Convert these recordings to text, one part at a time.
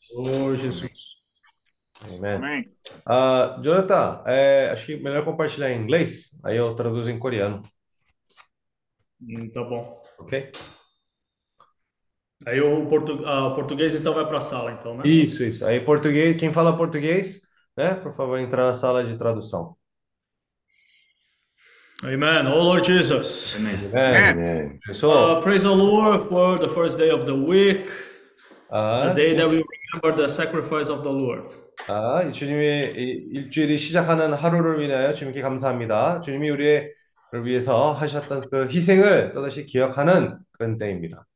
Senhor Jesus. Amém. Amém. Ah, Jonathan, é, acho que melhor compartilhar em inglês, aí eu traduzo em coreano, Hum, tá bom. ok? Aí o, portu o português então vai para a sala, então, né? Isso, isso. Aí português, quem fala português, né, por favor, entrar na sala de tradução. Amen. Oh Lord Jesus. Amém. É, Amém. pessoal, Uh, praise the Lord for the first day of the week, 아, the day that we remember the sacrifice of the Lord. 아, 이 주님의 이 일주일이 시작하는 하루를 위하여 주님께 감사합니다. 주님이 우리를 위해서 하셨던 그 희생을 또다시 기억하는 그런 때입니다.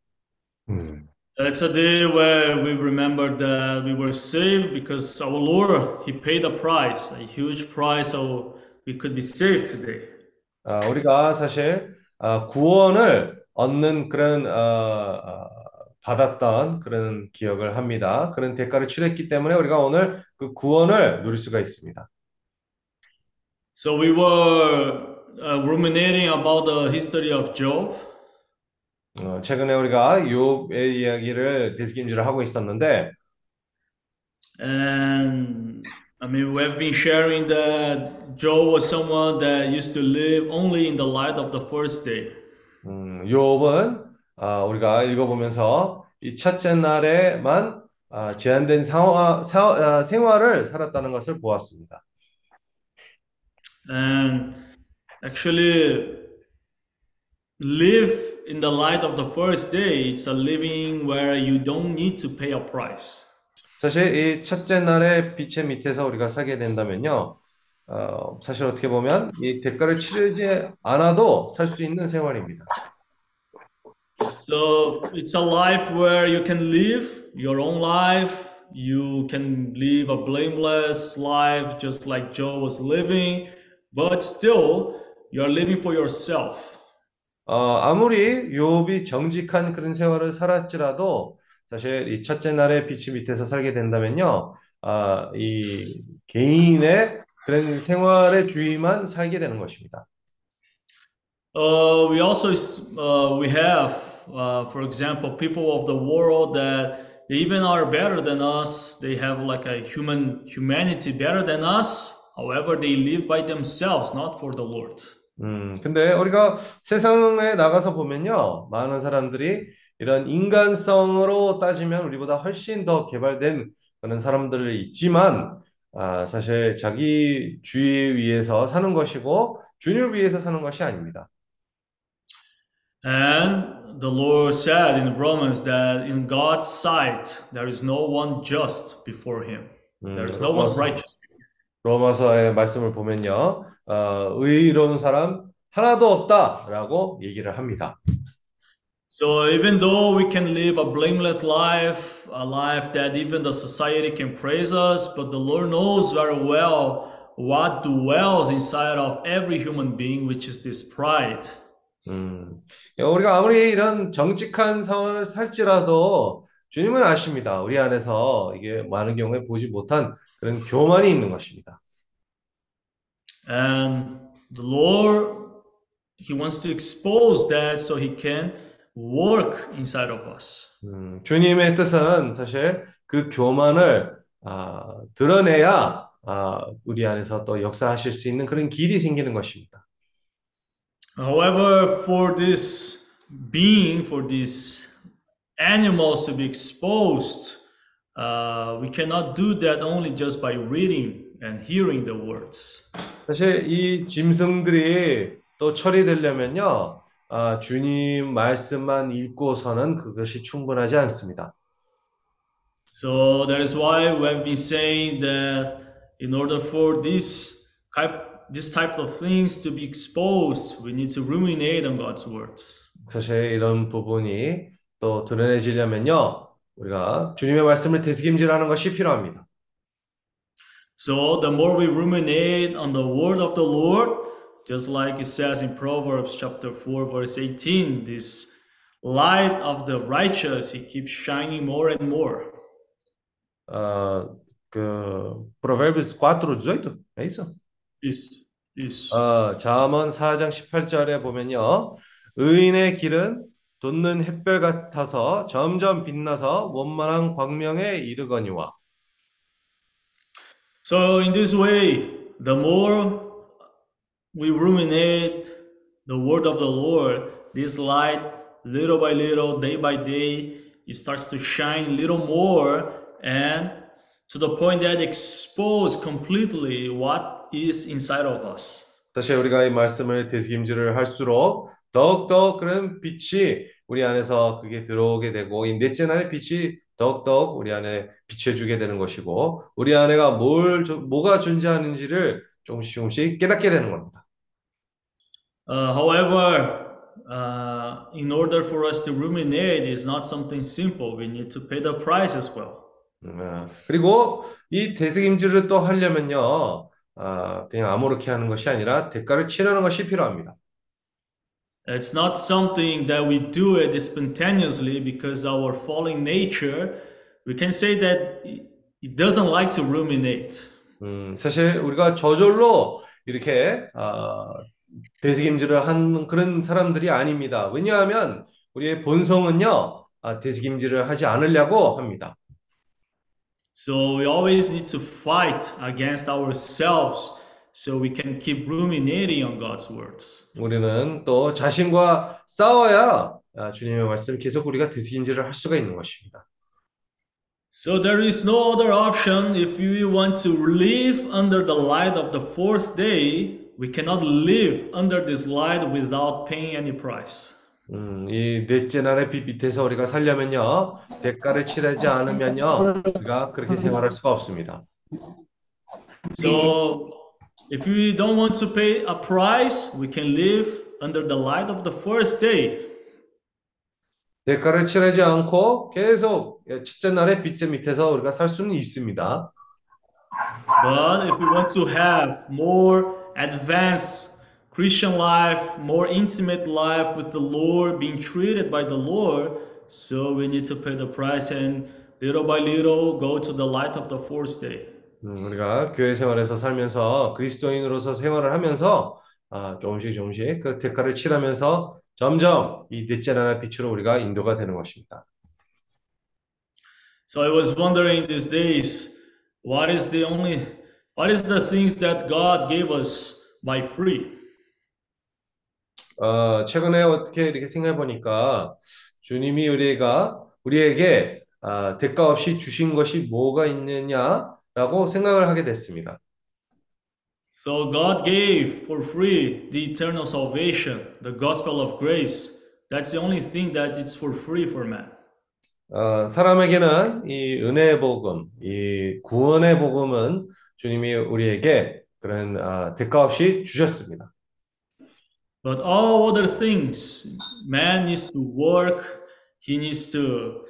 음. It's a day where we remember that we were saved because our Lord, He paid a price, a huge price, so we could be saved today. 아, 우리가 사실 아, 구원을 얻는 그런 어, 어, 받았던 그런 기억을 합니다. 그런 대가를 치렀기 때문에 우리가 오늘 그 구원을 누릴 수가 있습니다. So we were uh, ruminating about the history of Job. 어, 최근에 우리가 욥의 이야기를 되새김질을 하고 있었는데 And I mean, we have been sharing that Job was someone that used to live only in the light of the first day. 음, 욥은 아, 우리가 읽어보면서 이 첫째 날에만 아, 제한된 상화, 사, 아, 생활을 살았다는 것을 보았습니다. And actually, live in the light of the first day, it's a living where you don't need to pay a price. 사실 이 첫째 날의 빛의 밑에서 우리가 살게 된다면요, 어, 사실 어떻게 보면 이 대가를 치르지 않아도 살 수 있는 생활입니다. So it's a life where you can live your own life. You can live a blameless life just like Job was living, but still you're living for yourself. 어, 아무리 욥이 정직한 그런 생활을 살았지라도 사실 이 첫째 날의 빛이 밑에서 살게 된다면요, 아, 이 개인의 그런 생활의 주의만 살게 되는 것입니다. Uh, we also uh, we have, uh, for example, people of the world that they even are better than us. They have like a human humanity better than us. However, they live by themselves, not for the Lord. 음, 근데 우리가 세상에 나가서 보면요, 많은 사람들이 이런 인간성으로 따지면 우리보다 훨씬 더 개발된 그런 사람들이 있지만, 아, 사실 자기 주의 위해서 사는 것이고, 주님을 위해서 사는 것이 아닙니다. And the Lord said in Romans that in God's sight there is no one just before Him. 음, There is no one 로마서, righteous. 로마서의 말씀을 보면요, 어, 의로운 사람 하나도 없다라고 얘기를 합니다. So even though we can live a blameless life, a life that even the society can praise us, but the Lord knows very well what dwells inside of every human being, which is this pride. 음, 우리가 아무리 이런 정직한 생활을 살지라도 주님은 아십니다. 우리 안에서 이게 많은 경우에 보지 못한 그런 교만이 있는 것입니다. And the Lord, He wants to expose that so He can work inside of us. 음, 주님의 뜻은 사실 그 교만을 아, 드러내야 아, 우리 안에서 또 역사하실 수 있는 그런 길이 생기는 것입니다. However, for this being, for these animals to be exposed, uh, we cannot do that only just by reading and hearing the words. 사실 이 짐승들이 또 처리되려면요, 아, 주님 말씀만 읽고서는 그것이 충분하지 않습니다. So that is why we have been saying that in order for this type, this type of things to be exposed, we need to ruminate on God's words. 사실 이런 부분이 또 드러내지려면요, 우리가 주님의 말씀을 되새김질하는 것이 필요합니다. So the more we ruminate on the word of the Lord, just like it says in Proverbs chapter 4 verse 18, this light of the righteous he keeps shining more and more. 어, 그 Provérbios 4:18 é isso? Isso. Isso. 어, 잠언 4장 18절에 보면요. 의인의 길은 돋는 햇별 같아서 점점 빛나서 원만한 광명에 이르거니와. So, in this way, the more we ruminate the word of the Lord, this light, little by little, day by day, it starts to shine little more and to the point that expose completely what is inside of us. 사실 우리가 이 말씀을 되새김질을 할수록 더욱더 그런 빛이 우리 안에서 그게 들어오게 되고 이 넷째 날의 빛이 더욱더욱 우리 안에 비춰주게 되는 것이고 우리 안에가 뭘 뭐가 존재하는지를 조금씩 조금씩 깨닫게 되는 겁니다. Uh, however, uh, in order for us to ruminate is not something simple. We need to pay the price as well. 음, 그리고 이 되새김질을 또 하려면요, 아, 그냥 아무렇게 하는 것이 아니라 대가를 치르는 것이 필요합니다. It's not something that we do it spontaneously because our fallen nature, we can say that it doesn't like to ruminate. 음, 사실 우리가 저절로 이렇게 아, 되새김질을 하는 그런 사람들이 아닙니다. 왜냐하면 우리의 본성은요, 아, 되새김질을 하지 않으려고 합니다. So we always need to fight against ourselves so we can keep ruminating on God's words. 우리는 또 자신과 싸워야 아, 주님의 말씀 계속 우리가 되새김질을 할 수가 있는 것입니다. So there is no other option if we want to live under the light of the fourth day. We cannot live under this light without paying any price. 음, 이 넷째 날의 빛 밑에서 우리가 살려면요, 대가를 치르지 않으면요, 우리가 그렇게 생활할 수가 없습니다. So if we don't want to pay a price, we can live under the light of the first day. 대가를 치르지 않고 계속 첫째 날의 빛 밑에서 우리가 살 수는 있습니다. But if we want to have more advanced Christian life, more intimate life with the Lord, being treated by the Lord, so we need to pay the price and little by little go to the light of the fourth day. 음, 우리가 교회 생활에서 살면서 그리스도인으로서 생활을 하면서 아, 조금씩 조금씩 그 대가를 치르면서 점점 이 넷째 날의 빛으로 우리가 인도가 되는 것입니다. So I was wondering these days, what is the only, what is the things that God gave us by free? 어, 최근에 어떻게 이렇게 생각해 보니까 주님이 우리가 우리에게 아, 대가 없이 주신 것이 뭐가 있느냐라고 생각을 하게 됐습니다. So God gave for free the eternal salvation, the gospel of grace. That's the only thing that it's for free for man. 어, 사람에게는 이 은혜의 복음, 이 구원의 복음은 주님이 우리에게 그런 아, 대가 없이 주셨습니다. But all other things, man needs to work, he needs to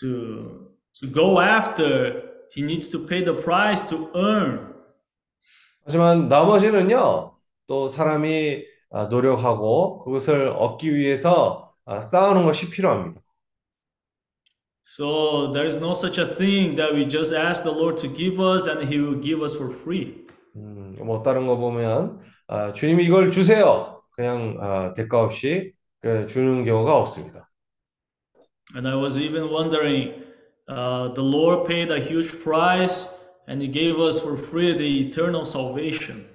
to to go after, he needs to pay the price to earn. 하지만 나머지는요, 또 사람이 아, 노력하고 그것을 얻기 위해서 아, 싸우는 것이 필요합니다. So there is no such a thing that we just ask the Lord to give us and he will give us for free. 음, 뭐 다른 거 보면 아, 주님이 이걸 주세요. 그냥 아, 대가 없이 그 주는 경우가 없습니다. And I was even wondering, uh, the Lord paid a huge price and He gave us for free the eternal salvation.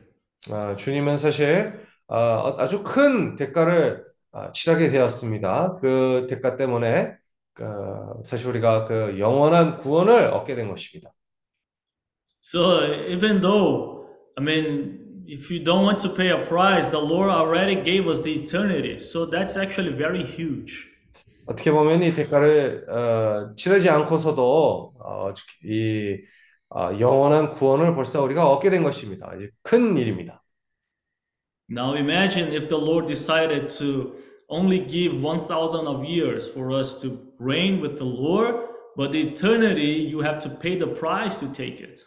아, 주님은 사실 아, 아주 큰 대가를 아, 치르게 되었습니다. 그 대가 때문에 그, 사실 우리가 그 영원한 구원을 얻게 된 것입니다. So even though, I mean, if you don't want to pay a price, the Lord already gave us the eternity. So that's actually very huge. 어떻게 보면 이 대가를 어, 치르지 않고서도 어, 이 어, 영원한 구원을 벌써 우리가 얻게 된 것입니다. 이제 큰 일입니다. Now imagine if the Lord decided to only give 1,000 of years for us to reign with the Lord, but the eternity you have to pay the price to take it.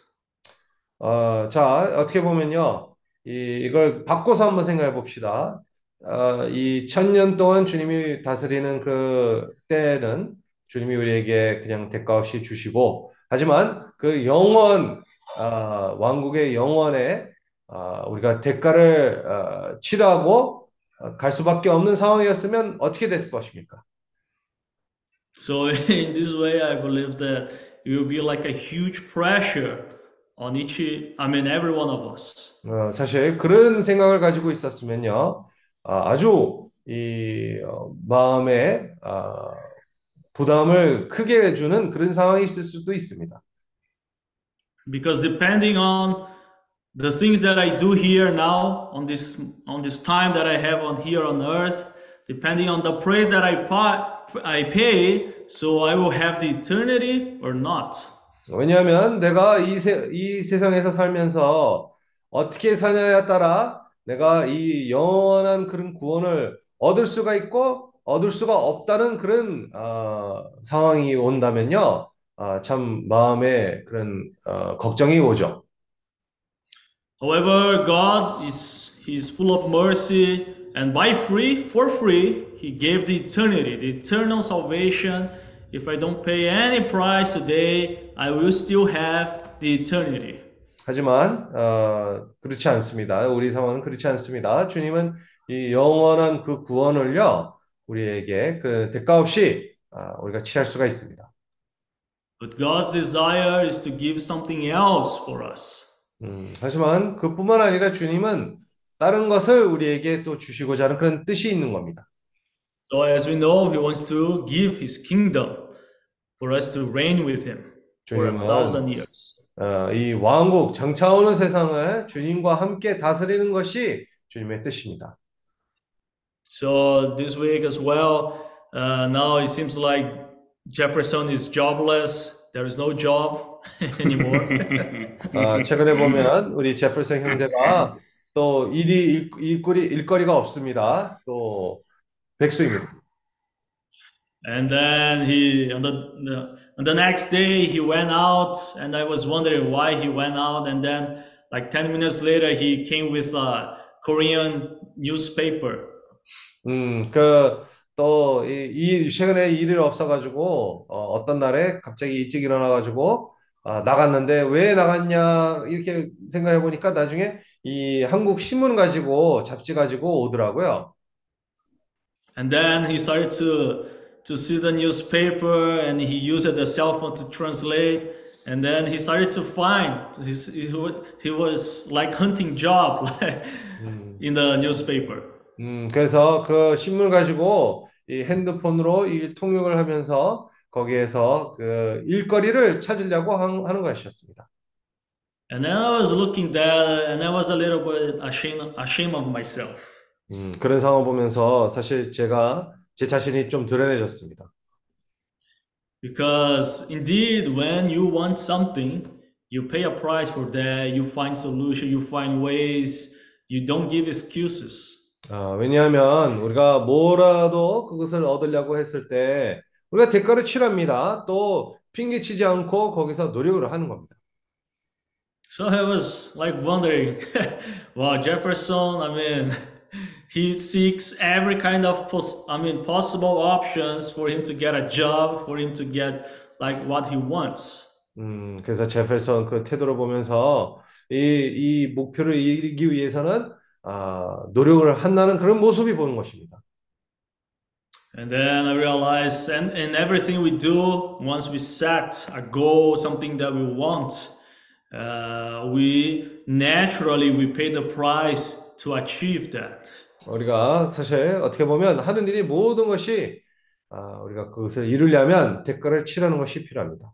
어, 자, 어떻게 보면요. 이, 이걸 바꿔서 한번 생각해 봅시다. 어, 이 천년 동안 주님이 다스리는 그 때는 주님이 우리에게 그냥 대가 없이 주시고, 하지만 그 영원, 어, 왕국의 영원에 어, 우리가 대가를 어, 치르고 어, 갈 수밖에 없는 상황이었으면 어떻게 됐을 것입니까? So in this way, I believe that it will be like a huge pressure on each, I mean, every one of us. 어, 사실 그런 생각을 가지고 있었으면요, 아, 아주 이 어, 마음에 아, 부담을 크게 주는 그런 상황이 있을 수도 있습니다. Because depending on the things that I do here now on this on this time that I have on here on earth, depending on the praise that I pa- I pay, so I will have the eternity or not. 왜냐하면 내가 이, 세, 이 세상에서 살면서 어떻게 사냐에 따라 내가 이 영원한 그런 구원을 얻을 수가 있고 얻을 수가 없다는 그런 어, 상황이 온다면요. 아, 참 마음에 그런 어, 걱정이 오죠. However, God is He's full of mercy, and by free, for free, He gave the eternity, the eternal salvation. If I don't pay any price today, I will still have the eternity. 하지만 어, 그렇지 않습니다. 우리 상황은 그렇지 않습니다. 주님은 이 영원한 그 구원을요 우리에게 그 대가 없이 아, 우리가 취할 수가 있습니다. But God's desire is to give something else for us. 음, 하지만 그뿐만 아니라 주님은 다른 것을 우리에게 또 주시고자 하는 그런 뜻이 있는 겁니다. So, as we know, He wants to give His kingdom for us to reign with Him for a 주님은 thousand years. 어, 이 왕국 장차오는 세상을 주님과 함께 다스리는 것이 주님의 뜻입니다. So, this week as well, uh, now it seems like Jefferson is jobless. There is no job anymore. 아, 최근에 보면 우리 제퍼슨 형제가 또 일이 일, 일거리, 일거리가 없습니다. 또 백수입니다. And then he on the, on the next day he went out, and I was wondering why he went out. And then, like ten minutes later, he came with a Korean newspaper. 음, 그, 또, 이, 이, 최근에 일이 없어가지고, 어, 어떤 날에 갑자기 일찍 일어나가지고, 아, 나갔는데, 왜 나갔냐, 이렇게 생각해 보니까 나중에 이 한국 신문 가지고, 잡지 가지고 오더라고요. And then he started to to see the newspaper, and he used the cell phone to translate. And then he started to find his, he, wa- he was like hunting job in the newspaper. 음, 그래서 그 신문 가지고 이 핸드폰으로 이 통역을 하면서 거기에서 그 일거리를 찾으려고 한- 하는 것이었습니다. And then I was looking that, and I was a little bit ashamed ashamed of myself. 음, 그런 상황을 보면서 사실 제가 제 자신이 좀 드러내졌습니다. Because indeed, when you want something, you pay a price for that, you find solution, you find ways, you don't give excuses. 아, 왜냐하면 우리가 뭐라도 그것을 얻으려고 했을 때 우리가 대가를 치릅니다. 또 핑계치지 않고 거기서 노력을 하는 겁니다. So I was like wondering, wow, Jefferson, I mean, he seeks every kind of, pos- I mean, possible options for him to get a job, for him to get like what he wants. 음, 그래서 제펠선 그 태도를 보면서 이, 이 목표를 이루기 위해서는 아, 노력을 한다는 그런 모습이 보는 것입니다. And then I realized, and in everything we do, once we set a goal, something that we want, uh, we naturally we pay the price to achieve that. 우리가 사실 어떻게 보면 하는 일이 모든 것이 아, 우리가 그것을 이루려면 대가를 치르는 것이 필요합니다.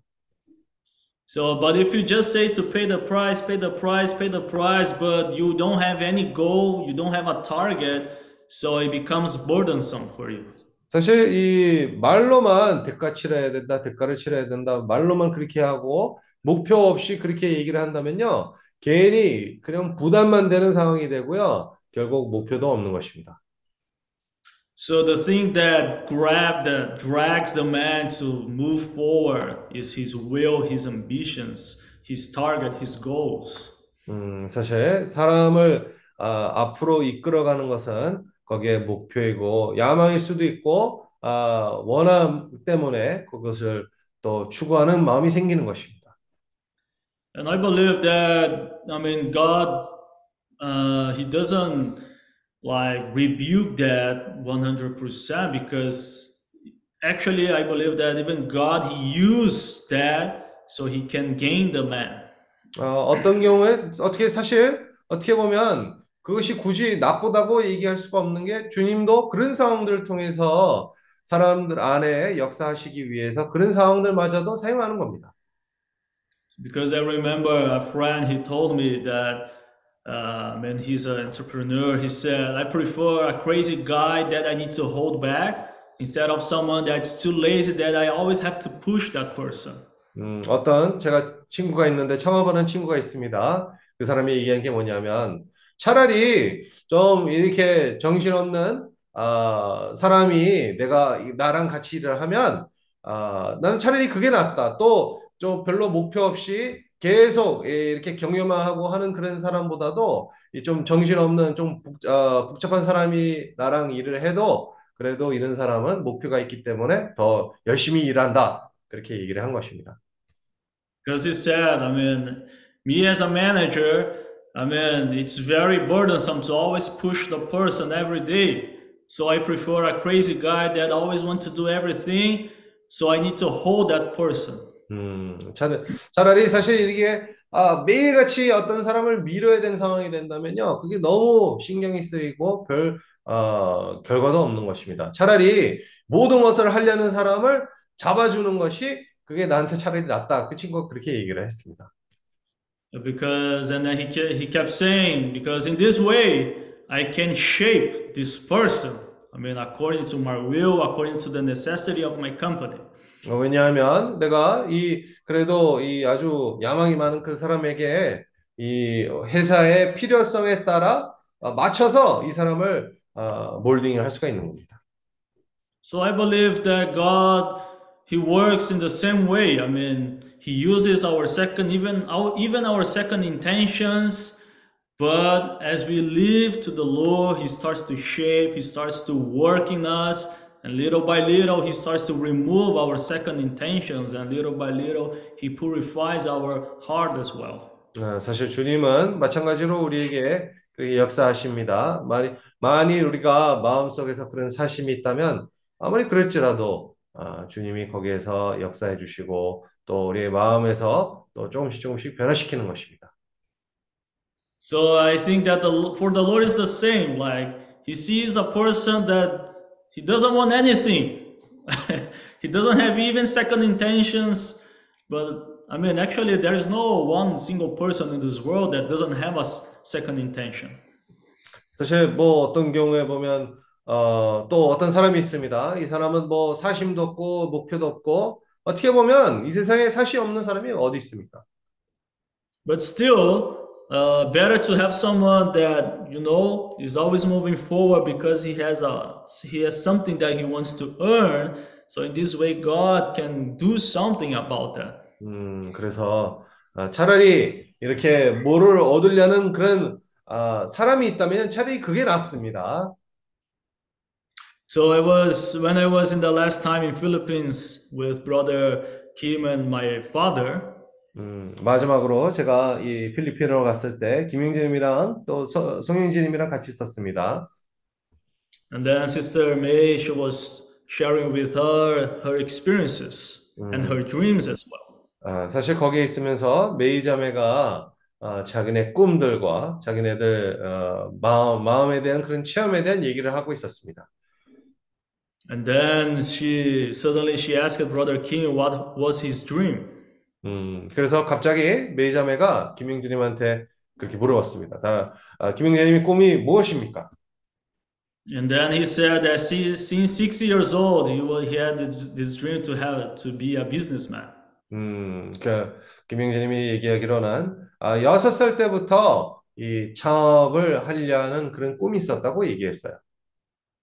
So, but if you just say to pay the price, pay the price, pay the price, but you don't have any goal, you don't have a target, so it becomes burdensome for you. 사실 이 말로만 대가 치러야 된다, 대가를 치러야 된다, 말로만 그렇게 하고 목표 없이 그렇게 얘기를 한다면요, 괜히 그냥 부담만 되는 상황이 되고요, 결국 목표도 없는 것입니다. So the thing that grab that drags the man to move forward is his will, his ambitions, his target, his goals. 음, 사실 사람을 아, 앞으로 이끌어가는 것은 거기에 목표이고 야망일 수도 있고 아, 원함 때문에 그것을 또 추구하는 마음이 생기는 것입니다. And I believe that I mean God uh, he doesn't like rebuke that 100% because Actually, I believe that even God He used that so He can gain the man. 어, 어떤 경우에 어떻게 사실 어떻게 보면 그것이 굳이 나쁘다고 얘기할 수가 없는 게 주님도 그런 상황들을 통해서 사람들 안에 역사하시기 위해서 그런 상황들마저도 사용하는 겁니다. Because I remember a friend he told me that um, and he's an entrepreneur. He said, I prefer a crazy guy that I need to hold back instead of someone that's too lazy that I always have to push that person. 음, 어떤 제가 친구가 있는데 청업하는 친구가 있습니다. 그 사람이 얘기한 게 뭐냐면 차라리 좀 이렇게 정신없는 아, 사람이 내가 나랑 같이 일을 하면 아, 나는 차라리 그게 낫다. 또 좀 별로 목표 없이 계속 예, 이렇게 경험만 하고 하는 그런 사람보다도 이좀 정신없는 좀 복, 어, 복잡한 사람이 나랑 일을 해도 그래도 이런 사람은 목표가 있기 때문에 더 열심히 일한다. 그렇게 얘기를 한 것입니다. Because he said, I mean, me as a manager, I mean, it's very burdensome to always push the person every day. So I prefer a crazy guy that always wants to do everything. So I need to hold that person. 음, 차라리, 차라리 사실 이게 아, 매일같이 어떤 사람을 밀어야 되는 상황이 된다면요. 그게 너무 신경이 쓰이고 별 어, 결과도 없는 것입니다. 차라리 모든 것을 하려는 사람을 잡아주는 것이 그게 나한테 차라리 낫다. 그 친구가 그렇게 얘기를 했습니다. Because, and he, he kept saying, because in this way, I can shape this person. I mean, according to my will, according to the necessity of my company. 어, 왜냐하면 내가 이 그래도 이 아주 야망이 많은 그 사람에게 이 회사의 필요성에 따라 어, 맞춰서 이 사람을 어, 몰딩을 할 수가 있는 겁니다. So I believe that God, He works in the same way. I mean, He uses our second, even our even our second intentions. But as we live to the Lord, He starts to shape, He starts to work in us, and little by little, He starts to remove our second intentions, and little by little, He purifies our heart as well. 어, 사실 주님은 마찬가지로 우리에게 그렇게 역사하십니다. 만일, 만일 우리가 마음속에서 그런 사심이 있다면 아무리 그럴지라도 아, 주님이 거기에서 역사해 주시고 또 우리의 마음에서 또 조금씩 조금씩 변화시키는 것입니다. So I think that the, for the Lord is the same. Like He sees a person that He doesn't want anything. he doesn't have even second intentions. But I mean, actually, there is no one single person in this world that doesn't have a second intention. 사실 뭐 어떤 경우에 보면 어, 또 어떤 사람이 있습니다. 이 사람은 뭐 사심도 없고 목표도 없고 어떻게 보면 이 세상에 사심 없는 사람이 어디 있습니까? But still, uh, better to have someone that you know is always moving forward because he has a he has something that he wants to earn. So in this way, God can do something about that. 음, 그래서 아, 차라리 이렇게 뭐를 얻으려는 그런 아, 사람이 있다면 차라리 그게 낫습니다. So I was when I was in the last time in Philippines with brother Kim and my father. 음, 마지막으로 제가 이 필리핀으로 갔을 때 김영진님이랑 또 서- 송영진님이랑 같이 있었습니다. And then Sister May, she was sharing with her her experiences and her dreams as well. 아, 사실 거기에 있으면서 메이 자매가 아, 자기네 꿈들과 자기네들 어, 마음, 마음에 대한 그런 체험에 대한 얘기를 하고 있었습니다. And then she suddenly she asked Brother Kim what was his dream. 음, 그래서 갑자기 메이 자매가 김영진님한테 그렇게 물어봤습니다. 다, 아, 김영진님이 꿈이 무엇입니까? And then he said that since six years old, he, had this, this dream to have to be a businessman. 음, 그 김영진님이 얘기하기로는 아, 여섯 살 때부터 이 창업을 하려는 그런 꿈이 있었다고 얘기했어요.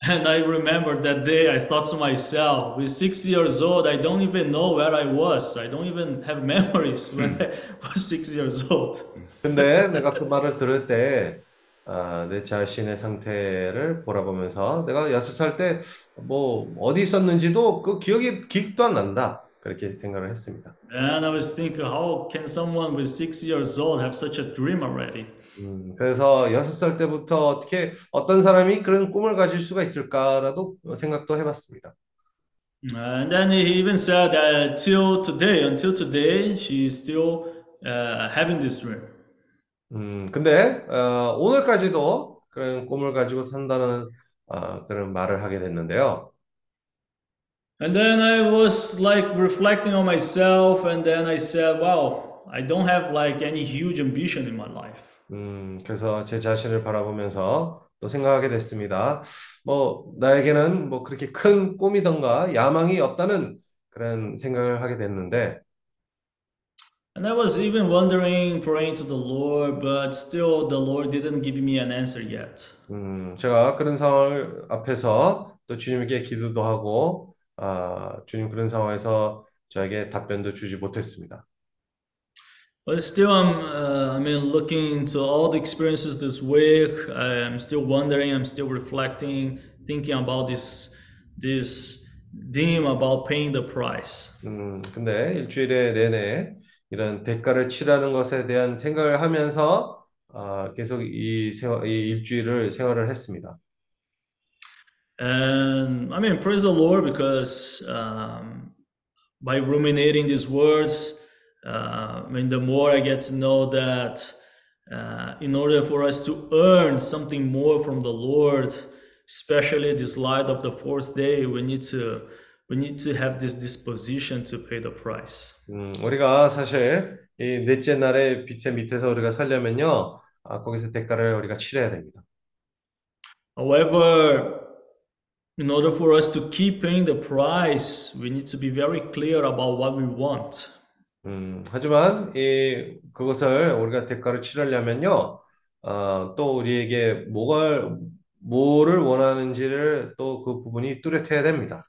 And I remember that day I thought to myself, with six years old, I don't even know where I was. I don't even have memories when I was six years old. 근데 내가 그 말을 들을 때, 아, 내 자신의 상태를 돌아보면서 내가 여섯 살 때 뭐 어디 있었는지도 그 기억이 기억도 안 난다. 그렇게 생각을 했습니다. And I was thinking, how can someone with six years old have such a dream already? 음, 그래서 여섯 살 때부터 어떻게 어떤 사람이 그런 꿈을 가질 수가 있을까라도 생각도 해봤습니다. And then he even said that till today, until today, she's still uh, having this dream. 음, 근데 어, 오늘까지도 그런 꿈을 가지고 산다는 어, 그런 말을 하게 됐는데요. And then I was like reflecting on myself, and then I said, wow, I don't have like any huge ambition in my life. 음, 그래서 제 자신을 바라보면서 또 생각하게 됐습니다. 뭐, 나에게는 뭐 그렇게 큰 꿈이던가 야망이 없다는 그런 생각을 하게 됐는데, And I was even wondering, praying to the Lord, but still the Lord didn't give me an answer yet. 음, 제가 그런 상황을 앞에서 또 주님께 기도도 하고, 아, 주님 그런 상황에서 저에게 답변도 주지 못했습니다. But still, I'm, uh, I mean, looking into all the experiences this week. I'm still wondering. I'm still reflecting, thinking about this, this theme about paying the price. 음, 근데 일주일에 내내 이런 대가를 치르는 것에 대한 생각을 하면서 아, 계속 이, 생활, 이 일주일을 생활을 했습니다. And I mean, praise the Lord because um, by ruminating these words, uh, I mean, the more I get to know that uh, in order for us to earn something more from the Lord, especially this light of the fourth day, we need to we need to have this disposition to pay the price. 음, 우리가 사실 이 넷째 날의 빛의 밑에서 우리가 살려면요, 아, 거기서 대가를 우리가 치러야 됩니다. However, in order for us to keep paying the price, we need to be very clear about what we want. 음, 하지만 이 그것을 우리가 대가를 치르려면요, 어, 또 우리에게 뭐가 뭐를 원하는지를 또 그 부분이 뚜렷해야 됩니다.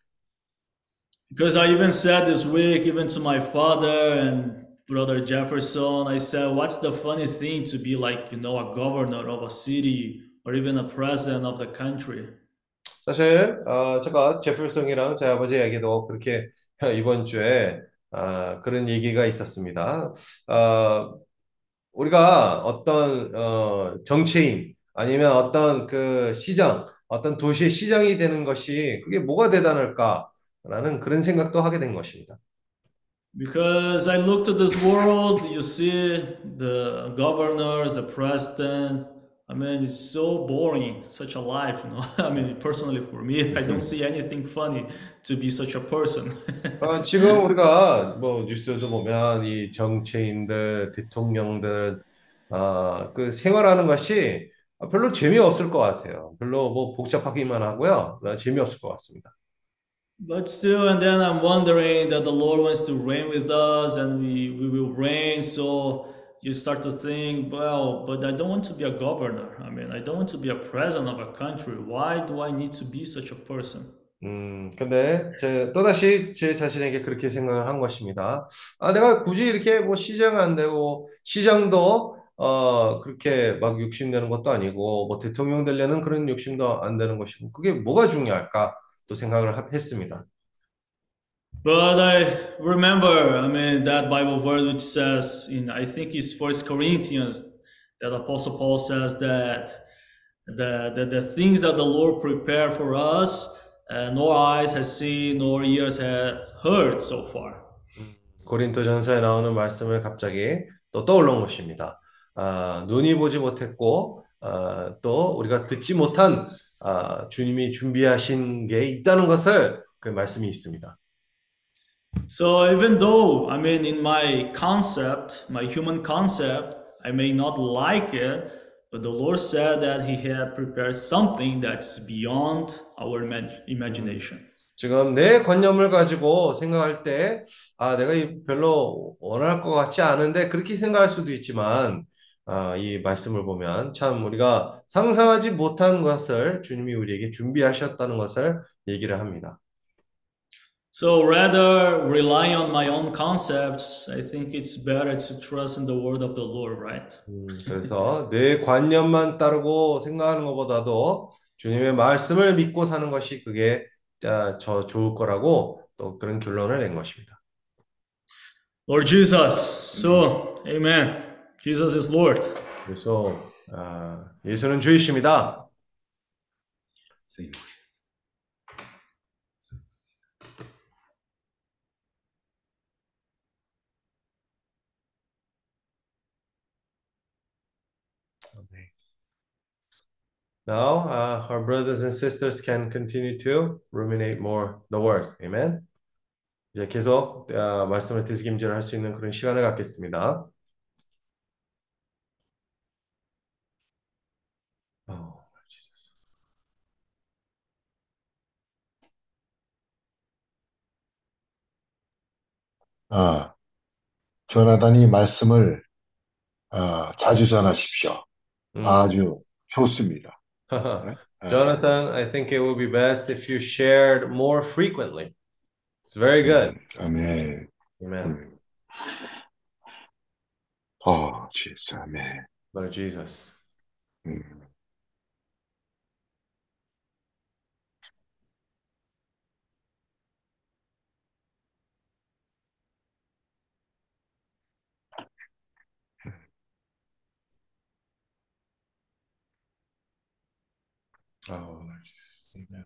Because I even said this week, even to my father and brother Jefferson, I said, What's the funny thing to be like, you know, a governor of a city or even a president of the country? 사실 어, 제가 제플성이랑 제 아버지에게도 그렇게 이번 주에 아, 그런 얘기가 있었습니다. 어, 우리가 어떤 어, 정치인 아니면 어떤 그 시장, 어떤 도시의 시장이 되는 것이 그게 뭐가 대단할까라는 그런 생각도 하게 된 것입니다. Because I looked at this world, you see the governors, the president. I mean, it's so boring, such a life, you know. I mean, personally for me, I don't see anything funny to be such a person. 어, 지금 우리가 뭐 뉴스에서 보면 이 정치인들, 대통령들 아, 그 생활하는 것이 별로 재미없을 것 같아요. 별로 뭐 복잡하기만 하고요. 어, 재미없을 것 같습니다. But still, and then I'm wondering that the Lord wants to reign with us and we, we will reign. So you start to think, well, but I don't want to be a governor. I mean, I don't want to be a president of a country. Why do I need to be such a person? 음, 근데 제 또다시 제 자신에게 그렇게 생각을 한 것입니다. 아, 내가 굳이 이렇게 뭐 시장 안 되고 시장도 어, 그렇게 막 욕심 내는 것도 아니고 뭐 대통령 되려는 그런 욕심도 안 되는 것이고 그게 뭐가 중요할까 또 생각을 하- 했습니다. But I remember, I mean, that Bible verse which says in, I think it's First Corinthians, that Apostle Paul says that the, the, the things that the Lord prepared for us, uh, nor eyes has seen, nor ears has heard so far. 고린도전서에 나오는 말씀을 갑자기 또 떠올린 것입니다. 아, 눈이 보지 못했고 아, 또 우리가 듣지 못한 아, 주님이 준비하신 게 있다는 것을 그 말씀이 있습니다. So even though, I mean, in my concept, my human concept, I may not like it, but the Lord said that He had prepared something that's beyond our imag- imagination. 지금 내 관념을 가지고 생각할 때, 아, 내가 이 별로 원할 것 같지 않은데 그렇게 생각할 수도 있지만, 아, 이 말씀을 보면 참 우리가 상상하지 못한 것을 주님이 우리에게 준비하셨다는 것을 얘기를 합니다. So rather relying on my own concepts, I think it's better to trust in the word of the Lord, right? 음, 그래서 내 관념만 따르고 생각하는 것보다도 주님의 말씀을 믿고 사는 것이 그게 아, 저 좋을 거라고 또 그런 결론을 낸 것입니다. Lord Jesus. So, amen. Jesus is Lord. 그래서 아, 예수는 주이십니다. Same. Now, uh, our brothers and sisters can continue to ruminate more the word. Amen. 이제 계속 어, 말씀을 되새김질 할 수 있는 그런 시간을 갖겠습니다. Oh. 아, 조나단이 말씀을 아, 자주 전하십시오. 음. 아주 좋습니다. Uh, Jonathan, I think it would be best if you shared more frequently. It's very good. Amen. Amen. Oh, Jesus. Amen. Lord Jesus. Mm. Oh, Lord Jesus. Amen.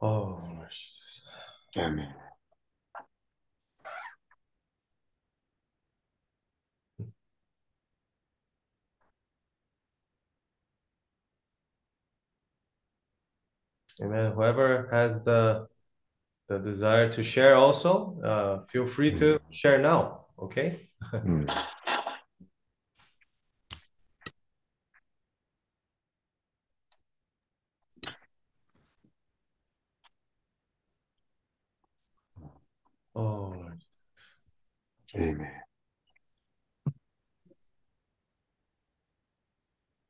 Oh, Lord Jesus. Amen. Amen. Whoever has the the desire to share also, uh, feel free mm. to hmm. share now. Okay. Mm. 아멘.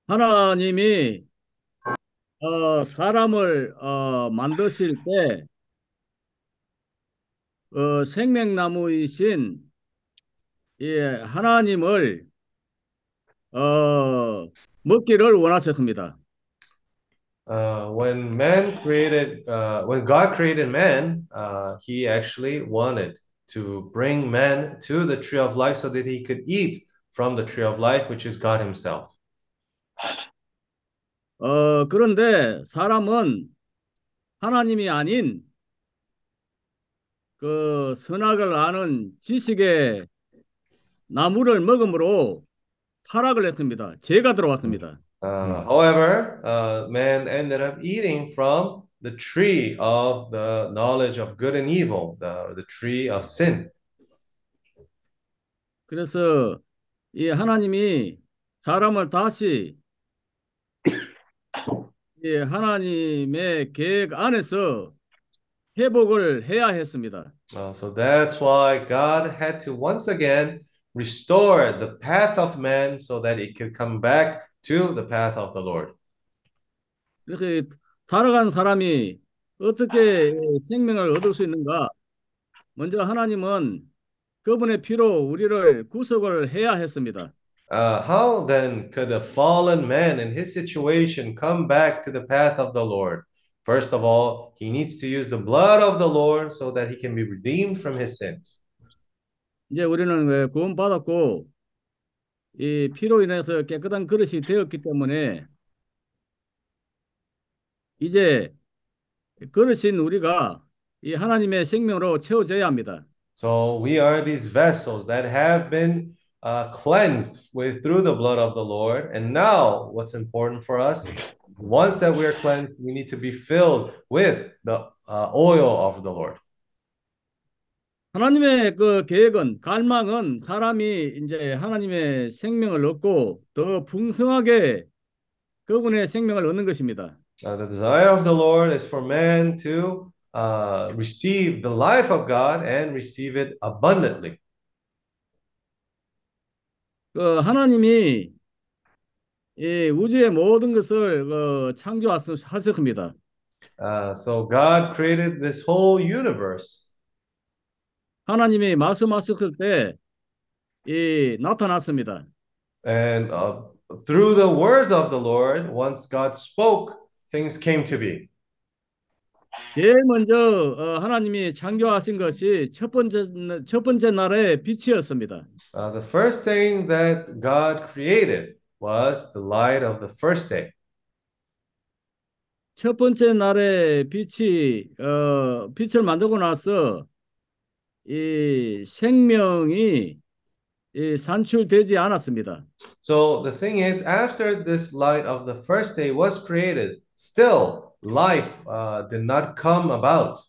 하나님이 어, 사람을 어, 만드실 때 어, 생명나무이신 예, 하나님을 어, 먹기를 원하셨습니다. Uh, when man created, uh, when God created man, uh, he actually wanted to bring man to the tree of life so that he could eat from the tree of life, which is God himself. 어, 그런데 사람은 하나님이 아닌 그 선악을 아는 지식의 나무를 먹음으로 타락을 했습니다. 죄가 들어왔습니다. Uh, however, uh, man ended up eating from the tree of the knowledge of good and evil, the, the tree of sin. 그래서 이 하나님이 사람을 다시 이 하나님의 계획 안에서 회복을 해야 했습니다. Uh, so that's why God had to once again restore the path of man so that it could come back to the path of the Lord. 이렇게 타락한 사람이 어떻게 생명을 얻을 수 있는가? 먼저 하나님은 그분의 피로 우리를 구속을 해야 했습니다. Uh, how then could a fallen man in his situation come back to the path of the Lord? First of all, he needs to use the blood of the Lord so that he can be redeemed from his sins. 이제 우리는 그 구원 받았고 이 피로 인해서 깨끗한 그릇이 되었기 때문에 이제 그릇인 우리가 이 하나님의 생명으로 채워져야 합니다. So we are these vessels that have been uh, cleansed with through the blood of the Lord. And now, what's important for us, once that we are cleansed, we need to be filled with the uh, oil of the Lord. 하나님의 그 계획은 갈망은 사람이 이제 하나님의 생명을 얻고 더 풍성하게 그분의 생명을 얻는 것입니다. Uh, the desire of the Lord is for man to uh, receive the life of God and receive it abundantly. 그 하나님이 이 우주의 모든 것을 그 창조하셨습니다. Uh, so God created this whole universe. 하나님이 말씀하셨을 때이 나타났습니다. And uh, through the words of the Lord, once God spoke, things came to be. 제일 먼저 어, 하나님이 창조하신 것이 첫 번째 첫 번째 날의 빛이었습니다. Uh, the first thing that God created was the light of the first day. 첫 번째 날의 빛이 어, 빛을 만들고 나서 이 생명이 이 산출되지 않았습니다. So the thing is, after this light of the first day was created, still life uh, did not come about.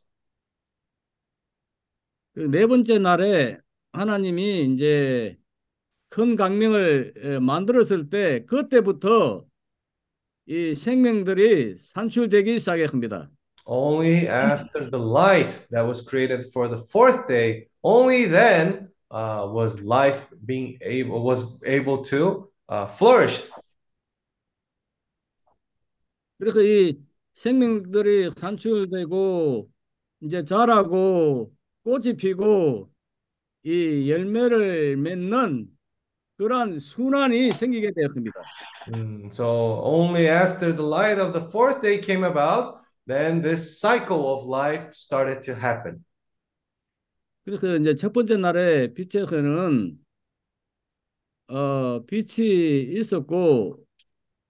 그네 번째 날에 하나님이 이제 큰 강명을 에, 만들었을 때 그때부터 이 생명들이 산출되기 시작합니다. Only after the light that was created for the fourth day, only then uh, was life being able was able to uh, flourish. 그래서 이 생명들이 산출되고 이제 자라고 꽃이 피고 이 열매를 맺는 그러한 순환이 생기게 되었습니다. Mm, so only after the light of the fourth day came about, then this cycle of life started to happen. 그래서 이제 첫 번째 날에 빛에서는 어 빛이 있었고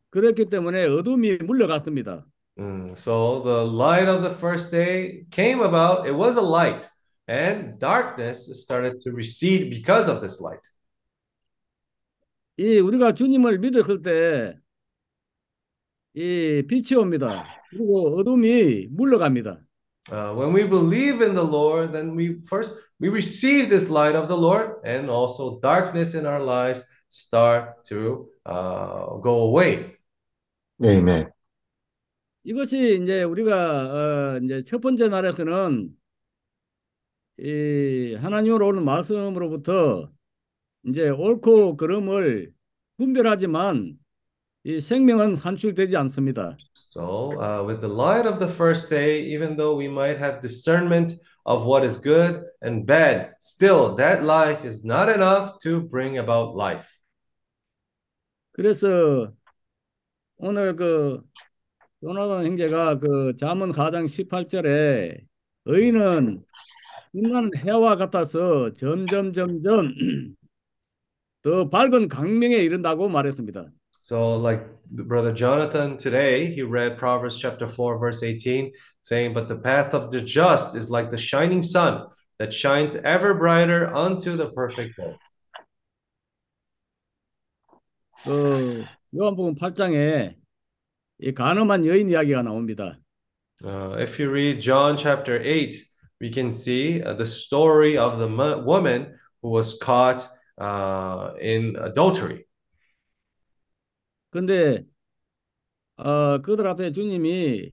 그렇기 때문에 어둠이 물러갔습니다. Mm, so the light of the first day came about. It was a light, and darkness started to recede because of this light. 이 우리가 주님을 믿었을 때 이 빛이 옵니다. 그리고 어둠이 물러갑니다. Uh, when we believe in the Lord, then we first we receive this light of the Lord, and also darkness in our lives start to uh, go away. Amen. 이것이 이제 우리가 어 이제 첫 번째 날에서는 이 하나님으로 오는 말씀으로부터 이제 옳고 그름을 분별하지만 이 생명은 산출되지 않습니다. So, uh, with the light of the first day, even though we might have discernment of what is good and bad, still that life is not enough to bring about life. 그래서 오늘 그 요나단 형제가 그 잠언 4장 18절에 의인은 빛나는 해와 같아서 점점 점점 더 밝은 강명에 이른다고 말했습니다. So, like Brother Jonathan today, he read Proverbs chapter 4, verse 18, saying, But the path of the just is like the shining sun that shines ever brighter unto the perfect day. 그 요한복음 8장에 이 가늠한 여인 이야기가 나옵니다. Uh, if you read John chapter 8, we can see uh, the story of the mo- woman who was caught uh, in adultery. 근데 어, 그들 앞에 주님이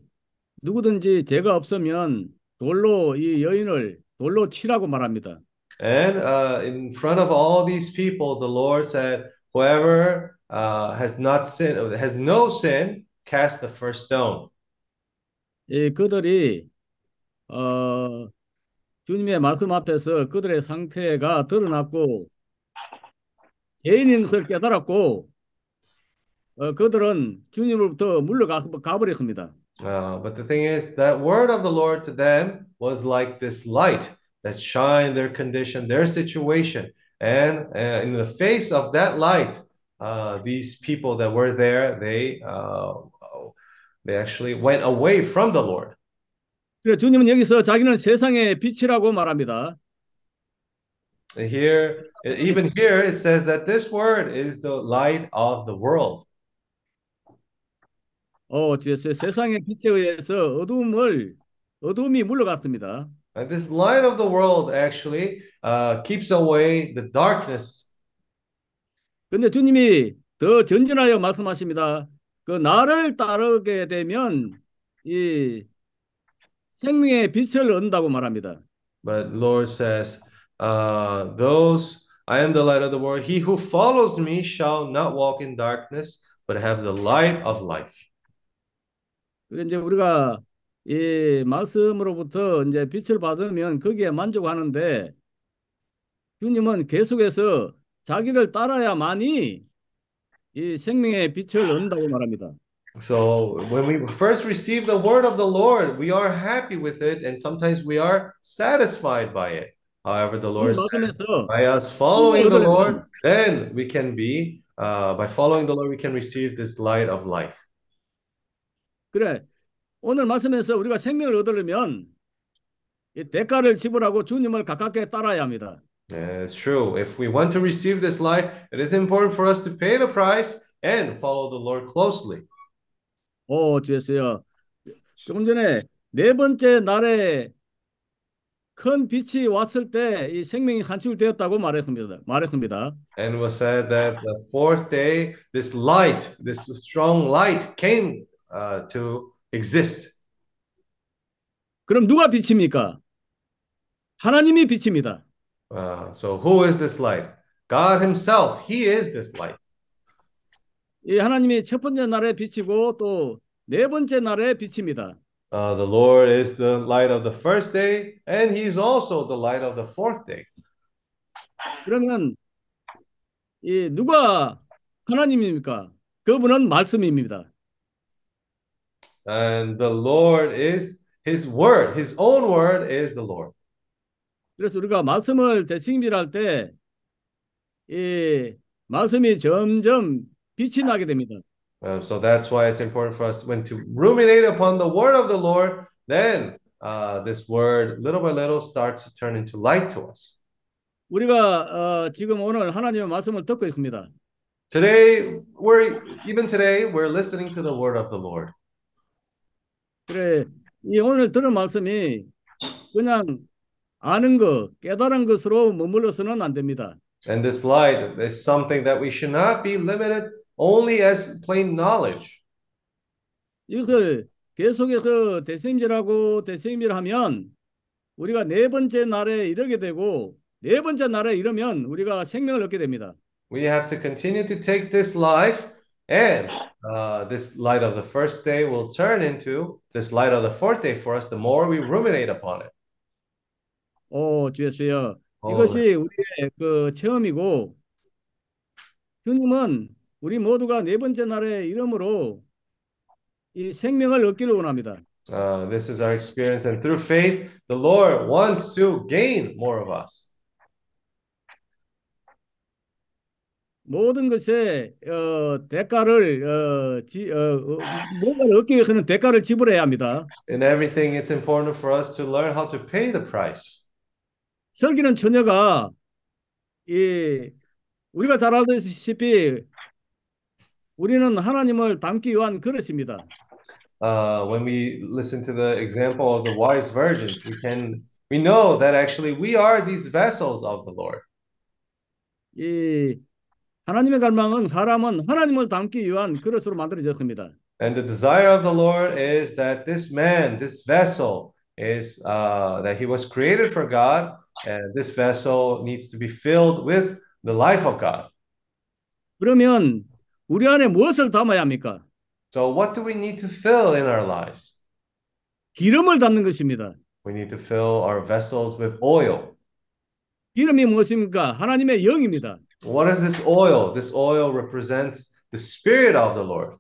누구든지 죄가 없으면 돌로 이 여인을 돌로 치라고 말합니다. And uh, in front of all these people, the Lord said, Whoever uh, has not sinned, has no sin, cast the first stone. 이 그들이 어, 주님의 말씀 앞에서 그들의 상태가 드러났고 죄인인 것을 깨달았고 어, 그들은 주님으로부터 물러가 가버렸습니다. Uh, but the thing is, that word of the Lord to them was like this light that shined their condition, their situation. And uh, in the face of that light, uh, these people that were there, they uh, they actually went away from the Lord. 그래서 주님은 여기서 자기는 세상의 빛이라고 말합니다. Here, even here, it says that this word is the light of the world. 어, 세상의 빛에 의해서 어둠을 어둠이 물러갔습니다. And this light of the world actually uh, keeps away the darkness. 근데 주님이 더 전진하여 말씀하십니다. 그 나를 따르게 되면 이 생명의 빛을 얻는다고 말합니다. But Lord says, uh, "Those I am the light of the world. He who follows me shall not walk in darkness, but have the light of life." 이제 우리가 이 말씀으로부터 이제 빛을 받으면 거기에 만족하는데 주님은 계속해서 자기를 따라야만이 이 생명의 빛을 얻는다고 말합니다. So when we first receive the word of the Lord, we are happy with it, and sometimes we are satisfied by it. However, the 이 Lord says, by us following the Lord, then we can be, uh, by following the Lord, we can receive this light of life. 그래 오늘 말씀에서 우리가 생명을 얻으려면 이 대가를 지불하고 주님을 가깝게 따라야 합니다. It's true. If we want to receive this life, it is important for us to pay the price and follow the Lord closely. 오, 주였어요. 조금 전에 네 번째 날에 큰 빛이 왔을 때 이 생명이 간출되었다고 말했습니다. 말했습니다. And was said that the fourth day, this light, this strong light came uh, to exist. 그럼 누가 빛입니까? 하나님이 빛입니다. Uh, so who is this light? God Himself. He is this light. 이 하나님이 첫 번째 날에 빛이고 또 네 번째 날에 빛입니다. Uh, the Lord is the light of the first day, and He's also the light of the fourth day. 그러면 이 누가 하나님입니까? 그분은 말씀입니다. And the Lord is His word. His own word is the Lord. 그래서 우리가 말씀을 대신비할 때 이 말씀이 점점 빛이 나게 됩니다. Uh, so that's why it's important for us when to ruminate upon the word of the Lord. Then uh, this word, little by little, starts to turn into light to us. 우리가 어, 지금 오늘 하나님의 말씀을 듣고 있습니다. Today, we're even today, we're listening to the word of the Lord. 그래 이 오늘 들은 말씀이 그냥 아는 것, 깨달은 것으로 머물러서는 안 됩니다. And this light is something that we should not be limited only as plain knowledge. 이것을 계속해서 대생질하고 대생질하면 우리가 네 번째 날에 이르게 되고 네 번째 날에 이르면 우리가 생명을 얻게 됩니다. We have to continue to take this life, and uh, this light of the first day will turn into this light of the fourth day for us the more we ruminate upon it. 오, 주 예수여. 어, 이것이 우리의 그 체험이고 주님은 우리 모두가 네 번째 날에 이름으로 이 생명을 얻기를 원합니다. Uh, this is our experience, and through faith, the Lord wants to gain more of us. 모든 것에 어, 대가를 어, 지, 어, 어, 뭔가를 얻기 위해서는 대가를 지불해야 합니다. In everything, it's important for us to learn how to pay the price. 설기는 처녀가 이 우리가 잘 알다시피 우리는 하나님을 닮기 위한 그릇입니다. Uh, when we listen to the example of the wise virgins, we can we know that actually we are these vessels of the Lord. 이 하나님의 갈망은 사람은 하나님을 닮기 위한 그릇으로 만들어졌습니다. And the desire of the Lord is that this man, this vessel, is uh, that he was created for God, and this vessel needs to be filled with the life of God. 그러면 우리 안에 무엇을 담아야 합니까? So, what do we need to fill in our lives? 기름을 담는 것입니다. We need to fill our vessels with oil. 기름이 무엇입니까? 하나님의 영입니다. What is this oil? This oil represents the Spirit of the Lord.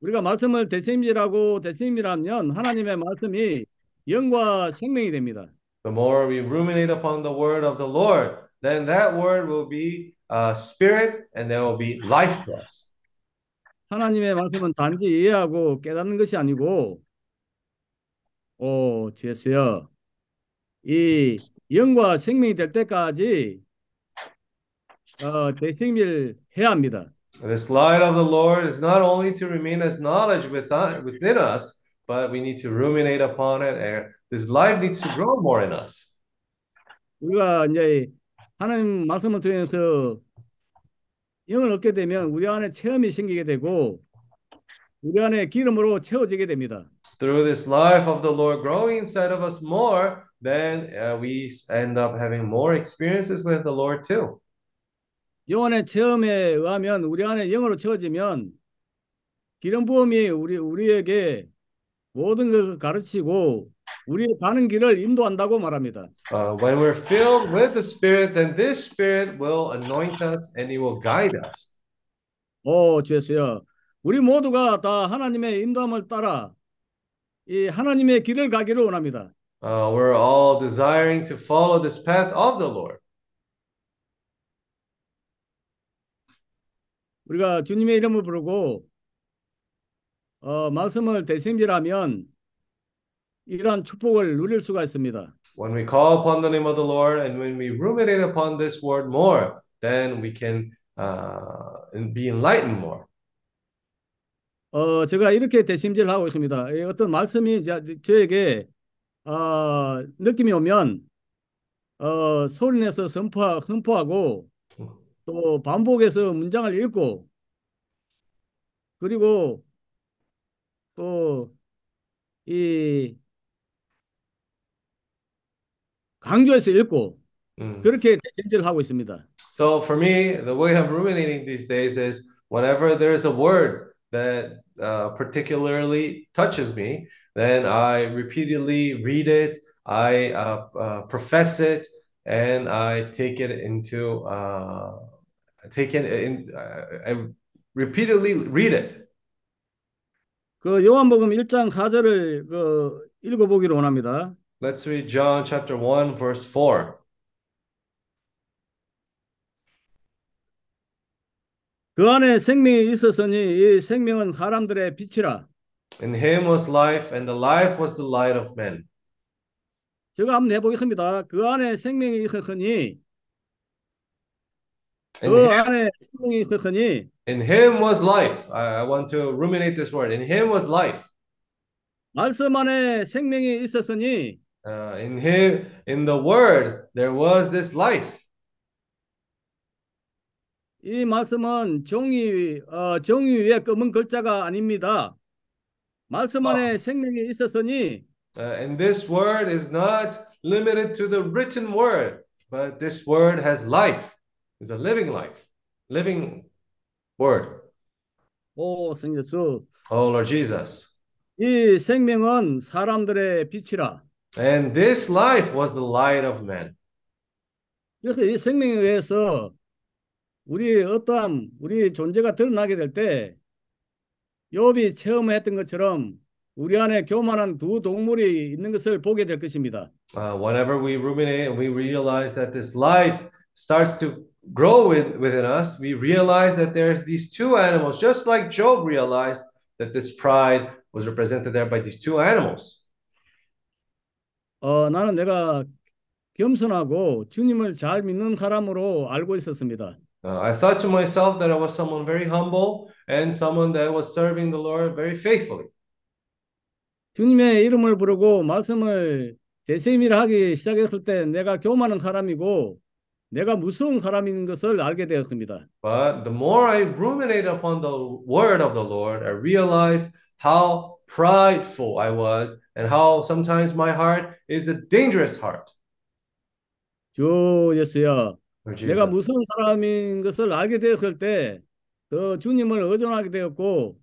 우리가 말씀을 대세임질하고 대세임질하면 하나님의 말씀이 영과 생명이 됩니다. The more we ruminate upon the word of the Lord, then that word will be uh, spirit and there will be life to us. 하나님의 말씀은 단지 이해하고 깨닫는 것이 아니고 오, 주였어요. 이 영과 생명이 될 때까지 어, 대생밀 해야 합니다. This light of the Lord is not only to remain as knowledge within, within us, but we need to ruminate upon it, and this life needs to grow more in us. 우리가 이제 하나님 말씀을 통해서 영을 얻게 되면 우리 안에 체험이 생기게 되고 우리 안에 기름으로 채워지게 됩니다. Through this life of the Lord growing inside of us more, then uh, we end up having more experiences with the Lord too. 영혼의 체험에 의하면 우리 안에 영으로 채워지면 기름 부음이 우리 우리에게 모든 것을 가르치고 우리의 가는 길을 인도한다고 말합니다. Uh, when we're filled with the Spirit, then this Spirit will anoint us and He will guide us. 오, 주였어요. 우리 모두가 다 하나님의 인도함을 따라 이 하나님의 길을 가기를 원합니다. Uh, we're all desiring to follow this path of the Lord. 우리가 주님의 이름을 부르고 어, 말씀을 대심질하면 이러한 축복을 누릴 수가 있습니다. When we call upon the name of the Lord and when we ruminate upon this word more, then we can uh, be enlightened more. 어, 제가 이렇게 대심질을 하고 있습니다. 이 어떤 말씀이 저, 저에게 어, 느낌이 오면 어, 소리내서 선포, 선포하고 또 반복해서 문장을 읽고 그리고 또 이 강조해서 읽고 Mm. 그렇게 대심질을 하고 있습니다. So for me, the way I'm ruminating these days is whenever there's a word that uh, particularly touches me, then I repeatedly read it, I uh, uh, profess it, and I take it into uh, take it in. I I repeatedly read it. 그 요한복음 1장 4절을 그 읽어 보기를 원합니다. Let's read John chapter 1 verse 4. 그 안에 생명이 있었으니 이 생명은 사람들의 빛이라. In him was life and the life was the light of men. 제가 한번 해 보겠습니다. 그 안에 생명이 있었으니 In 그 him, 안에 생명이 있었으니 in him was life. I, I want to ruminate this word. In him was life. 말씀 안에 생명이 있었으니 Uh, in him, in the word, there was this life. 이 말씀은 종이 어, 종이 위에 검은 글자가 아닙니다. 말씀 안에 생명이 있었으니 Uh, and this word is not limited to the written word, but this word has life. It's a living life, living word. 오 성예수 Oh Lord Jesus. 이 생명은 사람들의 빛이라. And this life was the light of men. 그래서 이 생명에 의해서 우리 어떠한 우리 존재가 드러나게 될 때 욥이 체험했던 것처럼 우리 안에 교만한 두 동물이 있는 것을 보게 될 것입니다. Uh, whenever we ruminate and we realize that this light starts to grow with, within us, we realize that there's these two animals, just like Job realized that this pride was represented there by these two animals. 어, 나는 내가 겸손하고 주님을 잘 믿는 사람으로 알고 있었습니다. Uh, I thought to myself that I was someone very humble and someone that was serving the Lord very faithfully. 주님의 이름을 부르고 말씀을 대세임을 하기 시작했을 때 내가 교만한 사람이고 내가 무서운 사람인 것을 알게 되었습니다. But the more I ruminated upon the word of the Lord, I realized how prideful I was and how sometimes my heart is a dangerous heart. 주 Lord 내가. 무서운 사람인 것을 알게 되었을 때더 주님을 의존하게 되었고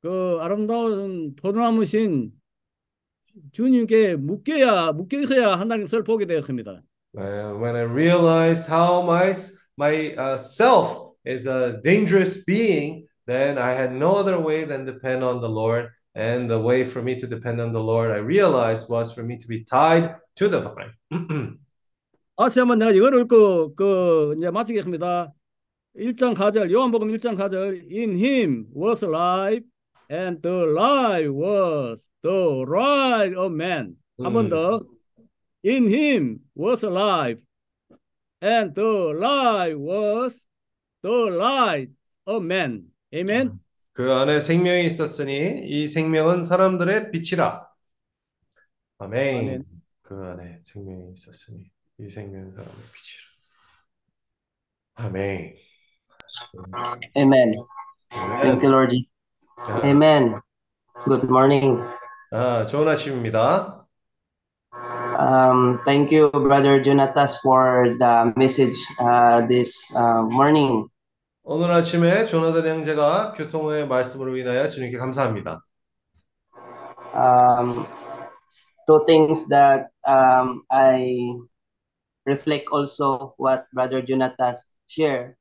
그 아름다운 포도나무신 주님께 묶여야 묶여서야 한다는 것을 보게 되었습니다. Uh, when I realized how my my uh, self is a dangerous being, then I had no other way than depend on the Lord. And the way for me to depend on the Lord, I realized was for me to be tied to the vine. 다시 한번 내가 이걸 읽고 그 이제 마치겠습니다. 1장 4절 요한복음 1장 4절 In him was life and the life was the light of man. 한 번 음. 더. In him was life and the life was the light of man. 아멘. 그 안에 생명이 있었으니 이 생명은 사람들의 빛이라. 아멘. 아멘. 그 안에 생명이 있었으니 이 생명은 사람의 빛이라. 아멘. Amen. Thank you, Lord. Amen. Good morning. 아, 좋은 아침입니다. Um, thank you, Brother Jonatas, for the message uh, this uh, morning. 오늘 아침에 조나단 형제가 교통의 말씀으로 인하여 주님께 감사합니다. Um, two things that um, I reflect also what Brother Jonatas shared.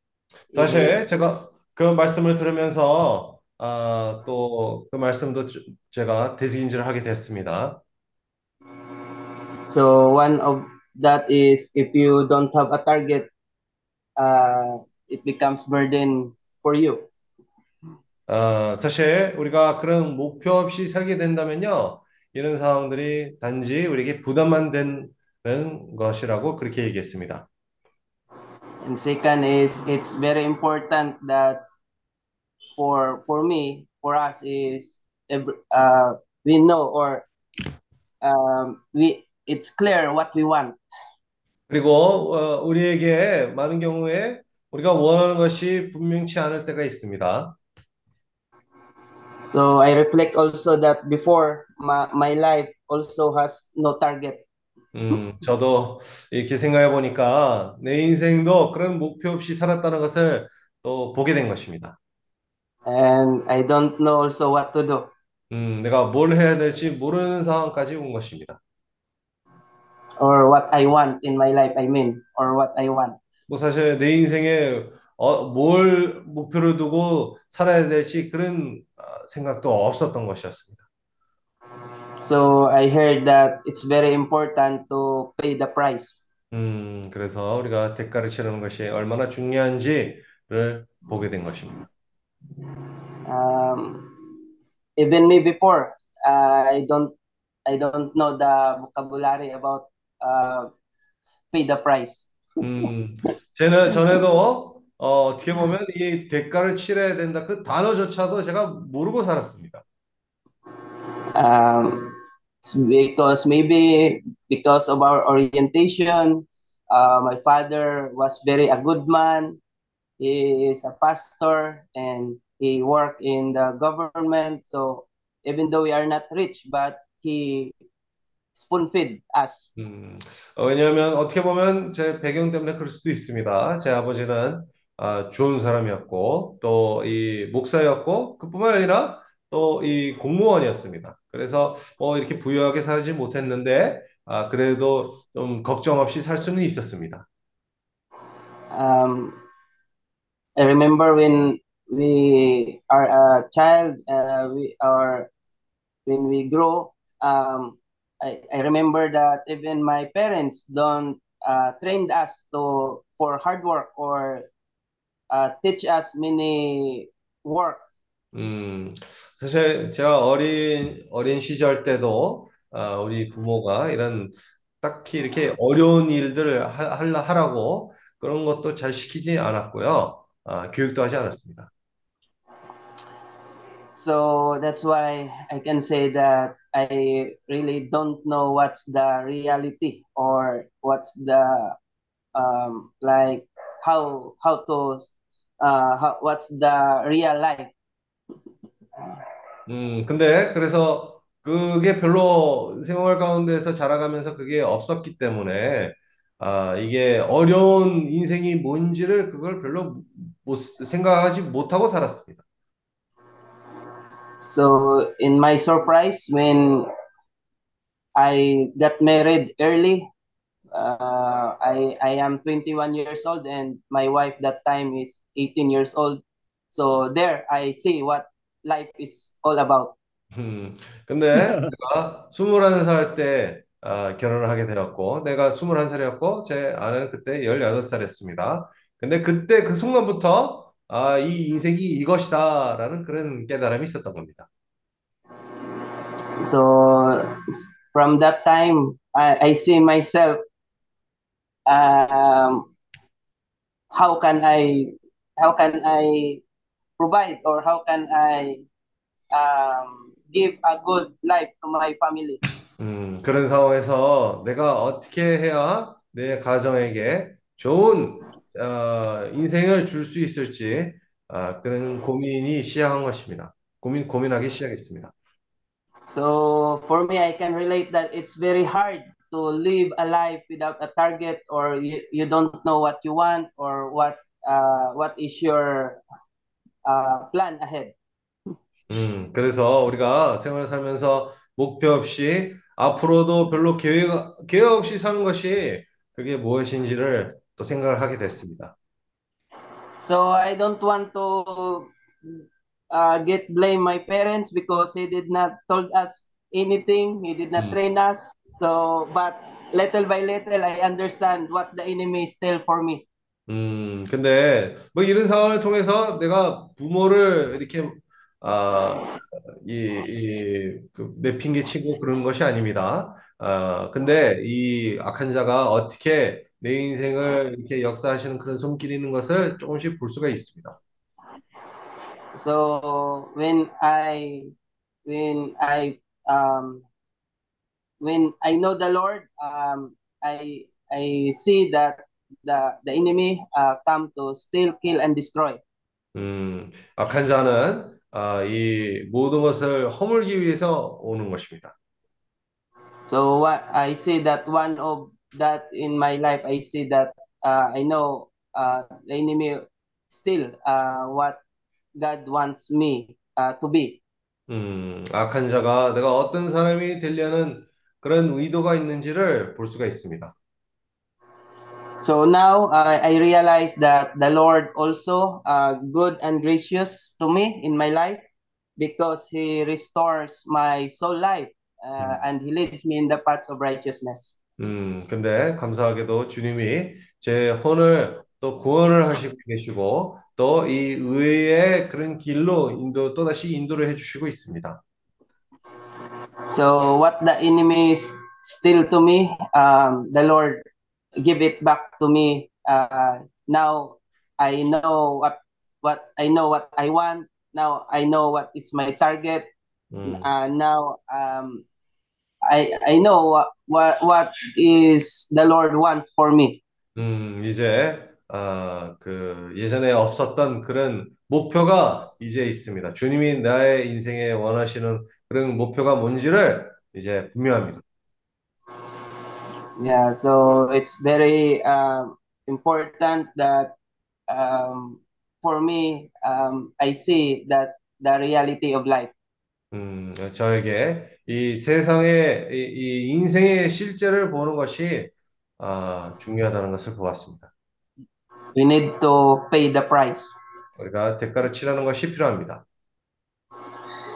사실 is- 제가 그 말씀을 들으면서 아, 또그 말씀도 주- 제가 되새김질을 하게 됐습니다. So one of that is if you don't have a target, uh, it becomes burden for you. 아, 사실 우리가 그런 목표 없이 살게 된다면요, 이런 상황들이 단지 우리에게 부담만 되는 것이라고 그렇게 얘기했습니다. And second is it's very important that for for me, for us is every- uh, we know or um, we it's clear what we want. 그리고 어, 우리에게 많은 경우에 우리가 원하는 것이 분명치 않을 때가 있습니다. So I reflect also that before my, my life also has no target. 음, 저도 이렇게 생각해 보니까 내 인생도 그런 목표 없이 살았다는 것을 또 보게 된 것입니다. And I don't know also what to do. 음, 내가 뭘 해야 될지 모르는 상황까지 온 것입니다. Or what I want in my life, I mean, or what I want. 뭐 사실 내 인생에 어, 뭘 목표를 두고 살아야 될지 그런 어, 생각도 없었던 것이었습니다. So I heard that it's very important to pay the price. 음, 그래서 우리가 대가를 치르는 것이 얼마나 중요한지를 보게 된 것입니다. Um, even me before, uh, I don't, I don't know the vocabulary about uh, pay the price. 음, 쟤는 전에도 어, 어떻게 보면 이 대가를 치러야 된다 그 단어조차도 제가 모르고 살았습니다. Um, because maybe because of our orientation, uh, my father was very a good man. He is a pastor and he worked in the government. So even though we are not rich, but he spoon feed us. 음, 어, 왜냐하면 어떻게 보면 제 배경 때문에 그럴 수도 있습니다. 제 아버지는 아, 좋은 사람이었고 또 이 목사였고 그뿐만 아니라 또 이 공무원이었습니다. 그래서 뭐 이렇게 부유하게 살지 못했는데 아, 그래도 좀 걱정 없이 살 수는 있었습니다. Um, I remember when we are a child, uh, we are when we grow. Um, I, I remember that even my parents don't uh, trained us to for hard work or uh, teach us many work. 음, 사실 제가 어린 어린 시절 때도 아, 우리 부모가 이런 딱히 이렇게 어려운 일들을 하, 하려- 하라고 그런 것도 잘 시키지 않았고요. 아, 교육도 하지 않았습니다. So that's why I can say that I really don't know what's the reality or what's the um, like how how to uh, how, what's the real life. 음, 근데 그래서 그게 별로 생활 가운데서 자라가면서 그게 없었기 때문에 아, 이게 어려운 인생이 뭔지를 그걸 별로 못, 생각하지 못하고 살았습니다. So in my surprise when I got married early, uh, I I am 21 years old and my wife that time is 18 years old. So there I see what life is all about. 음, 근데 제가 21살 때 아, 결혼을 하게 되었고, 내가 21살이었고, 제 아내는 그때 18살이었습니다. 근데 그때 그 순간부터 아, 이 인생이 이것이다라는 그런 깨달음이 있었던 겁니다. So from that time, I, I see myself. Um, how can I, how can I provide or how can I um, give a good life to my family? 음, 그런 상황에서 내가 어떻게 해야 내 가정에게 좋은 어, 인생을 줄 수 있을지 아, 그런 고민이 시작한 것입니다. 고민 고민하기 시작했습니다. So for me, I can relate that it's very hard to live a life without a target or you, you don't know what you want or what uh, what is your uh, plan ahead. 음, 그래서 우리가 생활을 살면서 목표 없이 앞으로도 별로 계획, 계획 없이 사는 것이 그게 무엇인지를 또 생각을 하게 됐습니다. So I don't want to uh, get blame my parents because he did not told us anything. He did not Mm. train us. So, but little by little, I understand what the enemy is still for me. 음, 근데 뭐 이런 상황을 통해서 내가 부모를 이렇게 아, 이, 이, 그, 내 핑계 치고 그런 것이 아닙니다. 아, 근데 이 악한 자가 어떻게 내 인생을 이렇게 역사하시는 그런 손길이 있는 것을 조금씩 볼 수가 있습니다. So when I when I um when I know the Lord, um I I see that the the enemy uh, come to steal, kill, and destroy. 음, 악한 자는 아, 이 모든 것을 허물기 위해서 오는 것입니다. So what I see that one of that in my life, I see that uh, I know uh, the enemy still uh, what God wants me uh, to be. 음, 악한 자가 내가 어떤 사람이 되려는 그런 의도가 있는지를 볼 수가 있습니다. So now uh, I realize that the Lord also uh, good and gracious to me in my life because He restores my soul life uh, and He leads me in the paths of righteousness. 음, 근데 감사하게도 주님이 제 혼을 또 구원을 하시고 계시고 또 이 의의 그런 길로 인도 또다시 인도를 해주시고 있습니다. So what the enemy is still to me, um, the Lord give it back to me. Uh, now I know what what I know what I want. Now I know what is my target. 음, Uh, now um, I I know what, what what is the Lord wants for me. 음, 이제 아, 그 예전에 없었던 그런 목표가 이제 있습니다. 주님이 나의 인생에 원하시는 그런 목표가 뭔지를 이제 분명합니다. Yeah, so it's very um, important that um, for me um, I see that the reality of life. 음, 저에게 이 세상의 이, 이 인생의 실제를 보는 것이 아, 중요하다는 것을 보았습니다. We need to pay the price. 우리가 대가를 치르는 것이 필요합니다.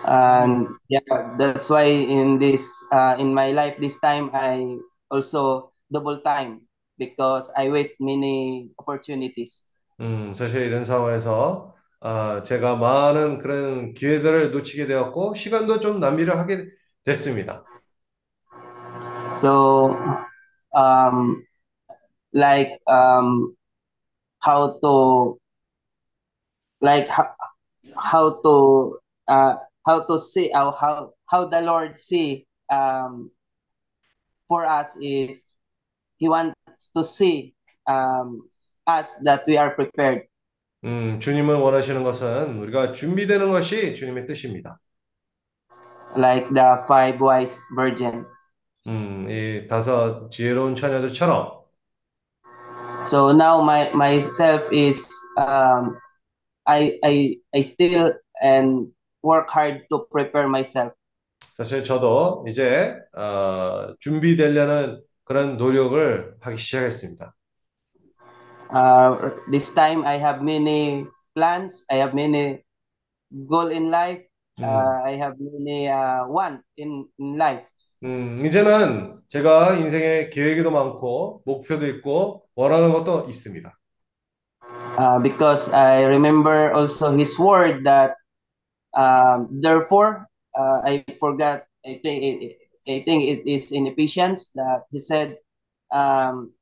And yeah, that's why in this uh, in my life this time I also double time because I waste many opportunities. 음, 사실 이런 상황에서 아, 제가 많은 그런 기회들을 놓치게 되었고 시간도 좀 낭비를 하게 됐습니다. So um, like um, how to like how, how to uh, how to see how how how the Lord see um, for us is He wants to see um, us that we are prepared. 음, 주님은 원하시는 것은 우리가 준비되는 것이 주님의 뜻입니다. like the five wise virgin. 음, 이 다섯 지혜로운 처녀들처럼 So now my myself is um, I I I still and work hard to prepare myself. 사실 저도 이제 어, 준비되려는 그런 노력을 하기 시작했습니다. Uh, this time I have many plans. I have many goal in life. 음, Uh, I have many uh, want in, in life. 음, 이제는 제가 인생에 계획도 많고 목표도 있고 원하는 것도 있습니다. Uh, because I remember also His word that um, therefore uh, I forgot. I think it, I think it is in Ephesians that He said, um,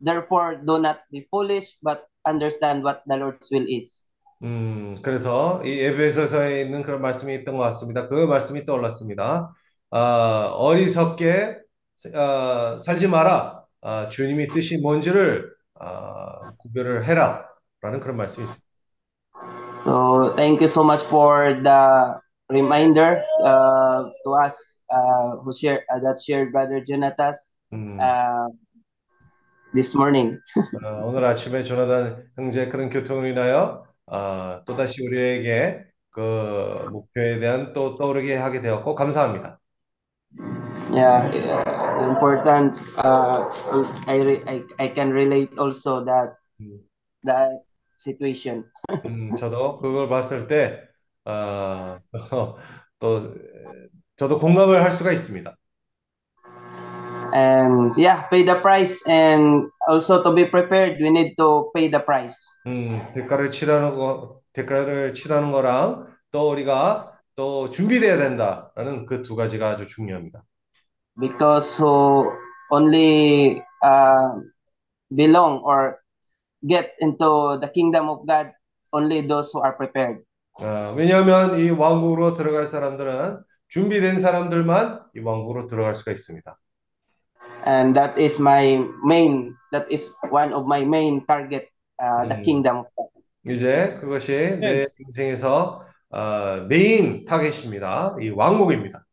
"Therefore do not be foolish, but understand what the Lord's will is." 음, 그래서 이 에베소서에 있는 그런 말씀이 있던 것 같습니다. 그 말씀이 떠올랐습니다. 아, 어리석게 아, 살지 마라. 아, 주님의 뜻이 뭔지를 아, 구별을 해라. 라는 그런 말씀이 있습니다. So thank you so much for the reminder uh, to us uh, who share uh, that shared Brother Jonathan 음, uh, this morning. 아, 오늘 아침에 조나단 형제 그런 교통으로 인하여 아, 또다시 우리에게 그 목표에 대한 또 떠오르게 하게 되었고 감사합니다. Yeah, important. Uh, I, I I can relate also that 음, that situation. 음, 저도 그걸 봤을 때 아, 또 저도 공감을 할 수가 있습니다. And yeah, pay the price, and also to be prepared, we need to pay the price. 음, 대가를 치르는 거, 대가를 치르는 거랑 또 우리가 또 준비되어야 된다라는 그 두 가지가 아주 중요합니다. because who only uh, belong or get into the kingdom of God only those who are prepared. 어, 왜냐하면 이 왕국으로 들어갈 사람들은 준비된 사람들만 이 왕국으로 들어갈 수가 있습니다. And that is my main, that is one of my main target, uh, the Mm. kingdom of God. 이제 그것이 내 인생에서 어, 메인 타겟입니다. 이 왕국입니다.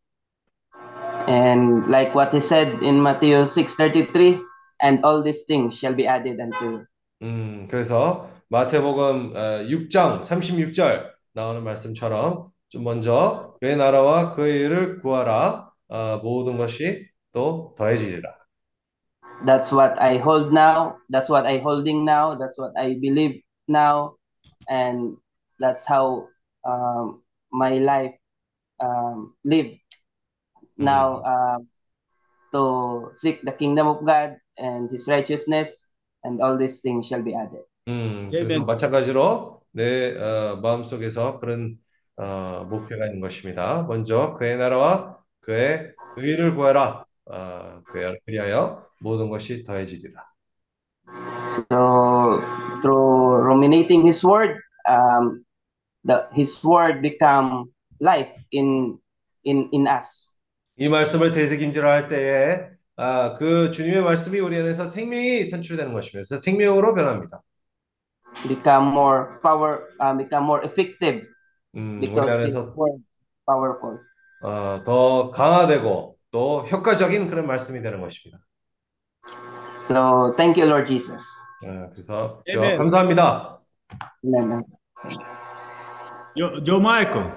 And like what he said in Matthew 6:33, and all these things shall be added unto you. 음, 그래서 마태복음 어, 6장 36절 나오는 말씀처럼 좀 먼저 그의 나라와 그의 일을 구하라 어, 모든 것이 또 더해지리라. That's what I hold now. That's what I holding now. That's what I believe now, and that's how um, my life um, live now um, to seek the kingdom of God and His righteousness, and all these things shall be added. 음, 그래서. 마찬가지로 내 어, 마음 속에서 그런 어, 목표가 있는 것입니다. 먼저 그의 나라와 그의 의를 구하라. 어, 그에- 그리하여 모든 것이 더해지리라. So through ruminating His word, um, the His word become life in in in us. 이 말씀을 되새김질할 때에 아, 그 주님의 말씀이 우리 안에서 생명이 선출되는 것이면서 생명으로 변합니다. become more power uh, become more effective 음, 우리 because his 안에서 word powerful 어, 더 강화되고 또 효과적인 그런 말씀이 되는 것입니다. so thank you lord jesus 어, 그래서 저. 감사합니다. Amen. Joe, Joe Michael,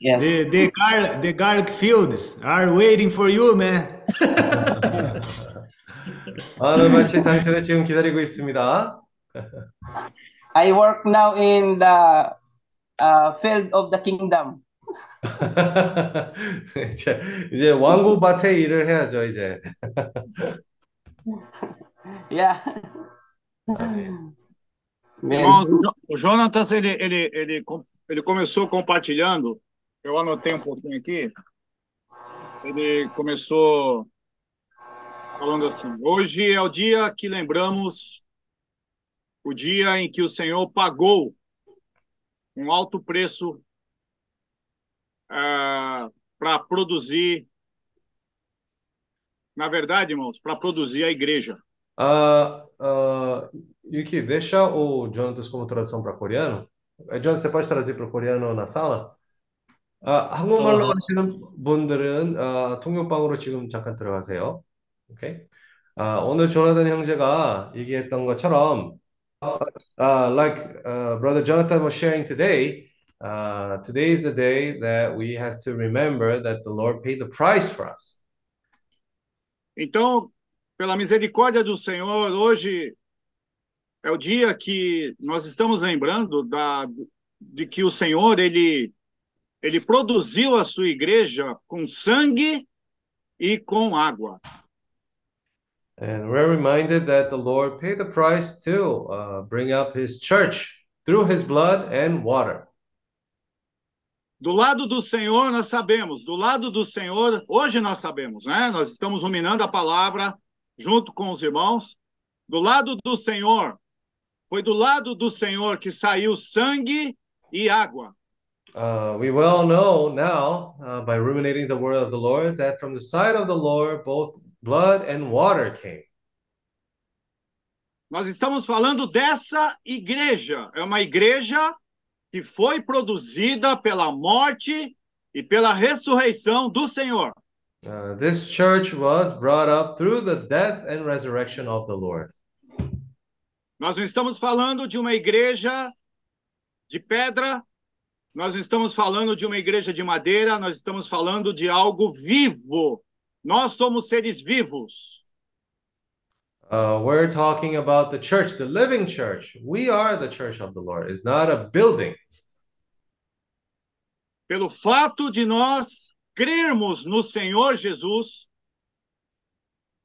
yes the, the, gar- the garlic fields are waiting for you, man. 많은 마치 당신을 지금 기다리고 있습니다. i work now in the uh, field of the kingdom 이제 이제 왕국 밭에 일을 해야죠, 이제. yeah 아멘. Man. Irmãos, o Jo- o Jonatas, ele, ele, ele, com- ele começou compartilhando, eu anotei um pouquinho aqui, ele começou falando assim, hoje é o dia que lembramos o dia em que o Senhor pagou um alto preço para produzir, na verdade, irmãos, para produzir a igreja. Ah, ah, Yuki, deixa o Jonatas como tradução para coreano. Eh, Jonathan, você pode traduzir para o coreano na sala? 아, 한국말로 어. 하시는 분들은 아, 통역방으로 지금 잠깐 들어가세요. 오케이? 아, 오늘 조나단 형제가 얘기했던 것처럼 아, like uh, brother Jonathan was sharing today, uh, today is the day that we have to remember that the Lord paid the price for us. Então, pela misericórdia do Senhor, hoje é o dia que nós estamos lembrando da, de que o Senhor ele, ele produziu a sua igreja com sangue e com água. And we're reminded that the Lord paid the price to uh, bring up his church through his blood and water. Do lado do Senhor, nós sabemos, do lado do Senhor, hoje nós sabemos, né? Nós estamos ruminando a palavra junto com os irmãos. Do lado do Senhor, foi do lado do Senhor que saiu sangue e água. Uh, we well know now, uh, by ruminating the word of the Lord, that from the side of the Lord, both blood and water came. Nós estamos falando dessa igreja. É uma igreja que foi produzida pela morte e pela ressurreição do Senhor. Uh, this church was brought up through the death and resurrection of the Lord. Nós não estamos falando de uma igreja de pedra, nós não estamos falando de uma igreja de madeira, nós estamos falando de algo vivo. Nós somos seres vivos. Uh, we're talking about the church, the living church. We are the church of the Lord. It's not a building. Pelo fato de nós crermos no Senhor Jesus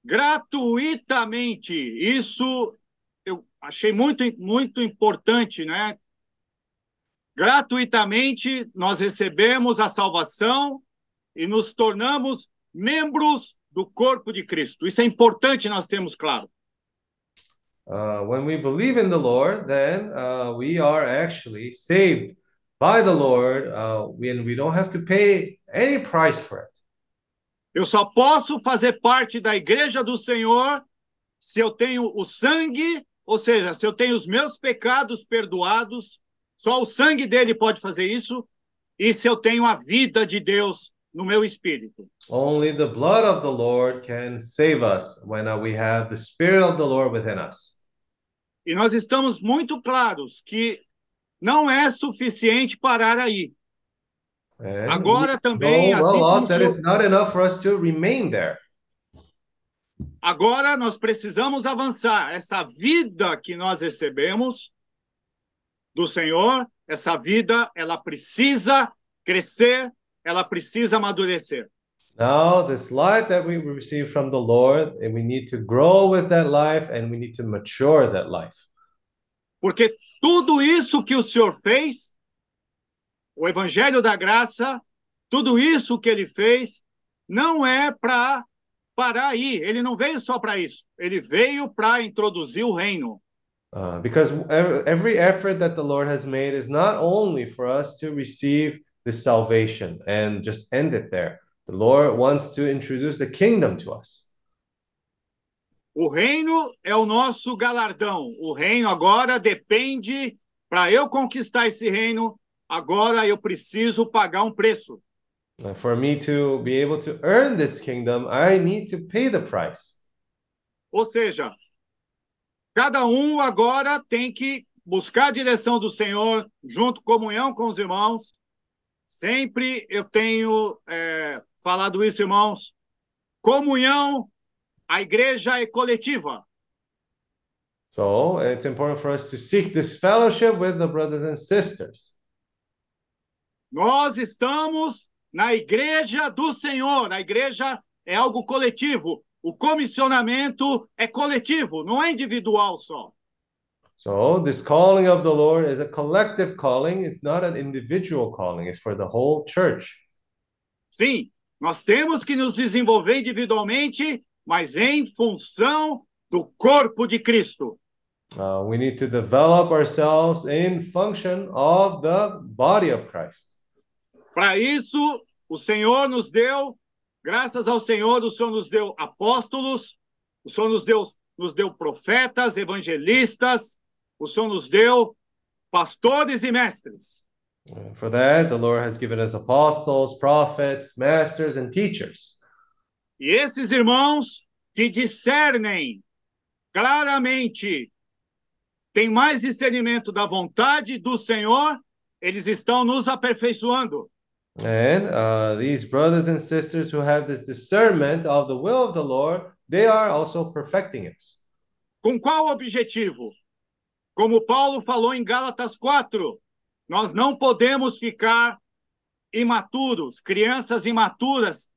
gratuitamente. Isso eu achei muito muito importante, né? gratuitamente nós recebemos a salvação e nos tornamos membros do corpo de Cristo. Isso é importante nós termos claro. Uh, when we believe in the Lord, then uh, we are actually saved by the Lord, uh, and we don't have to pay any price for it. Eu só posso fazer parte da igreja do Senhor se eu tenho o sangue, ou seja, se eu tenho os meus pecados perdoados, só o sangue dele pode fazer isso, e se eu tenho a vida de Deus no meu espírito. Only the blood of the Lord can save us when uh, we have the Spirit of the Lord within us. E nós estamos muito claros que não é suficiente parar aí. And Agora we também, assim como it's not enough for us to remain there. Agora nós precisamos avançar. Essa vida que nós recebemos do Senhor, essa vida, ela precisa crescer, ela precisa amadurecer. Now, this life that we receive from the Lord, and we need to grow with that life and we need to mature that life. Porque tudo isso que o Senhor fez, o Evangelho da Graça, tudo isso que ele fez, não é para parar aí. Ele não veio só para isso. Ele veio para introduzir o reino. Uh, because every effort that the Lord has made is not only for us to receive this salvation and just end it there. The Lord wants to introduce the kingdom to us. O reino é o nosso galardão. O reino agora depende. Para eu conquistar esse reino, agora eu preciso pagar um preço. For me to be able to earn this kingdom, I need to pay the price. Ou seja, cada um agora tem que buscar a direção do Senhor, junto comunhão com os irmãos. Sempre eu tenho é, falado isso, irmãos. Comunhão, a igreja é coletiva. So it's important for us to seek this fellowship with the brothers and sisters. Nós estamos na igreja do Senhor. A igreja é algo coletivo. O comissionamento é coletivo, não é individual só. So this calling of the Lord is a collective calling. It's not an individual calling. It's for the whole church. Sim, nós temos que nos desenvolver individualmente, mas em função do corpo de Cristo. Uh, we need to develop ourselves in function of the body of Christ. Para isso, o Senhor nos deu, graças ao Senhor, o Senhor nos deu apóstolos, o Senhor nos deu, nos deu profetas, evangelistas, o Senhor nos deu pastores e mestres. For that, the Lord has given us apostles, prophets, masters, and teachers. E esses irmãos que discernem claramente, têm mais discernimento da vontade do Senhor, eles estão nos aperfeiçoando. And uh, these brothers and sisters who have this discernment of the will of the Lord, they are also perfecting us. Com qual objetivo? Como Paulo falou em Gálatas 4, nós não podemos ficar imaturos, crianças imaturas,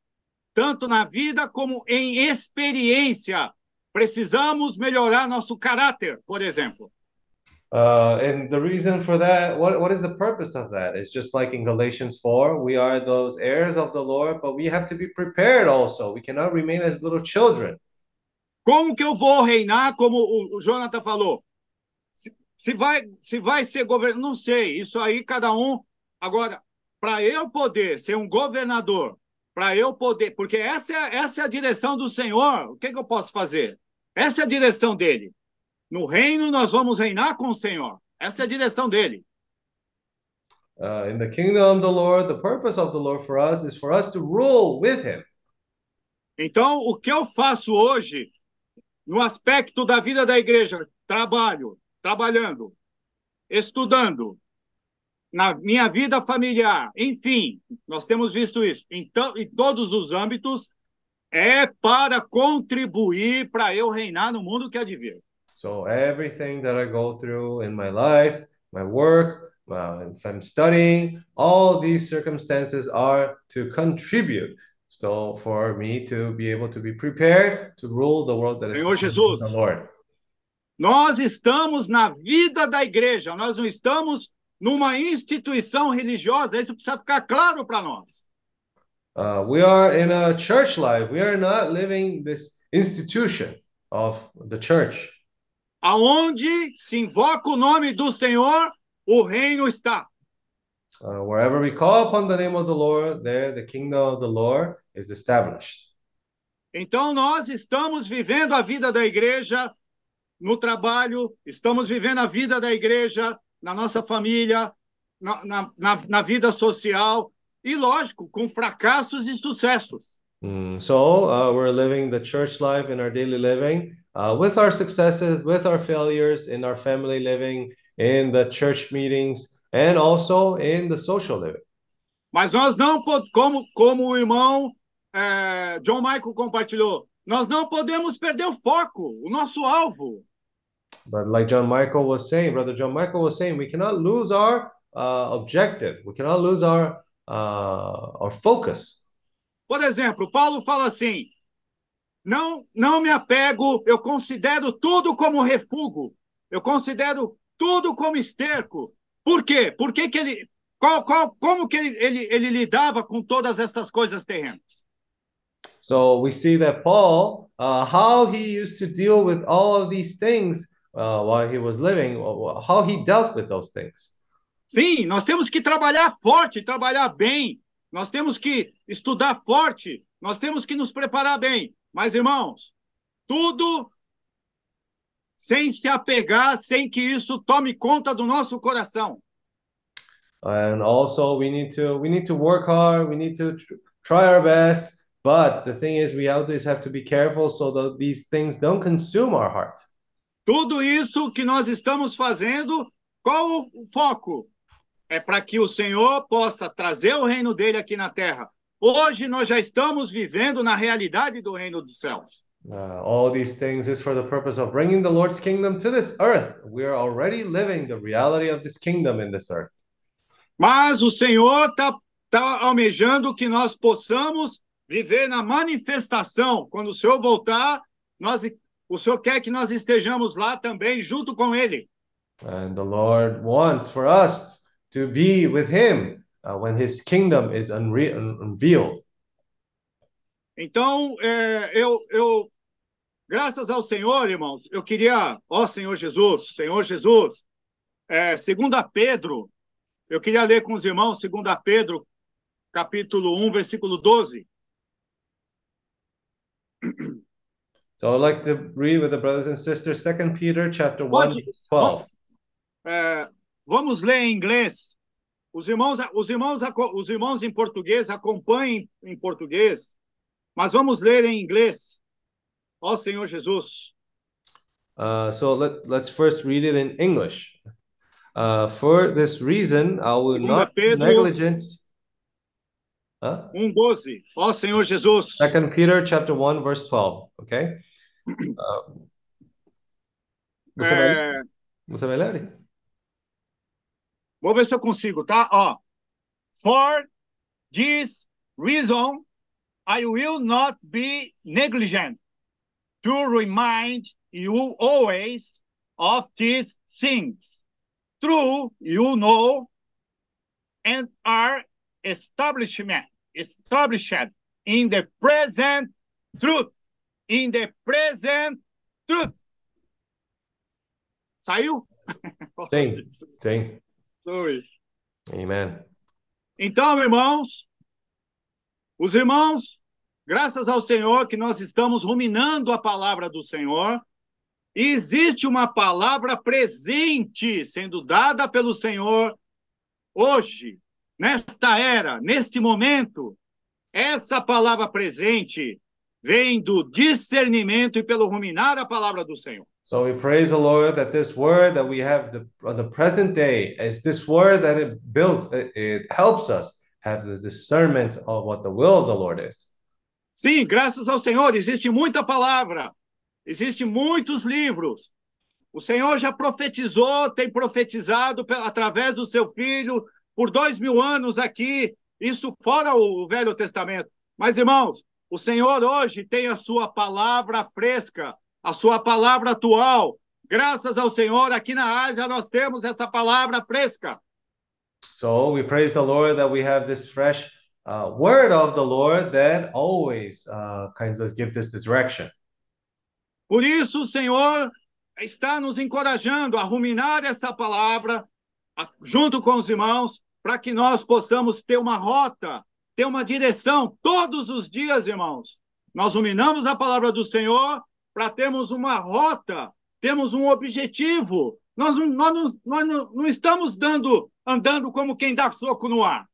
tanto na vida como em experiência. Precisamos melhorar nosso caráter, por exemplo. Uh, and the reason for that, what, what is the purpose of that? It's just like in Galatians 4, we are those heirs of the Lord, but we have to be prepared also. We cannot remain as little children. Como que eu vou reinar, como o, o Jonathan falou? Se, vai, se vai ser governador, não sei. Isso aí cada um. Agora, para eu poder ser um governador, para eu poder, porque essa é, essa é a direção do Senhor. O que, que eu posso fazer? Essa é a direção dele. No reino nós vamos reinar com o Senhor. Essa é a direção dele. Uh, in the kingdom of the Lord, the purpose of the Lord for us is for us to rule with Him. Então, o que eu faço hoje, no aspecto da vida da igreja, trabalho, trabalhando, estudando, na minha vida familiar, enfim, nós temos visto isso. Então, em todos os âmbitos, é para contribuir para eu reinar no mundo que há de vir. So everything that I go through in my life, my work, uh, if I'm studying, all these circumstances are to contribute. So for me to be able to be prepared to rule the world that is Senhor Jesus. the Lord. Nós estamos na vida da igreja, nós não estamos numa instituição religiosa. Isso precisa ficar claro para nós. Uh, we are in a church life. We are not living this institution of the church. Aonde se invoca o nome do Senhor, o reino está. Uh, wherever we call upon the name of the Lord, there the kingdom of the Lord is established. Então, nós estamos vivendo a vida da igreja no trabalho, estamos vivendo a vida da igreja na nossa família, na, na, na, na vida social, e, lógico, com fracassos e sucessos. Mm, so uh, we're living the church life in our daily living uh, with our successes, with our failures, in our family living, in the church meetings, and also in the social living. Mas nós não, como, como o irmão eh, John Michael compartilhou, nós não podemos perder o foco, o nosso alvo. But like John Michael was saying, Brother John Michael was saying, we cannot lose our uh, objective. We cannot lose our uh, our focus. Por exemplo, Paulo fala assim: não, não me apego, eu considero tudo como refúgio, eu considero tudo como esterco. Por quê? Por que, que ele. Qual, qual, como que ele, ele, ele lidava com todas essas coisas terrenas? So we see that Paul, uh, how he used to deal with all of these things uh, while he was living, how he dealt with those things. Sim, nós temos que trabalhar forte, trabalhar bem. Nós temos que estudar forte, nós temos que nos preparar bem. Mas, irmãos, tudo sem se apegar, sem que isso tome conta do nosso coração. And also we need to we need to work hard. We need to tr- try our best. But the thing is, we always have to be careful so that these things don't consume our heart. Tudo isso que nós estamos fazendo, qual o foco? É para que o Senhor possa trazer o reino dele aqui na terra. Hoje nós já estamos vivendo na realidade do reino dos céus. Uh, all these things is for the purpose of bringing the Lord's kingdom to this earth. We are already living the reality of this kingdom in this earth. Mas o Senhor está tá almejando que nós possamos viver na manifestação. Quando o Senhor voltar, nós, o Senhor quer que nós estejamos lá também, junto com Ele. And the Lord wants for us to be with Him uh, when His kingdom is unre- un- unveiled. Então, é, eu, eu, graças ao Senhor, irmãos, eu queria, ó Senhor Jesus, Senhor Jesus, é, 2 Pedro, eu queria ler com os irmãos 2 Pedro, capítulo 1, versículo 12. So I'd like to read with the brothers and sisters, Second Peter chapter 1, Pode- verse 12. É, vamos ler em inglês. Os irmãos, os irmãos, os irmãos em português acompanhem em português, mas vamos ler em inglês. Ó Senhor Jesus. Uh, so let, let's first read it in English. Uh, for this reason, I will not Pedro- negligent. Huh? 1:12. Ó Senhor Jesus. Second Peter chapter 1, verse 12. Okay? Uh, você, vai, É, você vai ler? vou ver se eu consigo, tá? Ó. For this reason, I will not be negligent to remind you always of these things. True, you know, and are establishment established in the present truth. In the present truth. Saiu? Sim. Sim. Sorry. Amen. Então, irmãos, os irmãos, graças ao Senhor que nós estamos ruminando a palavra do Senhor, existe uma palavra presente sendo dada pelo Senhor hoje, nesta era, neste momento. Essa palavra presente vem do discernimento e pelo ruminar a palavra do Senhor. So we praise the Lord that this word that we have the, the present day is this word that it builds, it, it helps us have the discernment of what the will of the Lord is. Sim, graças ao Senhor, existe muita palavra, existe muitos livros. O Senhor já profetizou, tem profetizado através do seu filho por dois mil anos aqui, isso fora o Velho Testamento. Mas, irmãos, o Senhor hoje tem a sua palavra fresca, a sua palavra atual. Graças ao Senhor, aqui na Ásia nós temos essa palavra fresca. So we praise the Lord that we have this fresh uh, word of the Lord that always uh, kinds of give this direction. Por isso, o Senhor está nos encorajando a ruminar essa palavra a- junto com os irmãos, para que nós possamos ter uma rota, ter uma direção todos os dias, irmãos. Nós ruminamos a palavra do Senhor para termos uma rota, temos um objetivo. Nós, não- nós, nós não, não estamos dando, andando como quem dá soco no ar.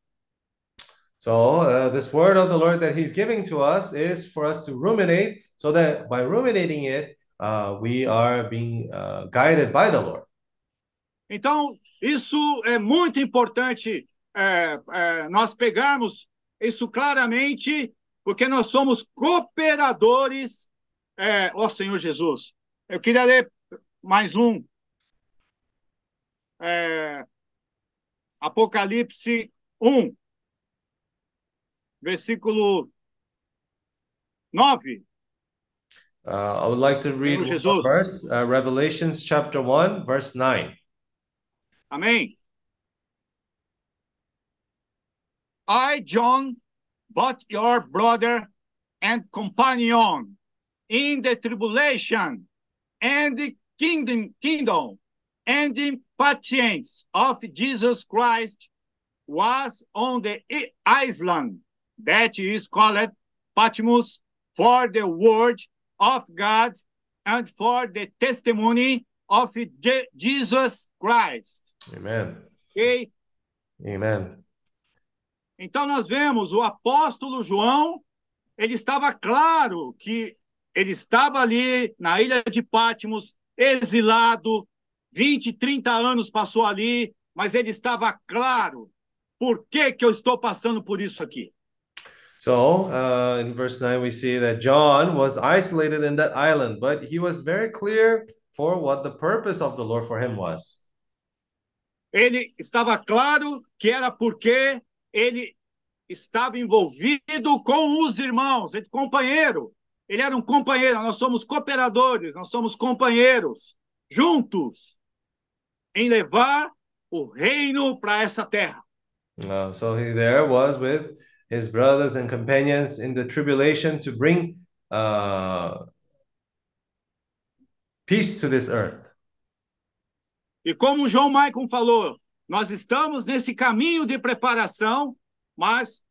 So uh, this word of the Lord that He's giving to us is for us to ruminate, so that by ruminating it, uh, we are being uh, guided by the Lord. Então, isso é muito importante é, é, nós pegarmos isso claramente, porque nós somos cooperadores, é, ó Senhor Jesus. Eu queria ler mais um. É, Apocalipse 1, versículo 9. Uh, I would like to read verse, uh, Revelations chapter 1, verse 9. Amém? I, John, but your brother and companion in the tribulation and the kingdom, kingdom and the patience of Jesus Christ was on the island that is called Patmos for the word of God and for the testimony of Je- Jesus Christ. Amen. Ok? Amen. Então nós vemos o apóstolo João, ele estava claro que ele estava ali na ilha de Patmos, exilado, 20, 30 anos passou ali, mas ele estava claro por que que eu estou passando por isso aqui. So uh, in verse 9, we see that John was isolated in that island, but he was very clear for what the purpose of the Lord for him was. Ele estava claro que era porque ele estava envolvido com os irmãos, ele companheiro. Ele era um companheiro, nós somos cooperadores, nós somos companheiros, juntos, em levar o reino para essa terra. Uh, so he there was with his brothers and companions in the tribulation to bring uh, peace to this earth. E como João Maicon falou, nós estamos nesse caminho de preparação, mas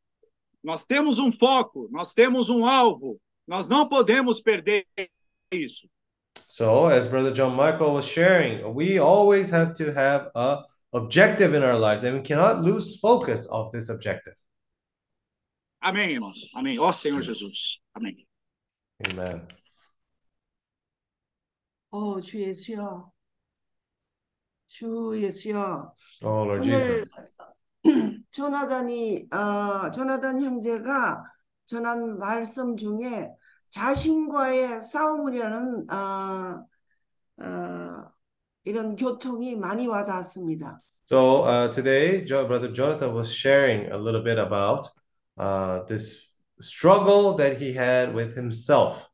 nós temos um foco, nós temos um alvo, nós não podemos perder isso. So, as Brother John Michael was sharing, we always have to have a objective in our lives, and we cannot lose focus of this objective. Amém, irmãos. Amém. Ó oh, Senhor Jesus. Amém. Amen. 哦，主耶稣啊， 주 예수여. Oh Lord 오늘 Jesus. 조나단이 어, 조나단 형제가 전한 말씀 중에 자신과의 싸움이라는 어, 어, 이런 교통이 많이 와닿았습니다. So uh, today, Brother Jonathan was sharing a little bit about uh, this struggle that he had with himself.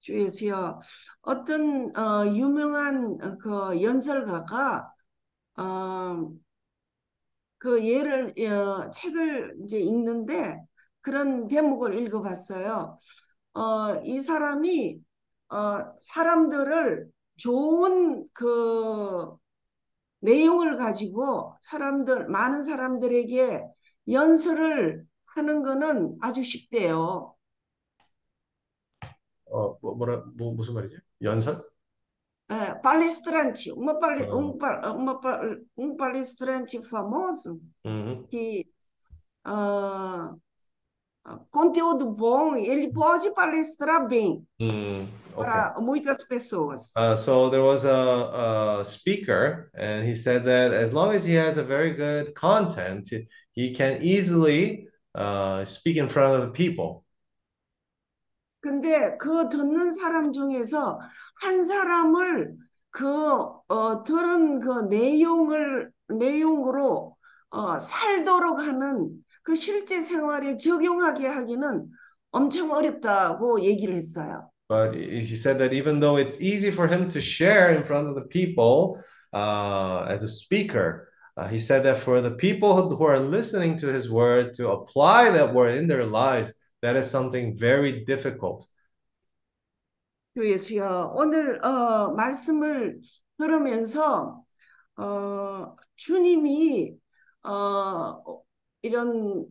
주 예수여. 어떤 어, 유명한 어, 그 연설가가 어, 그 예를 어, 책을 이제 읽는데 그런 대목을 읽어봤어요. 어, 이 사람이 어, 사람들을 좋은 그 내용을 가지고 사람들 많은 사람들에게 연설을 하는 거는 아주 쉽대요. 어, 뭐, 뭐라, 뭐, 무슨 말이지? 연설? É, palestrante, uma pale, Ah. um, pa- uma, pa- um palestrante famoso Uhum. que ah, ah, conteúdo bom, ele pode palestrar bem Mm, okay. para muitas pessoas. Uh, so there was a, a speaker, and he said that as long as he has a very good content, he- he can easily uh, speak in front of the people. 근데 그 듣는 사람 중에서 한 사람을 그 어, 들은 그 내용을 내용으로 어, 살도록 하는 그 실제 생활에 적용하게 하기는 엄청 어렵다고 얘기를 했어요. But he said that even though it's easy for him to share in front of the people uh, as a speaker, uh, he said that for the people who are listening to his word to apply that word in their lives, that is something very difficult. 주 예수여, 오늘 어, 말씀을 들으면서 어, 주님이 어, 이런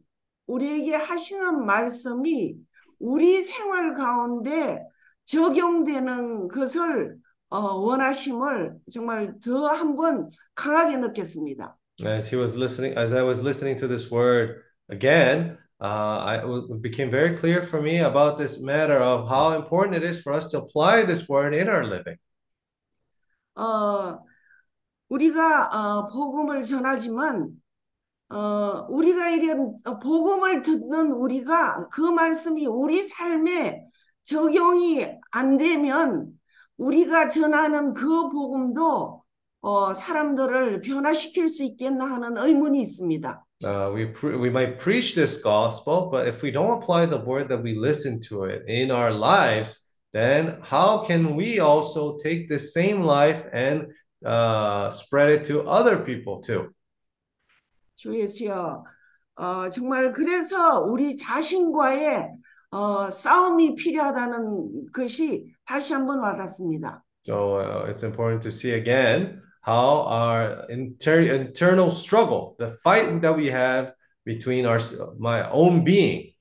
우리에게 하시는 말씀이 우리 생활 가운데 적용되는 것을 어, 원하심을 정말 더 한번 강하게 느꼈습니다. As he was listening, as I was listening to this word again, uh, I, it became very clear for me about this matter of how important it is for us to apply this word in our living. 어, 우리가 어, 복음을 전하지만 어, 우리가 이런 복음을 듣는 우리가 그 말씀이 우리 삶에 적용이 안 되면 우리가 전하는 그 복음도 어, 사람들을 변화시킬 수 있겠나 하는 의문이 있습니다. Uh, we pre- we might preach this gospel, but if we don't apply the word that we listen to it in our lives, then how can we also take the same life and uh, spread it to other people too? 주 예수여, 어, 정말 그래서 우리 자신과의 어, 싸움이 필요하다는 것이 다시 한번 와닿습니다. So uh, it's important to see again How our inter- internal struggle, the fight that we have between our my own being.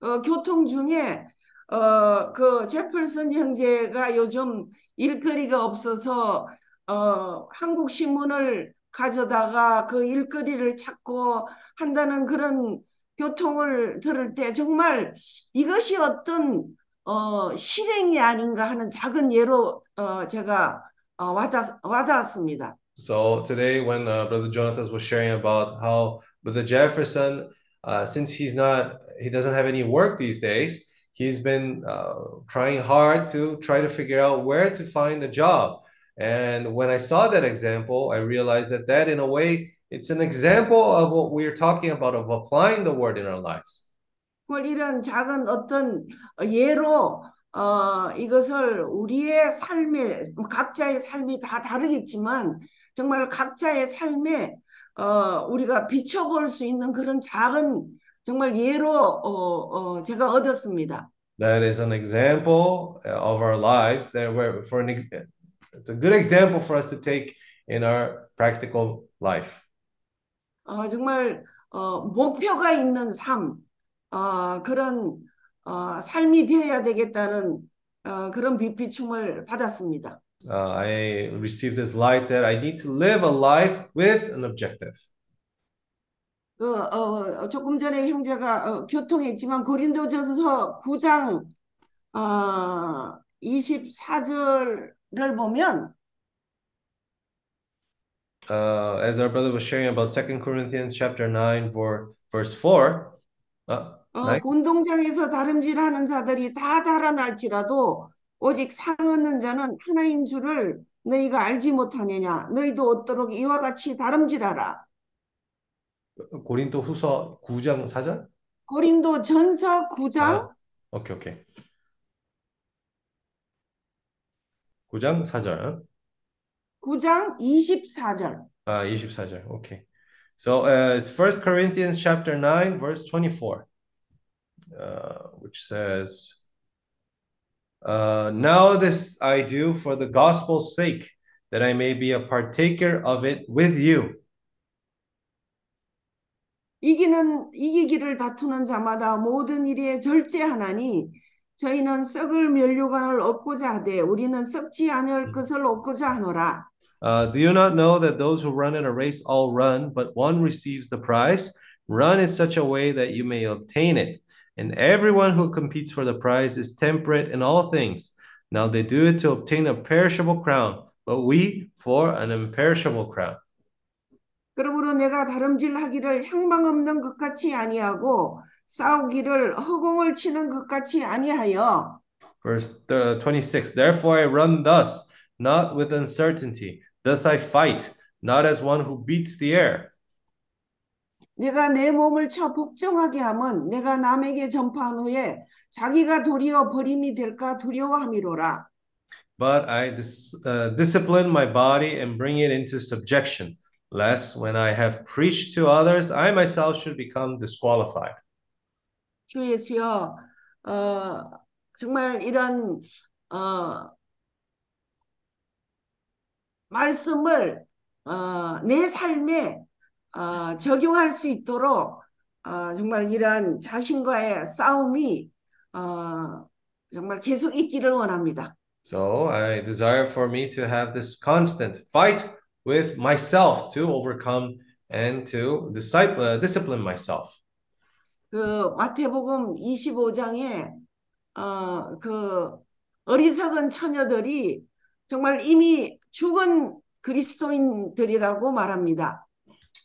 어, 교통 중에 어, 그 제펄슨 형제가 요즘 일거리가 없어서 어, 한국 신문을 가져다가 그 일거리를 찾고 한다는 그런 교통을 들을 때 정말 이것이 어떤 어, 실행이 아닌가 하는 작은 예로 어, 제가 어, 와닿, 와닿았습니다. So today, when uh, Brother Jonathan was sharing about how Brother Jefferson, uh, since he's not, he doesn't have any work these days, he's been uh, trying hard to try to figure out where to find a job. And when I saw that example, I realized that that, in a way, it's an example of what we're talking about of applying the word in our lives. 그걸 이런 작은 어떤 예로 어, 이것을 우리의 삶에 각자의 삶이 다 다르겠지만 정말 각자의 삶에 어, 우리가 비춰볼 수 있는 그런 작은 정말 예로 어, 어, 제가 얻었습니다. That is an example of our lives that where for an ex- it's a good example for us to take in our practical life. 어, 정말 어, 목표가 있는 삶, 어, 그런 어, 삶이 되어야 되겠다는 어, 그런 비피춤을 받았습니다. Uh, I received this light that I need to live a life with an objective. 그, 어, 조금 전에 형제가 어, 교통했지만 고린도전서 9장 어, 24절을 보면 Uh, as our brother was sharing about Second Corinthians chapter 9 for verse 4, uh, 어, nine? 운동장에서 다름질하는 자들이 다 달아날지라도 오직 상 얻는 자는 하나인 줄을 너희가 알지 못하느냐 너희도 얻도록 이와 같이 다름질하라 고린도 후서 9장 4절? 고린도 전서 9장 아, 오케이, 오케이. 9장 4절. 9장 24절 아, 24절. 오케이. So uh, it's First Corinthians chapter 9 verse 24. Uh, which says uh, now this I do for the gospel's sake that I may be a partaker of it with you. 이기는 이기기를 다투는 자마다 모든 일에 절제하나니 저희는 썩을 면류관을 얻고자 하되 우리는 썩지 않을 것을 얻고자 하노라 Uh, do you not know that those who run in a race all run, but one receives the prize? Run in such a way that you may obtain it. And everyone who competes for the prize is temperate in all things. Now they do it to obtain a perishable crown, but we for an imperishable crown. 그러므로 내가 다름질하기를 향방 없는 것 같이 아니하고 싸우기를 허공을 치는 것 같이 아니하여 Verse uh, 26 Therefore I run thus, not with uncertainty. Thus I fight, not as one who beats the air. 내가 내 몸을 쳐 복종하게 함은 내가 남에게 전파한 후에 자기가 도리어 버림이 될까 두려워함이로라. But I dis- uh, discipline my body and bring it into subjection, lest when I have preached to others, I myself should become disqualified. 주 예수여, 어, 정말 이런 어, 말씀을 어, 내 삶에 어, 적용할 수 있도록 어, 정말 이런 자신과의 싸움이 어, 정말 계속 있기를 원합니다. So I desire for me to have this constant fight with myself to overcome and to disciple, uh, discipline myself. 그 마태복음 25장에 어, 그 어리석은 처녀들이 정말 이미 죽은 그리스도인들이라고 말합니다.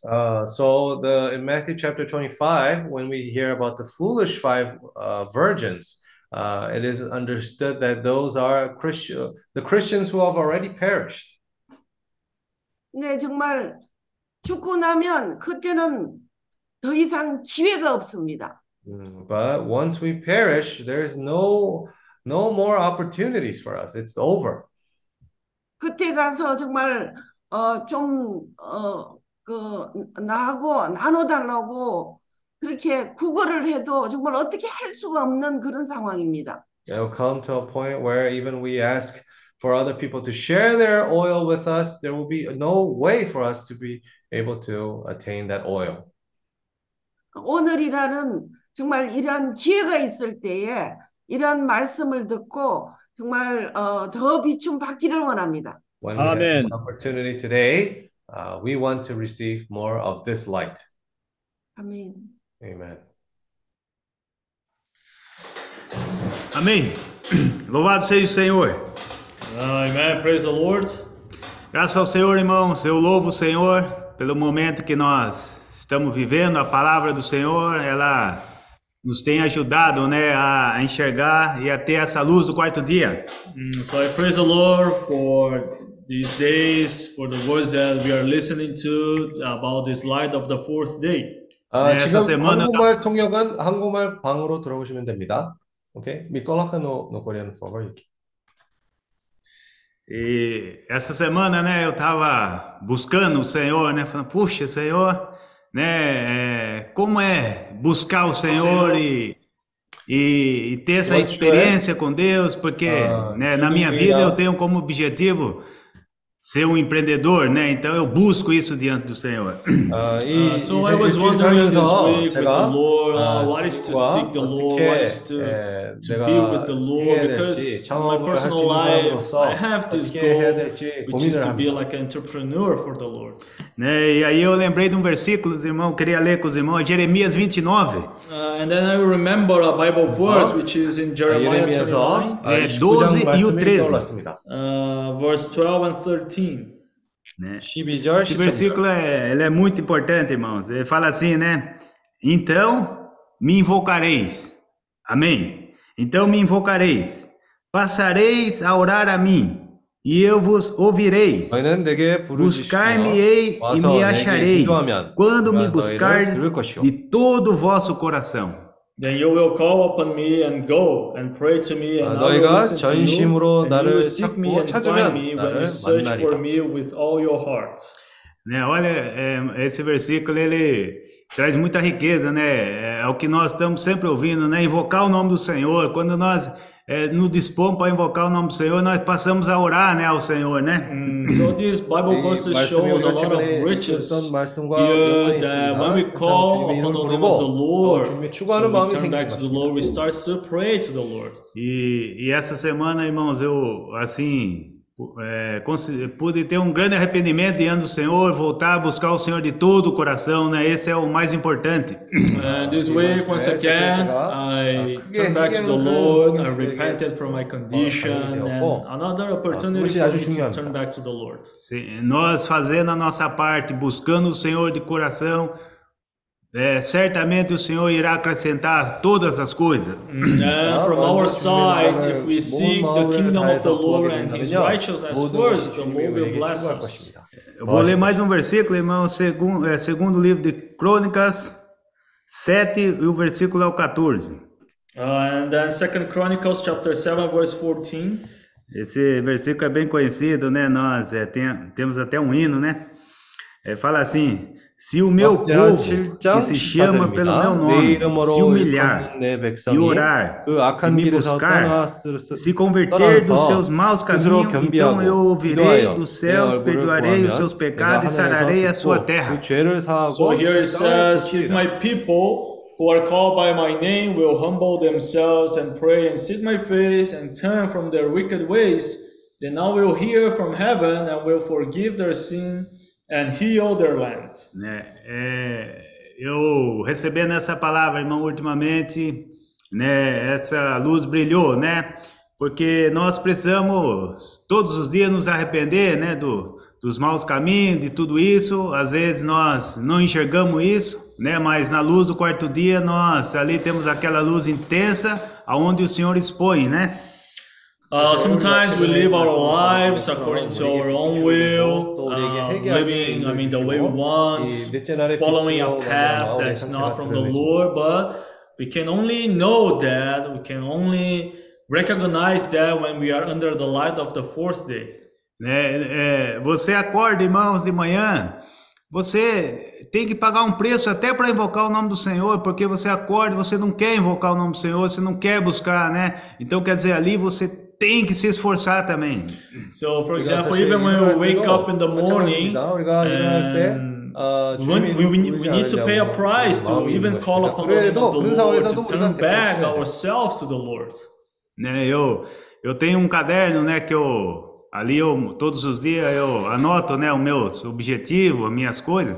Uh, so the in Matthew chapter 25, when we hear about the foolish five uh, virgins, uh, it is understood that those are Christian, the Christians who have already perished. 근데 정말 죽고 나면 그때는 더 이상 기회가 없습니다. Mm, But once we perish, there is no no more opportunities for us. It's over. 그때 가서 정말 어좀어 그 나하고 나눠달라고 그렇게 구걸을 해도 정말 어떻게 할 수가 없는 그런 상황입니다. It will come to a point where even we ask for other people to share their oil with us, there will be no way for us to be able to attain that oil. 오늘이라는 정말 이러한 기회가 있을 때에 이러한 말씀을 듣고 정말 어, 더 비춤 받기를 원합니다. When we have Amen. this opportunity today, uh, we want to receive more of this light. 아멘. Amen. Amém. Louvado seja o Senhor. Amen. Praise the Lord. Graças ao Senhor, irmãos. Eu louvo o Senhor pelo momento que nós estamos vivendo. A palavra do Senhor, ela nos tem ajudado, né, a enxergar e a ter essa luz do quarto dia. Mm, so I praise the Lord for these days, for the words that we are listening to about this light of the fourth day. 아, 네, 지금 선생님은- 한국말 통역은 한국말 방으로 들어오시면 됩니다. Ok? Me coloca no, no coreano, por favor, Yuki. E essa semana, né, eu tava buscando o Senhor, né, falando, puxa, Senhor, né, é, como é buscar o Senhor e, e, e ter essa Eu acho que experiência com Deus, porque, Ah, né, na tudo minha bem, vida ah. eu tenho como objetivo ser um empreendedor, né? Então eu busco isso diante do Senhor. Uh, e, uh, so e, I was wondering this week with the Lord, uh, what is to seek the Lord, what is to, to be with the Lord, because my personal life, I have this goal, which is to be like an entrepreneur for the Lord. Né? E aí eu lembrei de um versículo, os queria ler com os irmãos, Jeremias 29. Uh, and then I remember a Bible verse which is in Jeremiah 29, 예레미야서 아, 예, 29장 12 이후 말씀이 13. 떠올랐습니다. uh, verse 12 and 13. né, 12절 Esse 10절 versículo é, ele é muito importante, irmãos. Ele fala assim, né? Então me invocareis. Amém? Então me invocareis. Passareis a orar a mim, e eu vos ouvirei. Buscar-me-ei e me acharei quando me buscardes de todo o vosso coração. Then you will call upon me and go and pray to me and I will listen to you. And you will seek me and find me when you search for me with all your heart. Né, olha, é, esse versículo ele traz muita riqueza, né? É, é o que nós estamos sempre ouvindo, né? Invocar o nome do Senhor. Quando nós é, nos dispõe para invocar o nome do Senhor, nós passamos a orar né, ao Senhor, né? Mm. So this Bible verse shows a lot of riches here uh, that when we call upon the name of the Lord, so we turn back to the Lord, we start to pray to the Lord. E, e essa semana, irmãos, eu, assim, é, ter um grande arrependimento diante do Senhor, voltar a buscar o Senhor de todo o coração, né? Esse é o mais importante. And this week, once again, I turned back to the Lord. I repented from my condition, and another opportunity for me to turn back to the Lord. Se nós fazendo a nossa parte, buscando o Senhor de coração, é, certamente o Senhor irá acrescentar todas as coisas. And from our side, if we seek the kingdom of the Lord and His righteousness first, the Lord will bless us. Eu vou ler mais um versículo, irmão, segundo, é, segundo livro de Crônicas 7, e o versículo é o 14. Uh, and then Second Chronicles chapter 7, verse 14. Esse versículo é bem conhecido, né? Nós é, tem- temos até um hino, né? é, fala assim: se o meu povo, que se chama pelo meu nome, se humilhar e orar e me buscar, se converter dos seus maus caminhos, então eu ouvirei dos céus, perdoarei os seus pecados e sararei a sua terra. So here it então, says, if my people who are called by my name will humble themselves and pray and seek my face and turn from their wicked ways, then I will hear from heaven and will forgive their sin and heal their land. né? É, eu recebendo essa palavra, irmão, ultimamente, né? Essa luz brilhou, né? Porque nós precisamos todos os dias nos arrepender, né? Do, dos maus caminhos, de tudo isso. Às vezes nós não enxergamos isso, né? Mas na luz do quarto dia nós ali temos aquela luz intensa, aonde o Senhor expõe, né? Uh, sometimes we live our lives according to our own will, uh, living, I mean, the way we want, following a path that's not from the Lord, but we can only know that, we can only recognize that when we are under the light of the fourth day. né? É, você acorda, irmãos, de manhã, você tem que pagar um preço até para invocar o nome do Senhor, porque você acorda, você não quer invocar o nome do Senhor, você não quer buscar, né? Então, quer dizer, ali você tem que se esforçar também. So, for example, even when we wake oh, up in the morning, and when uh, we, we, we need to pay a price to even call upon the name of the Lord, to turn back ourselves to the Lord. Né, eu, eu tenho um caderno, né, que eu ali eu todos os dias eu anoto, né, o meu objetivo, as minhas coisas.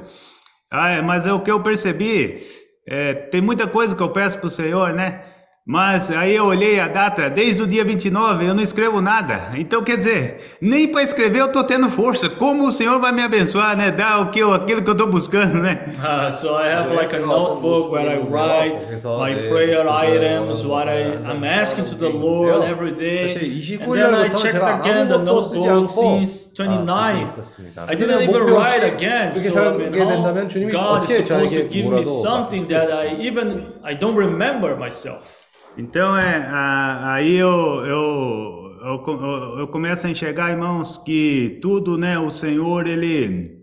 Ah, é, mas é o que eu percebi, é, tem muita coisa que eu peço pro Senhor, né? Mas aí eu olhei a data, desde o dia 29 eu não escrevo nada. Então quer dizer, nem para escrever eu tô tendo força. Como o Senhor vai me abençoar, né? Dar o que eu, aquilo que eu tô buscando, né? Uh, so I have like a notebook where I write my prayer items, what I, I'm asking to the Lord every day. And then I checked again the notebook since 29th. I didn't even write again. So I mean, how oh, God is supposed to give me something that I even I don't remember myself. Então é a- aí eu, eu, eu, eu- começo a enxergar, irmãos, que tudo, né, o Senhor, ele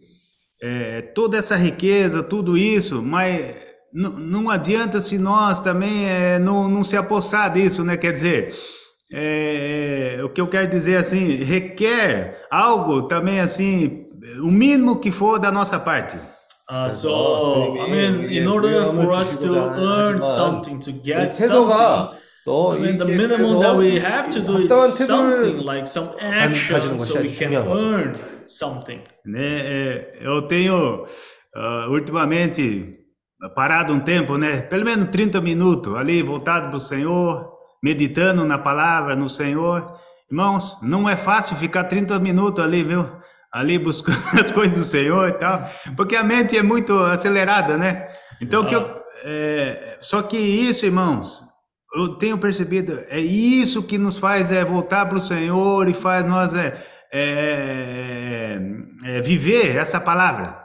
é, toda essa riqueza, tudo isso, mas não adianta se nós também é, não, não se apossar disso, né? Quer dizer, é, é, o que eu quero dizer assim, requer algo também assim, o mínimo que for da nossa parte. Uh, so I mean, in order for us to earn something, to get something, I mean, the minimum that we have to do is something like some action, so we can earn something. Né? É, eu tenho uh, ultimamente parado um tempo, né? Pelo menos 30 minutos ali voltado para o Senhor, meditando na palavra, no Senhor. Irmãos, não é fácil ficar 30 minutos ali, viu? ali buscando as coisas do Senhor e tal, porque a mente é muito acelerada, né? Então, ah. que eu, é, só que isso, irmãos, eu tenho percebido, é isso que nos faz é, voltar para o Senhor e faz nós é, é, é, é viver essa palavra.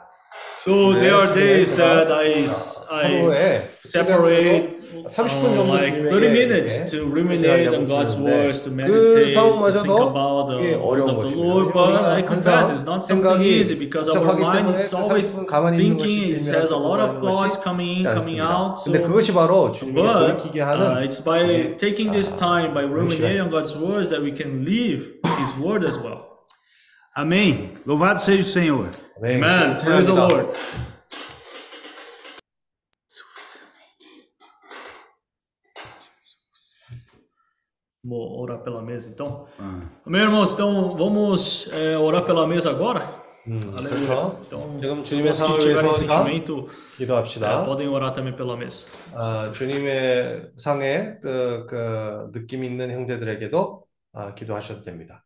So there are days that I, I separate 30분 uh, 정도 like 30 minutes to ruminate on God's words, to meditate, to think about the word of the Lord. But I confess it's not something easy because our mind is always thinking, it has a lot of thoughts coming in, coming out. 근데 So 그것이 바로 주님이 But 돌이키게 uh, 하는 it's by taking this time, by 그런 ruminating on God's words, that we can live His word as well. Amém. Louvado seja o Senhor. Amen. Praise the Lord. Vou orar pela mesa então. Amém, irmãos? Então vamos é, orar pela mesa agora. Aleluia. 그래서 Então, 지금 os 주님의 irmãos que 상을 tiverem 위해서 우리가 sentimento 기도합시다. é, podem orar também pela mesa. 아, 주님의 상에 그, 그 느낌 있는 형제들에게도 아, 기도하셔도 됩니다.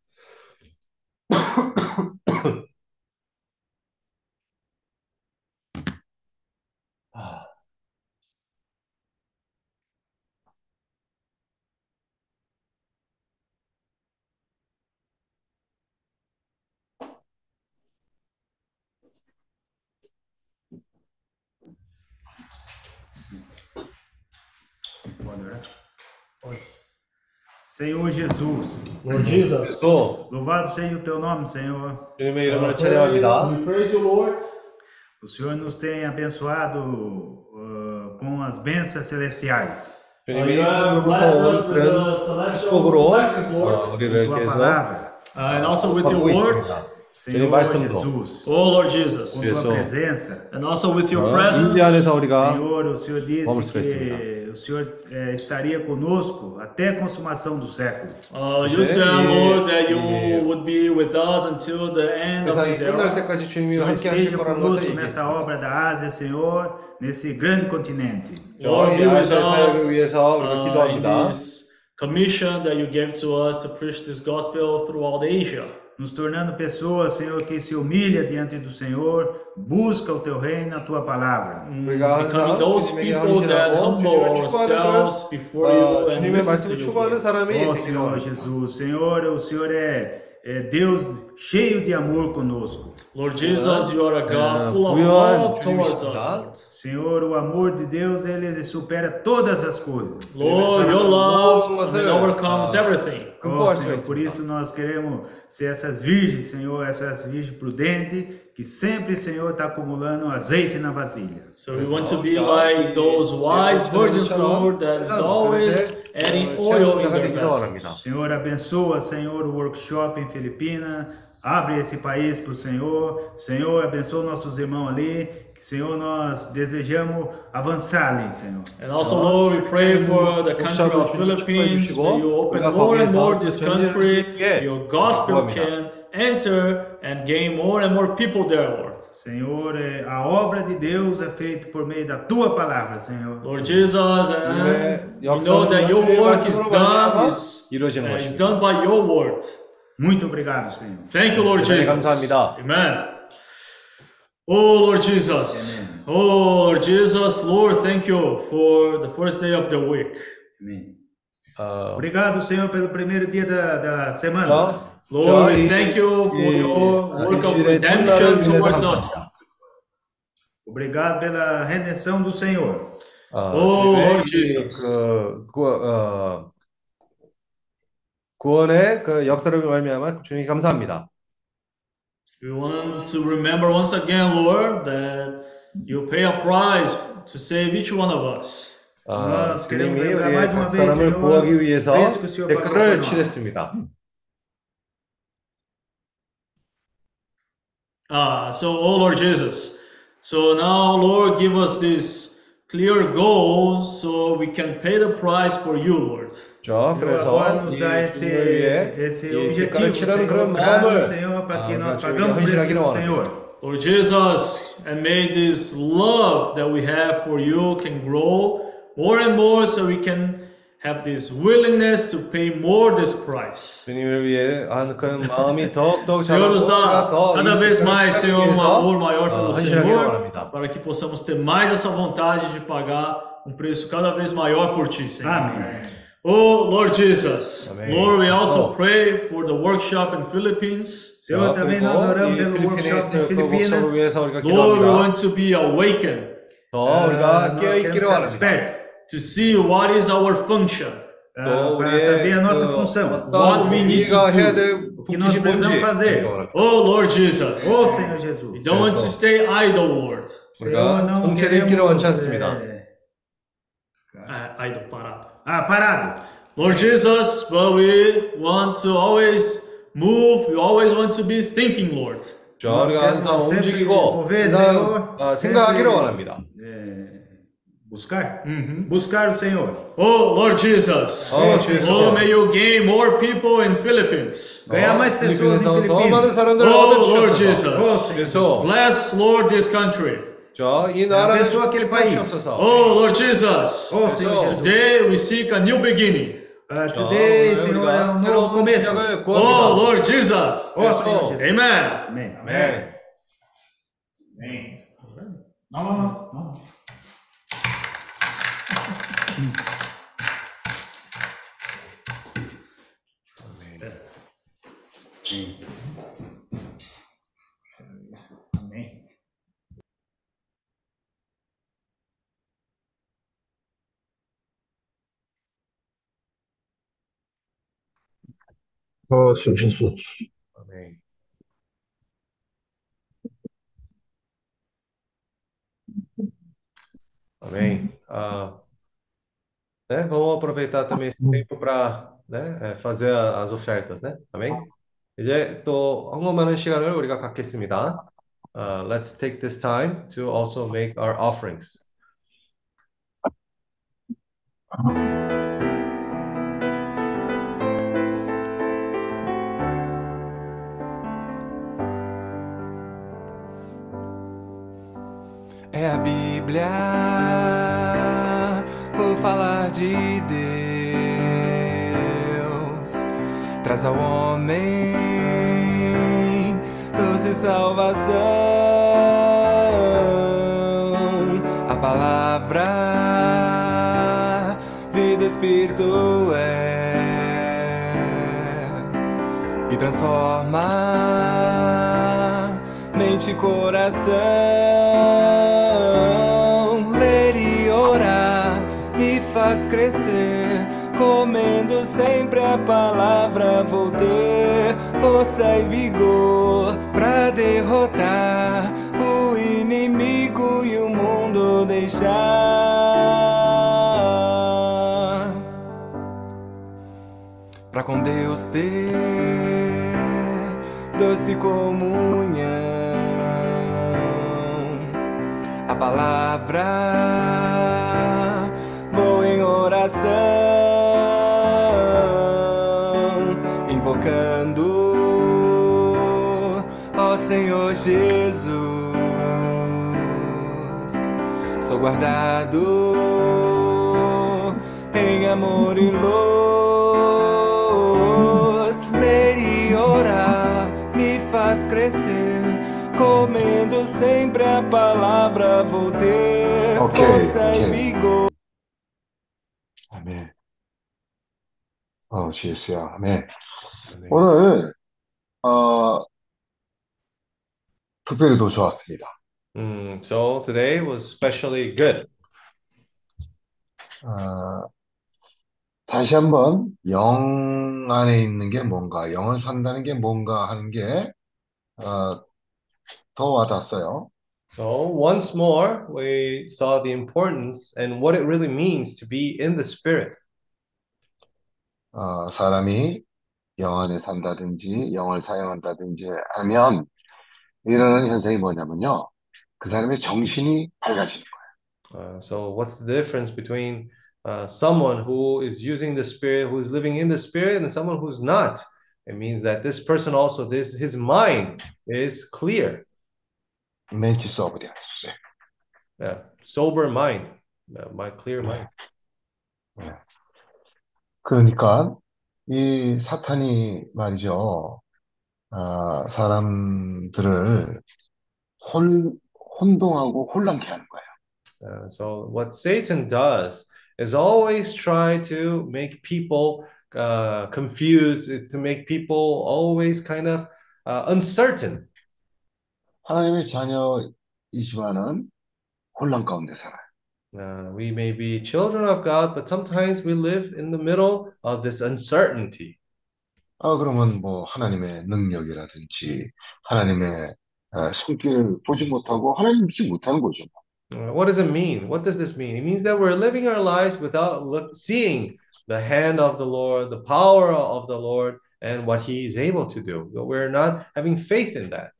Senhor Jesus, Lord Jesus, 또 louvado seja o teu nome, Senhor. 주님의 이름을 찬양합니다. we praise you, Lord. o Senhor nos tem abençoado uh, com as bênçãos celestiais, Uh, 주님이 you have blessed us with 오늘은 the celestial 축복으로 blessings, 어, Lord, 우리를 com tua 계속 palavra, uh, and also with your 하고 word, 있습니다. Senhor 말씀도. Jesus, oh Lord com Jesus, 예. tua 그래서- presença. and also with your 어, presence. 인지 안에서 우리가 Senhor, o Senhor disse Vamos para que o Senhor é, estaria conosco até a consumação do século. Oh, you said, Lord, that you would be with us until the end of this era. Senhor, esteja conosco nessa obra da Ásia, Senhor, nesse grande continente. Lord, be with us uh, in this commission that you gave to us to preach this gospel throughout Asia nos tornando pessoas, Senhor, que se humilha diante do Senhor, busca o teu reino, a tua palavra. Hum. Because Becoming those people that humble ourselves before you and listen to you. Oh, Senhor Jesus, Senhor, é o Senhor é, é Deus cheio de amor conosco. Lord Jesus, you are a uh, God full of love towards us. Senhor, o amor de Deus ele supera todas as coisas. Lord, your love overcomes ah. everything. Oh, Senhor, por isso nós queremos ser essas virgens, Senhor, essas virgens prudentes que sempre, Senhor, está acumulando azeite na vasilha. So we want to be like those wise virgins, Lord, that is always adding oil in their vessels. Senhor, abençoa, Senhor, o workshop em Filipinas Abre esse país para o Senhor. Senhor, abençoa nossos irmãos ali. Que, Senhor, nós desejamos avançar ali, Senhor. And also, Lord, we pray for the country of Philippines. That you open more and more this country. Your gospel can enter and gain more and more people there, Lord. Senhor, é, a obra de Deus é feita por meio da tua palavra, Senhor. Lord Jesus, and we know that your work is done, is, uh, is done by your word. Muito obrigado, Senhor. Thank you, Lord 대단히 Jesus. 감사합니다. Amen. Oh, Lord Jesus. Oh, Lord Jesus, Lord, thank you for the first day of the week. Amém. 어, Obrigado, Senhor, pelo primeiro dia da, da semana. 자, Lord, 자, we 이- thank you for 이- your 아, work of 일주일의 첫날을 redemption 위해서 towards us. 감사합니다. Obrigado pela redenção do Senhor. 어, 오, 주님의 Lord 이 Jesus. 그 구, 어, 구원의 그 역사를 말미암아 주님 감사합니다. We want to remember once again, Lord, that you pay a price to save each one of us. 어, nós queremos 주님이 lembrar 우리의 mais uma 각 vez, 사람을 Senhor, 구하기 위해서 preço que o Senhor pagou por 대가를 nós. 치렀습니다. Ah, so, oh Lord Jesus. So now, Lord, give us these clear goals so we can pay the price for you, Lord. Jofre, Senhor, nos dá esse, esse objetivo, Senhor, gramado, Senhor, para que nós pagamos o preço Senhor. Lord Jesus, and may this love that we have for you can grow more and more so we can have this willingness to pay more this price. Senhor nos dá cada vez mais, Senhor, um amor maior pelo Senhor, para que possamos ter mais essa vontade de pagar um preço cada vez maior por Ti, Senhor. Amém. Oh, Lord Jesus, Amém. Lord, we also Oh. pray for the workshop in Philippines. Senhor, 자, também 그리고 nós oramos 이 pelo workshop 필리핀에서 em 그 Filipinas. 목적을 위해서 우리가 Lord, we 기도합니다. want to be awakened 더 Ah, 우리가 nós 깨어 queremos 있기를 estar 원합니다. despertos to see what is our function. ah, 또 para saber a nossa 그 função. What 어떤 we need 우리가 to 해야 do. 될 que nós 복지시 precisamos 뭔지 fazer. 원합니다. Oh, Lord Jesus, Ô Senhor we Jesus, don't want to stay idle, Lord. Senhor, não 정체되기를 queremos, 원치 않습니다. é, Uh, idle, parado. ah, parado. Lord Jesus, but we want to always move. We always want to be thinking, Lord. 자, Nós 우리가 queremos 항상 sempre 움직이고 mover, 항상 Senhor, 어, sempre, 생각하기를 원합니다. é, buscar, Mhm. buscar o Senhor. Oh, Lord Jesus. 어, Oh, may you gain more people in Philippines. Ganhar mais pessoas em 필리핀에서 더 많은 Filipinas. 사람들을 Oh, Lord 얻어주셔서 Jesus. 그래서 Bless, Lord, this country. Ciao. In é a abençoa aquele país. Oh, Lord Jesus. Oh, Senhor Jesus. Today we seek a new beginning. Uh, today, oh, Senhor, é um novo começo. Oh, Lord Jesus. Oh, Senhor Jesus. Amen. Amém. Amém. Amém. Não, não, não. não. Amém. É. Amém. 어, Jesus. 아멘. Amém. Ah, né? Vamos aproveitar também esse tempo para 네, 예, fazer as ofertas, né? Amém? 이제 또 헌금하는 시간을 우리가 갖겠습니다. Uh, let's take this time to also make our offerings. É a Bíblia, o falar de Deus, traz ao homem luz e salvação. A palavra, vida, espírito é e transforma mente e coração. Faz crescer. Comendo sempre a palavra, vou ter força e vigor pra derrotar o inimigo e o mundo deixar. Pra com Deus ter doce comunhão. A palavra oração, invocando, ó Senhor Jesus. Sou guardado em amor e luz. Ler e orar me faz crescer. Comendo sempre a palavra, vou ter Ok, força e ok. vigor. 어, GS야. 아멘. 아멘. 오늘, 어, 특별히 더 좋았습니다. Mm, so today was especially good. 어, 다시 한번 영 안에 있는 게 뭔가, 영을 산다는 게 뭔가 하는 게, 어, 더 와닿았어요. So once more, we saw the importance and what it really means to be in the Spirit. 어, 사람이 영 안에 산다든지, 영을 사용한다든지 하면, 일어나는 현상이 뭐냐면요. 그 사람의 정신이 밝아지는 거예요. Uh, so what's the difference between uh, someone who is using the Spirit, who is living in the Spirit, and someone who's not? It means that this person also, this his mind is clear, 멘티 소브리아. yeah, sober mind, uh, my clear mind. 그러니까 이 사탄이 말이죠. 아, 사람들을 혼, 혼동하고 혼란케 하는 거예요. Uh, so what Satan does is always try to make people uh, confused, to make people always kind of uh, uncertain. 하나님의 자녀이지만은 혼란 가운데 살아요. Uh, we may be children of God, but sometimes we live in the middle of this uncertainty. 아, 그러면 뭐 하나님의 능력이라든지 하나님의 아, 손길을 보지 못하고 하나님 믿지 못하는 거죠. Uh, what does it mean? What does this mean? It means that we're living our lives without look, seeing the hand of the Lord, the power of the Lord, and what He is able to do. We're not having faith in that.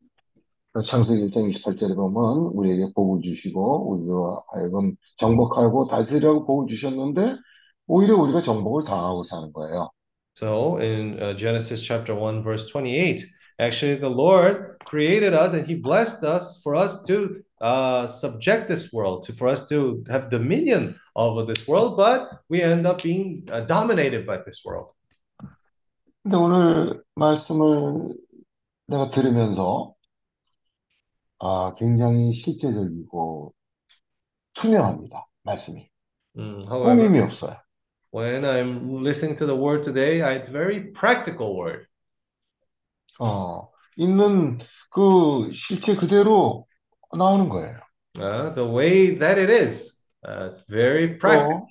창세기 1장 28절에 보면 우리에게 복을 주시고 우리로 하여금 정복하고 다스리라고 복을 주셨는데 오히려 우리가 정복을 당하고 사는 거예요. So in uh, Genesis chapter 1, verse 28, actually the Lord created us and He blessed us for us to uh, subject this world, to for us to have dominion over this world, but we end up being uh, dominated by this world. 근데 오늘 말씀을 내가 들으면서 아, 굉장히 실제적이고 투명합니다. 말씀이. Mm, however, 꾸밈이 없어요. when I'm listening to the word today, I- it's very practical word. 어, 있는 그 실체 그대로 나오는 거예요. Uh, the way that it is, uh, it's very practical. 또,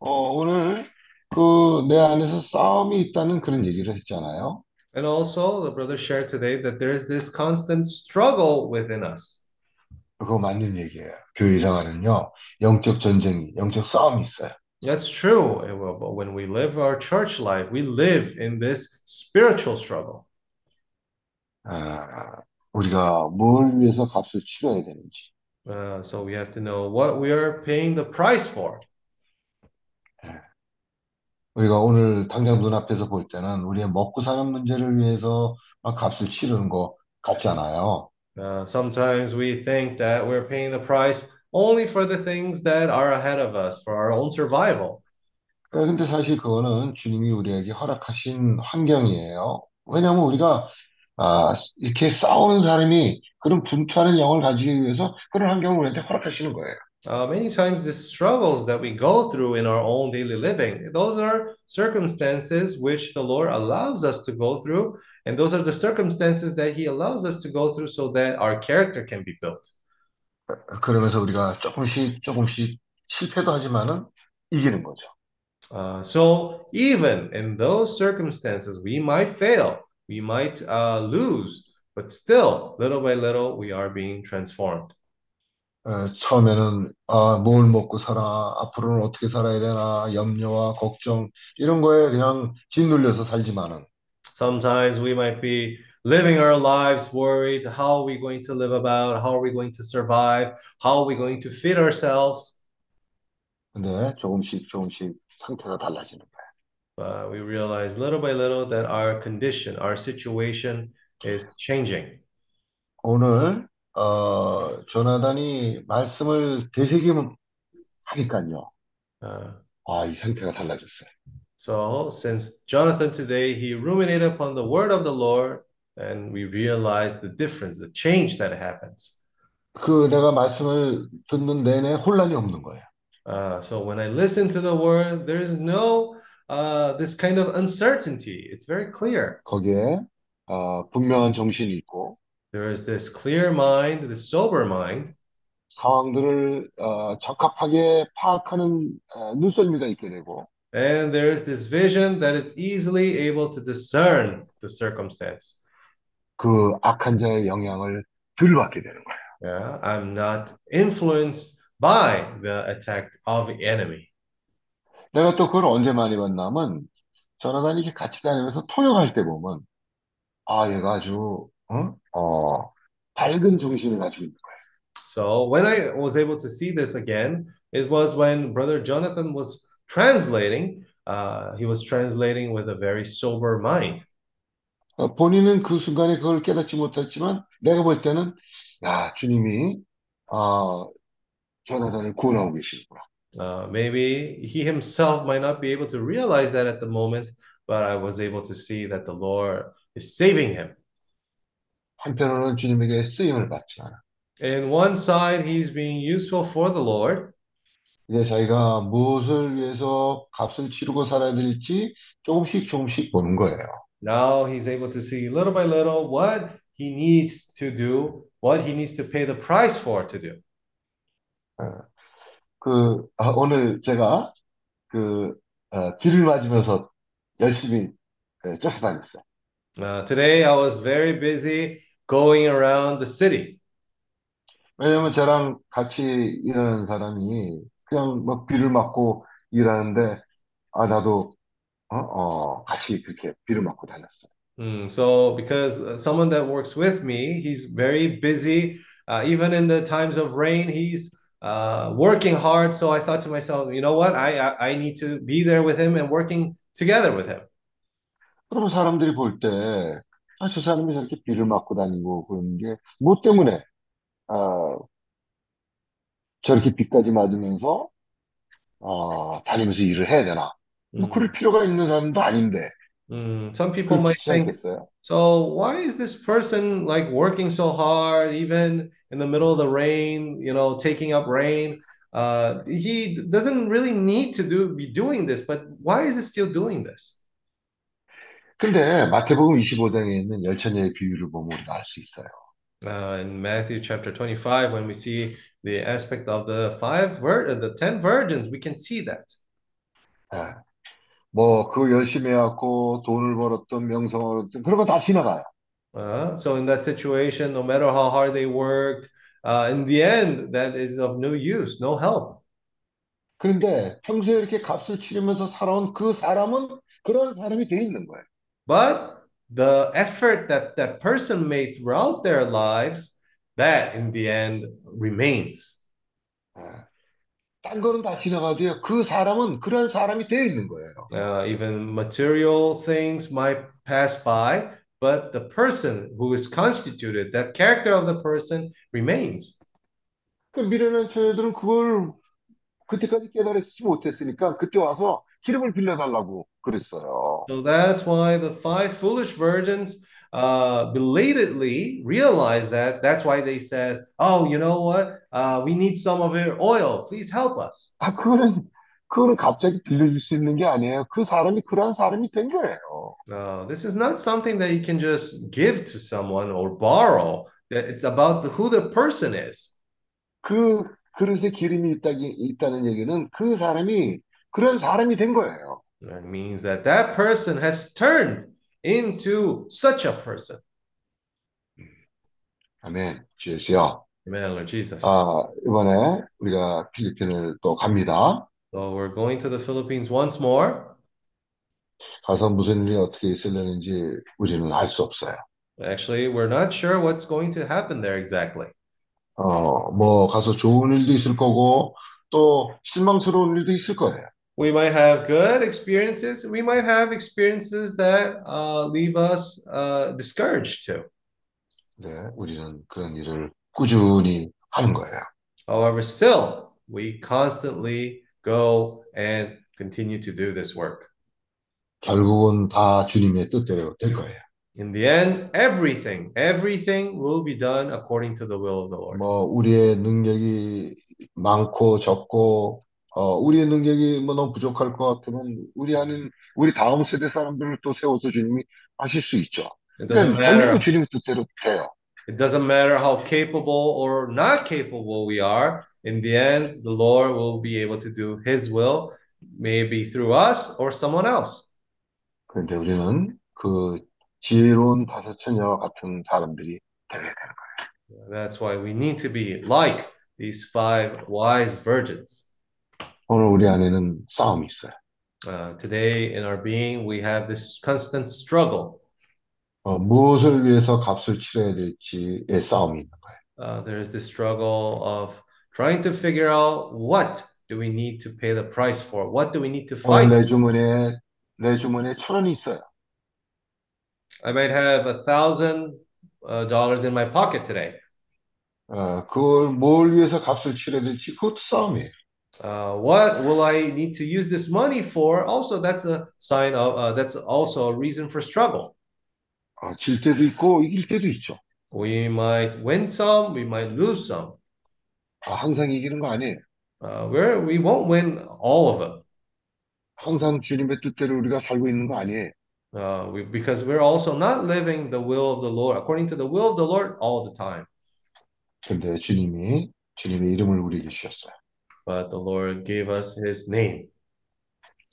어, 오늘 그 내 안에서 싸움이 있다는 그런 얘기를 했잖아요. And also, the brother shared today that there is this constant struggle within us. 그거 맞는 얘기예요. 교회 생활은요, 영적 전쟁이, 영적 싸움이 있어요. That's true. And well, But when we live our church life, we live in this spiritual struggle. 아, 우리가 뭘 위해서 값을 치러야 되는지. Uh, so we have to know what we are paying the price for. 우리가 오늘 당장 눈앞에서 볼 때는 우리의 먹고 사는 문제를 위해서 막 값을 치르는 거 같지 않아요. Uh, sometimes we think that we're paying the price only for the things that are ahead of us, for our own survival. 예, 근데 사실 그거는 주님이 우리에게 허락하신 환경이에요. 왜냐하면 우리가 아, 이렇게 싸우는 사람이 그런 분투하는 영을 가지기 위해서 그런 환경을 우리한테 허락하시는 거예요. Uh, many times, the struggles that we go through in our own daily living, those are circumstances which the Lord allows us to go through. And those are the circumstances that He allows us to go through so that our character can be built. 그러면서 우리가 조금씩 조금씩 실패도 하지만은 이기는 거죠. Uh, so, even in those circumstances, we might fail, we might uh, lose, but still, little by little, we are being transformed. 어, 처음에는 아, 뭘 먹고 살아, 앞으로는 어떻게 살아야 되나, 염려와 걱정 이런 거에 그냥 짓눌려서 살지만은 Sometimes we might be living our lives worried how are we going to live about, how are we going to survive, how are we going to feed ourselves. 근데 조금씩 조금씩 상태가 달라지는 거예요. But we realize little by little that our condition, our situation is changing. 오늘 어, 조나단이 말씀을 되새김 하니까요. Uh, 아, 이 상태가 달라졌어요. so, since Jonathan today, he ruminated upon the word of the Lord, and we realize the difference, the change that happens. 그 내가 말씀을 듣는 내내 혼란이 없는 거예요. Uh, so when I listen to the word, there's no uh, this kind of uncertainty. It's very clear. 거기에 어, 분명한 정신이 있고 There is this clear mind, this sober mind, 상황들을 어, 적합하게 파악하는 어, 눈썰미가 있게 되고 and there is this vision that it's easily able to discern the circumstance. 그 악한 자의 영향을 덜 받게 되는 거예요. Yeah, I'm not influenced by the attack of the enemy. 내가 또 그걸 언제 많이 봤냐면 조나단이 이렇게 같이 다니면서 통역할 때 보면 아 얘가 아주 어? 어, 밝은 정신을 가지고 있는 거예요. So when I was able to see this again, it was when Brother Jonathan was translating. Uh, he was translating with a very sober mind. 어, 본인은 그 순간에 그걸 깨닫지 못했지만 내가 볼 때는 야 주님이 어, 조나단을 구원하고 계시는구나. Uh, maybe he himself might not be able to realize that at the moment, but I was able to see that the Lord is saving him. 한편으로는 주님에게 쓰임을 받지만 In one side, he's being useful for the Lord, 이제 자기가 무엇을 위해서 값을 치르고 살아야 될지 조금씩 조금씩 보는 거예요. now he's able to see little by little what he needs to do, what he needs to pay the price for to do. 그 아, 오늘 제가 그 어, 길을 맞으면서 열심히 예, 쫓아다녔어요. Uh, today, I was very busy going around the city. 왜냐면 저랑 같이 일하는 사람이 그냥 뭐 비를 맞고 일하는데 아 나도 어, 어, 같이 그렇게 비를 맞고 다녔어요. Mm, so, because uh, someone that works with me, he's very busy. Uh, even in the times of rain, he's uh, working hard. So I thought to myself, you know what? I, I I need to be there with him and working together with him. 그러면 사람들이 볼 때, 아, 저 사람이 저렇게 비를 맞고 다니고 그러는 게, 뭐 때문에, 어, 저렇게 비까지 맞으면서, 어, 다니면서 일을 해야 되나? 뭐, Mm, 그럴 필요가 있는 사람도 아닌데, mm. Some people 그렇게 might think, 시작했어요. so why is this person like working so hard, even in the middle of the rain, you know, taking up rain? Uh, he doesn't really need to do be doing this, but why is he still doing this? 근데 마태복음 25장에 있는 열처녀의 비유를 보면 우리가 알 수 있어요. uh, in Matthew chapter 25, when we see the aspect of the five vir- uh, the ten virgins, we can see that. 예. 뭐, 그 열심히 해갖고 돈을 벌었던 명성을 얻었던 그런 거 다 지나가요. Uh, so in that situation, no matter how hard they worked, uh, in the end, that is of no use, no help. 그런데 평소에 이렇게 값을 치르면서 살아온 그 사람은 그런 사람이 돼 있는 거예요. But the effort that that person made throughout their lives, that in the end remains. 딴 거는 다 지나가도요. 그 사람은 그런 사람이 되어 있는 거예요. Uh, even material things might pass by, but the person who is constituted, that character of the person remains. 그 미련한 처녀들은 그걸 그때까지 깨달았지 못했으니까 그때 와서 기름을 빌려달라고 그랬어요. So that's why the five foolish virgins uh, belatedly realized that. That's why they said, "Oh, you know what? Uh, we need some of your oil. Please help us." 아, 그거는, 그거는 갑자기 빌려줄 수 있는 게 아니에요. 그 사람이 그러한 사람이 된 거예요. No, this is not something that you can just give to someone or borrow. That It's about the, who the person is. 그 그릇에 기름이 있다, 있다는 얘기는 그 사람이 그런 사람이 된 거예요. That means that that person has turned into such a person. 아멘. 주 예수여. Amen, Lord Jesus. 아, 이번에 우리가 필리핀을 또 갑니다. So we're going to the Philippines once more. 가서 무슨 일이 어떻게 있으려는지 우리는 알 수 없어요. Actually, we're not sure what's going to happen there exactly. 어, 뭐 가서 좋은 일도 있을 거고 또 실망스러운 일도 있을 거예요. We might have good experiences. We might have experiences that uh, leave us uh, discouraged too. 네, 우리는 그런 일을 꾸준히 하는 거예요. However, still, we constantly go and continue to do this work. 결국은 다 주님의 뜻대로 될 거예요. In the end, everything, everything will be done according to the will of the Lord. 뭐 우리의 능력이 많고 적고 어, 우리의 능력이 뭐 너무 부족할 것 같으면 우리 아는 우리 다음 세대 사람들을 또 세워서 주님이 하실 수 있죠. It doesn't 그러니까 matter. 주님의 뜻대로 돼요. It doesn't matter how capable or not capable we are. In the end, the Lord will be able to do His will, maybe through us or someone else. 그런데 우리는 그 지혜로운 다섯 처녀와 같은 사람들이 되어야 되는 거예요. That's why we need to be like these five wise virgins. 오늘 우리 안에는 싸움이 있어요. Uh, today, in our being, we have this constant struggle. 어, 무엇을 위해서 값을 치러야 될지의 싸움이 있는 거예요. Uh, there is this struggle of trying to figure out what do we need to pay the price for? What do we need to fight? 내 주머니에 내 주머니에 천 원이 있어요. I might have a thousand uh, dollars in my pocket today. 어, 그걸 뭘 위해서 값을 치러야 될지 그것도 싸움이에요. Uh, what will I need to use this money for? Also, that's a sign of uh, that's also a reason for struggle. 어, 질 때도 있고 이길 때도 있죠. We might win some, we might lose some. 아, 항상 이기는 거 아니에요. Uh, we're, we won't win all of them 항상 주님의 뜻대로 우리가 살고 있는 거 아니에요. uh, we, because we're also not living the will of the Lord according to the will of the Lord all the time. 근데 주님이 주님의 이름을 우리에게 주셨어요. But the Lord gave us His name.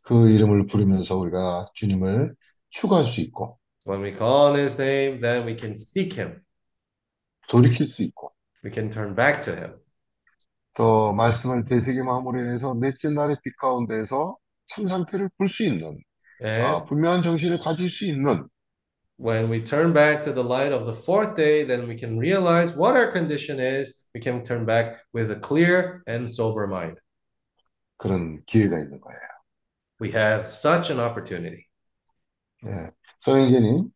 그 이름을 부르면서 우리가 주님을 추구할 수 있고 When we call on His name, then we can seek Him. 돌이킬 수 있고 We can turn back to Him. 또 말씀을 되새김 함으로 인해서 넷째 날의 빛 가운데에서 참 상태를 볼 수 있는 And 아, 분명한 정신을 가질 수 있는 when we turn back to the light of the fourth day, then we can realize what our condition is. We can turn back with a clear and sober mind. 그런 기회가 있는 거예요. We have such an opportunity. 예. 서영재님,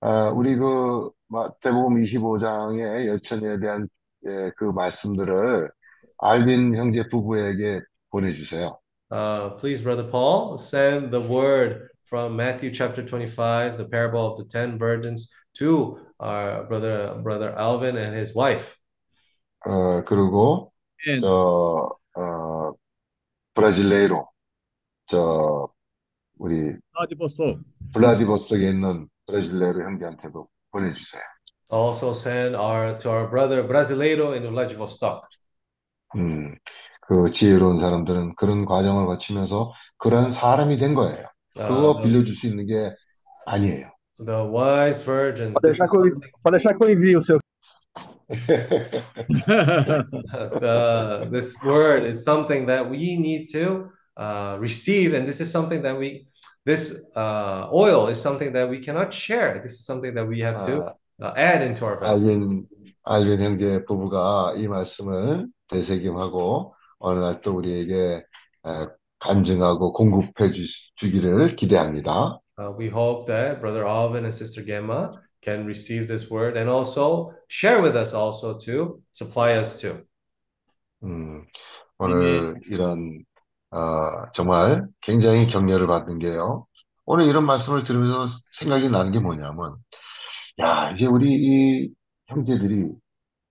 아, 우리 그 마태복음 25장의 열처녀에 대한 예, 그 말씀들을 알빈 형제 부부에게 보내주세요. Uh, please, Brother Paul, send the word from Matthew chapter 25, the parable of the ten virgins, to our brother, brother Alvin and his wife. 어, 그리고 예, 저 어, 브라질레이로 저 우리 아디포스토. 블라디보스톡에 있는 브라질레이로 형제한테도 보내주세요. Also send our to our brother Brasileiro in Vladivostok. 음, 그 지혜로운 사람들은 그런 과정을 거치면서 그런 사람이 된 거예요. 그거 Uh, 빌려줄 수 있는 게 아니에요. the wise virgins. Pode deixar que eu, pode deixar que eu envie o seu. uh, this word is something that we need to uh, receive, and this is something that we, this uh, oil is something that we cannot share. This is something that we have to 아, uh, add into our vessel. 알빈, 알빈 형제 부부가 이 말씀을 되새김하고 어느 날 또 우리에게 에, 간증하고 공급해 주, 주기를 기대합니다. Uh, we hope that Brother Alvin and Sister Gemma can receive this word and also share with us also to supply us too. 음, 오늘 이런 어, 정말 굉장히 격려를 받는 게요. 오늘 이런 말씀을 들으면서 생각이 나는 게 뭐냐면, 야, 이제 우리 이 형제들이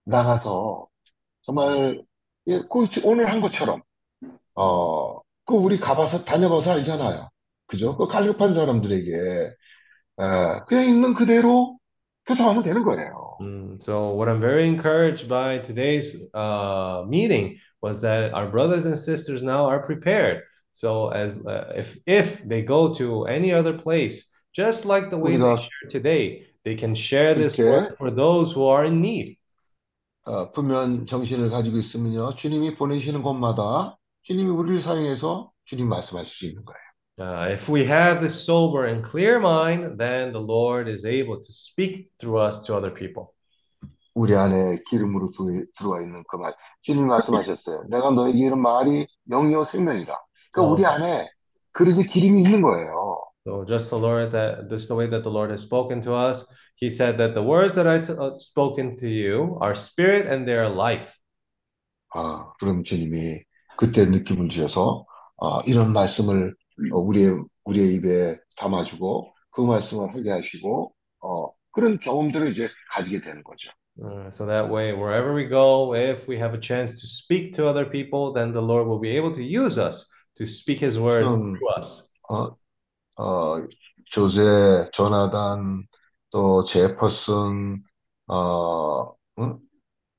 나가서 정말 예, 그 오늘 한 것처럼 어, 그 우리 가봐서 다녀봐서 알잖아요. 그죠? 그 갈급한 사람들에게 에, 그냥 있는 그대로 교통하면 되는 거예요. Mm, so what I'm very encouraged by today's uh, meeting was that our brothers and sisters now are prepared. So as uh, if if they go to any other place, just like the way they 우리가 share today, they can share this 그렇게 word for those who are in need. 어, 분명 정신을 가지고 있으면요, 주님이 보내시는 곳마다 주님이 우리를 사용해서 주님 말씀하실 수 있는 거예요. Uh, if we have this sober and clear mind, then the Lord is able to speak through us to other people. 우리 안에 기름으로 두- 들어와 있는 그 말. 주님이 말씀하셨어요. 내가 너에게 이런 말이 영이요 생명이다. 그러니까 우리 어. 안에 그릇에 기름이 있는 거예요. So just the Lord that just the way that the Lord has spoken to us, He said that the words that I t- uh, spoken to you are spirit and they are life. 아, 그럼 주님이 그때 느낌을 주셔서 아, 이런 말씀을 어, 우리의 우리의 입에 담아주고 그 말씀을 하게 하시고 어, 그런 경험들을 이제 가지게 되는 거죠. Uh, so that way, wherever we go, if we have a chance to speak to other people, then the Lord will be able to use us to speak His word 음, through us. 어, 어, 조제, 조나단, 또 제퍼슨, 어, 응?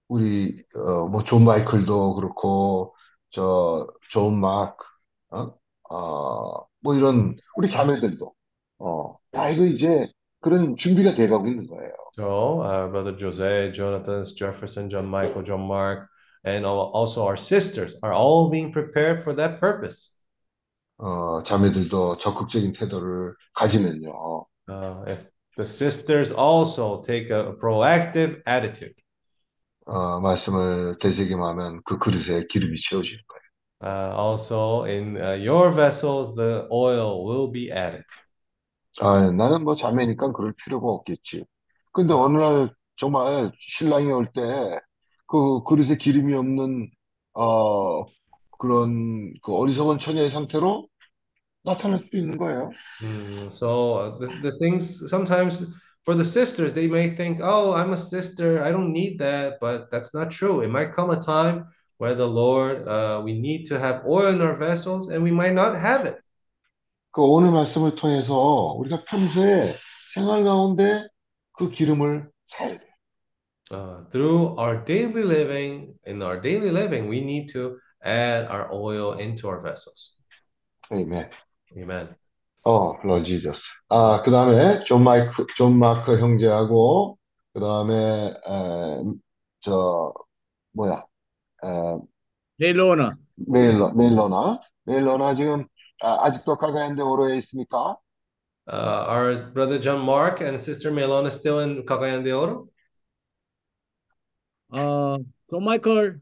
우리 어, 뭐존 마이클도 그렇고 저존 마크, 어? 어, 뭐 이런 우리 자매들도 어, 다 이거 이제 그런 준비가 돼가고 있는 거예요. So, uh, Brother Jose, Jonathan, Jefferson, John Michael, John Mark, and al- also our sisters are all being prepared for that purpose. 어, 자매들도 적극적인 태도를 가지면요. Uh, if the sisters also take a proactive attitude, 어, 말씀을 되새김하면 그 그릇에 기름이 거예요. Uh, also in uh, your vessels, the oil will be added. 아, 나는 뭐 자매니까 그럴 필요가 없겠지. 근데 어느 날 정말 신랑이 올 때 그 그릇에 기름이 없는 어 그런 그 어리석은 처녀의 상태로 나타날 수도 있는 거예요. Mm, so uh, the, the things sometimes for the sisters, they may think, oh, I'm a sister, I don't need that, but that's not true. It might come a time where the Lord, uh, we need to have oil in our vessels and we might not have it. 그 오늘 말씀을 통해서 우리가 평소에 생활 가운데 그 기름을 사야 돼요. Uh, through our daily living, in our daily living, we need to add our oil into our vessels. 아멘. Amen. 어, Lord Jesus. 아, 그 다음에 존 마이크, 존 마크 형제하고 그 다음에 저 뭐야 에, 헬로나 메일러, 메일러나 메일러나 지금 아, 아직도 카가얀데 오로에 있습니까? Uh, our brother John Mark and sister Melon is still in Cagayan de Oro. 어, 존 마이클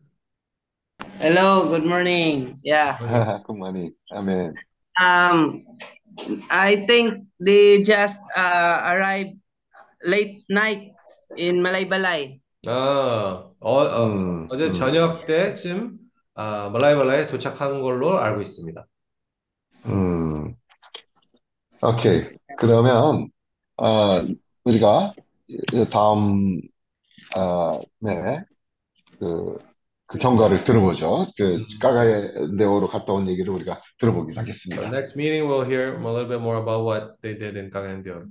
Hello, good morning. Yeah. 그만이 아멘. Um, I think they just uh, arrived late night in Malaybalay. 아, 어, 어, 음, 어제 음. 저녁 때쯤 아, 말라이말라에 도착한 걸로 알고 있습니다. 음, 오케이. 그러면 어, 우리가 다음 어, 네, 그, 그 경과를 들어보죠. 그 까가얀데오로 갔다 온 얘기를 우리가 들어보긴 The 하겠습니다. next meeting we'll hear a little bit more about what they did in Cagayan de Oro.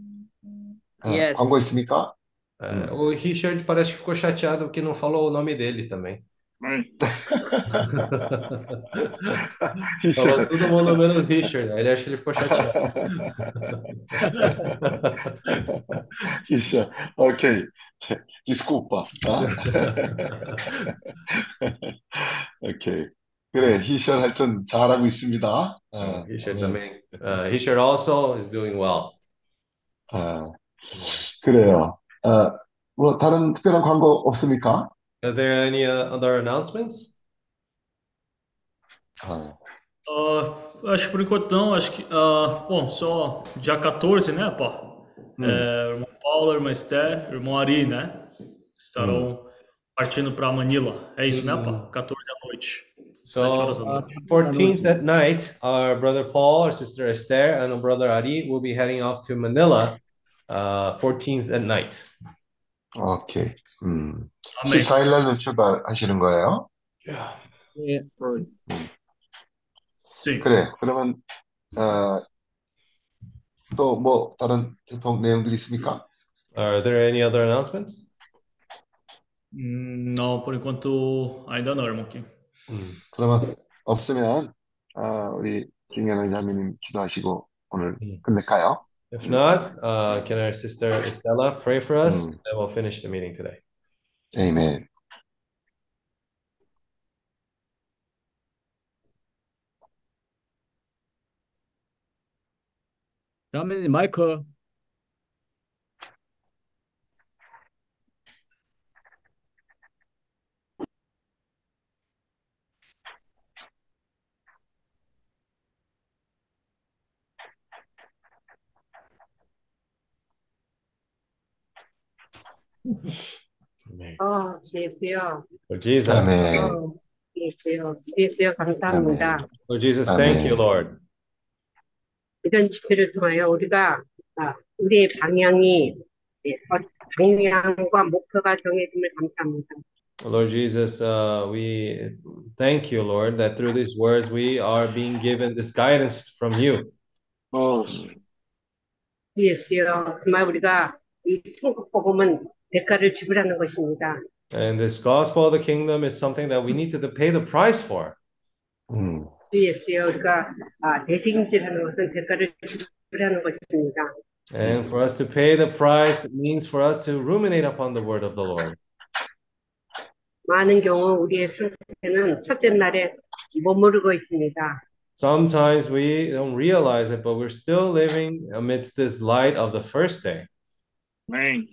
어, Yes. 광고 있습니까? É, o Richard parece que ficou chateado que não falou o nome dele também. Aí. Falou todo mundo menos Richard. Aí ele acha que ele ficou chateado. 있어. 오케이. 디스코 오빠. 아? 오케이. 그래, 희철 하여튼 잘하고 있습니다. Uh, 어, he should 아멘. também. Uh, he should also is doing well. 아, 그래요. 어, 뭐 다른 특별한 광고 없습니까? Are there any uh, other announcements? 아, Ah, acho que por enquanto não, acho que. ah, bom, só dia 14, né, pá? É, irmão Paulo, irmã Esther, irmão Ari, né? Estarão partindo para Manila. É isso, né, pá? 14 à noite. So, 7 horas da uh, noite. 14th at night, our brother Paul, our sister Esther, and our brother Ari will be heading off to Manila. Uh, 14th at night. 오케이. 음. Amém. 14일 날 출발하시는 거예요? 예. Sim. 그래. 그러면 어, 또뭐 다른 교통 내용들이 있습니까? Are there any other announcements? Não, por enquanto ainda não, irmão Kim. 음, 그러면 없으면 어, 우리 김현우 자매님 기도하시고 오늘 음. 끝낼까요? If not, uh, can our sister Estella pray for us? Mm. And we'll finish the meeting today. Amen. Dominic Michael. 매님 마이크. Amen. 어, 예수요. Lord Jesus, 아멘. 어, 예수요. 예수요. 감사합니다. Lord Jesus, thank you, Amen. Lord. 이런 집회를 통하여 우리가 아, 우리의 방향이 예, 어, 방향과 목표가 정해짐을 감사합니다. Lord Jesus, uh, we thank you, Lord, that through these words we are being given this guidance from you. 어, 예수요. 정말 우리가 이 천국 복음은 대가를 지불하는 것입니다. And this gospel of the kingdom is something that we need to pay the price for. 음, 주 예수요. 우리가 아, 대책임질하는 것은 대가를 지불하는 것입니다. And for us to pay the price it means for us to ruminate upon the word of the Lord. 많은 경우 우리의 상태는 첫째 날에 머무르고 있습니다. Sometimes we don't realize it, but we're still living amidst this light of the first day. amém.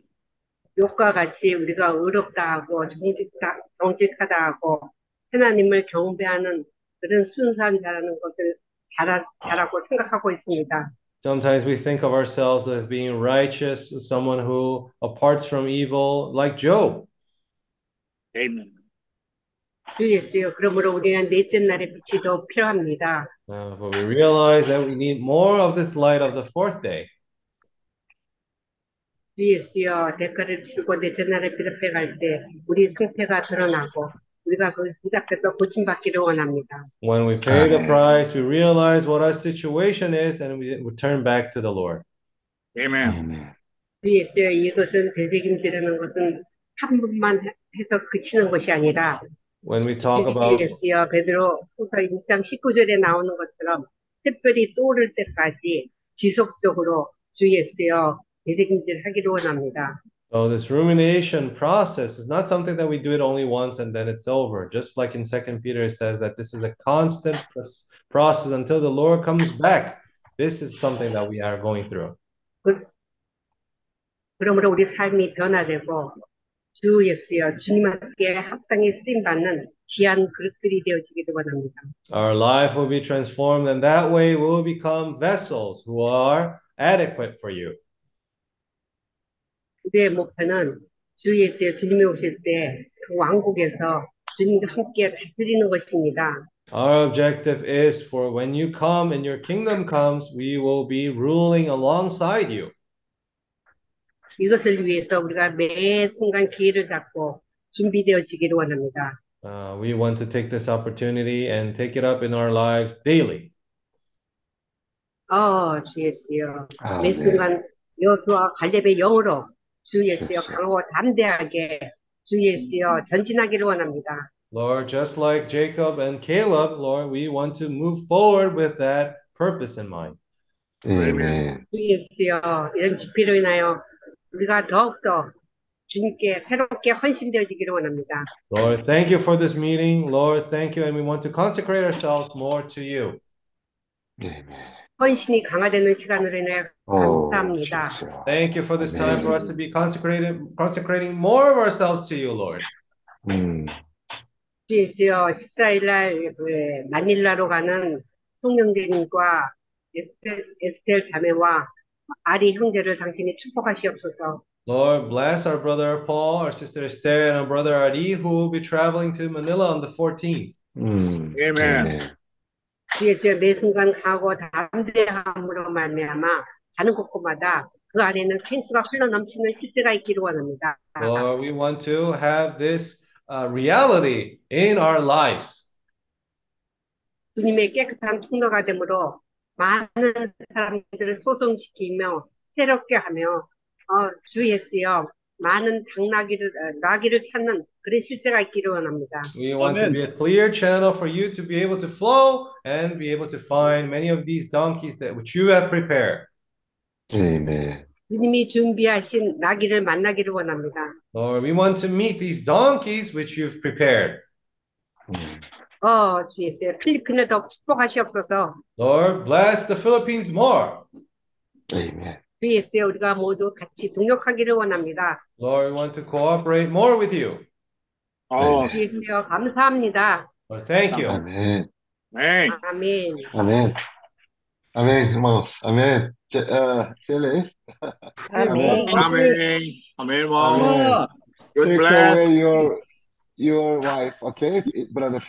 욕과 같이 우리가 의롭다 하고 정직하, 정직하다 하고 하나님을 경배하는 그런 순수한 자라는 것을 잘하, 잘하고 생각하고 있습니다. Sometimes we think of ourselves as being righteous, someone who aparts from evil, like Job. Amen. 주 예수요. 그러므로 우리는 넷째 날의 빛이 더 필요합니다. Uh, but we realize that we need more of this light of the fourth day. 주 예수여. 대가를 치르고 넷째 날에 빛 앞에 갈때 우리 상태가 드러나고 우리가 그빛 앞에서 고침받기를 원합니다. When we pay the Amen. price, we realize what our situation is and we return back to the Lord. Amen. 아멘. 주 예수여. 이것은 대책임지라는 것은 한 번만 해서 그치는 것이 아니라 When we talk about 예수여 베드로 후서 1장 19절에 나오는 것처럼 특별히 떠오를 때까지 지속적으로 주 예수여 대책임질 하기를 원합니다. So this rumination process is not something that we do it only once and then it's over. Just like in Second Peter it says that this is a constant pros- process until the Lord comes back. This is something that we are going through. 그러므로 우리 삶이 변화되고 주 예수여 주님께 합당히 쓰임 받는 귀한 그릇들이 되어지기를 원합니다. Our life will be transformed, and that way we will become vessels who are adequate for you. 우리의 목표는 주 예수여 주님이 오실 때 그 왕국에서 주님과 함께 다스리는 것입니다. Our objective is for when you come and your kingdom comes, we will be ruling alongside you. 이것을 위해서 우리가 매 순간 기회를 잡고 준비되어지기를 원합니다. Uh, we want to take this opportunity and take it up in our lives daily. 어, 주 예수여. 아, 매 네. 순간 여수와 갈렙의 영으로 주 예수여 그렇죠. 강하고 담대하게 주 예수여 전진하기를 원합니다. Lord, just like Jacob and Caleb, Lord, we want to move forward with that purpose in mind. 아멘. 주 예수여 이런 집회로 인하여 우리가 더욱더 주님께 새롭게 헌신되어지기를 원합니다. Lord, thank you for this meeting. Lord, thank you. And we want to consecrate ourselves more to you. 아멘. 헌신이 강화되는 시간으로 인해 오, 감사합니다. 주여. Thank you for this time for us to be consecrated, consecrating more of ourselves to you, Lord. 음, 주 예수여 14일 날 그 마닐라로 가는 송영진과 에스텔, 에스텔 자매와 아리 형제를 당신이 축복하시옵소서. Lord, bless our brother Paul, our sister Esther, and our brother Ari, who will be traveling to Manila on the 14th. 음, 아 예수여 매 순간 강하고 담대함으로 말미암아 가는 곳곳마다 그 안에는 생수가 흘러 넘치는 실제가 있기를 원합니다. Lord, we want to have this uh, reality in our lives. 주님의 깨끗한 통로가 되므로 많은 사람들을 소송시키며 새롭게 하며 어, 주 예수여 많은 당나귀를 어, 나귀를 찾는 그런 실제가 있기를 원합니다. We want to Amen. be a clear channel for you to be able to flow and be able to find many of these donkeys that which you have prepared. 아멘. 주님이 준비하신 나귀를 만나기를 원합니다. Lord, we want to meet these donkeys which you've prepared. 음, 어, 주 예수여 필리핀을 더 축복하시옵소서. Lord, bless the Philippines more. 아멘. 주 예수여 우리가 모두 같이 동역하기를 원합니다. Lord, we want to cooperate more with you. 어, 주 예수여 감사합니다. Lord, thank you. 아멘. 아멘. 아멘. Amén. Amén, hermanos. Amén. Ch- uh, Feliz. 아멘. 아멘. 아멘, 뭐. Amén. 엄마 God Take bless. away your your wife, okay, brother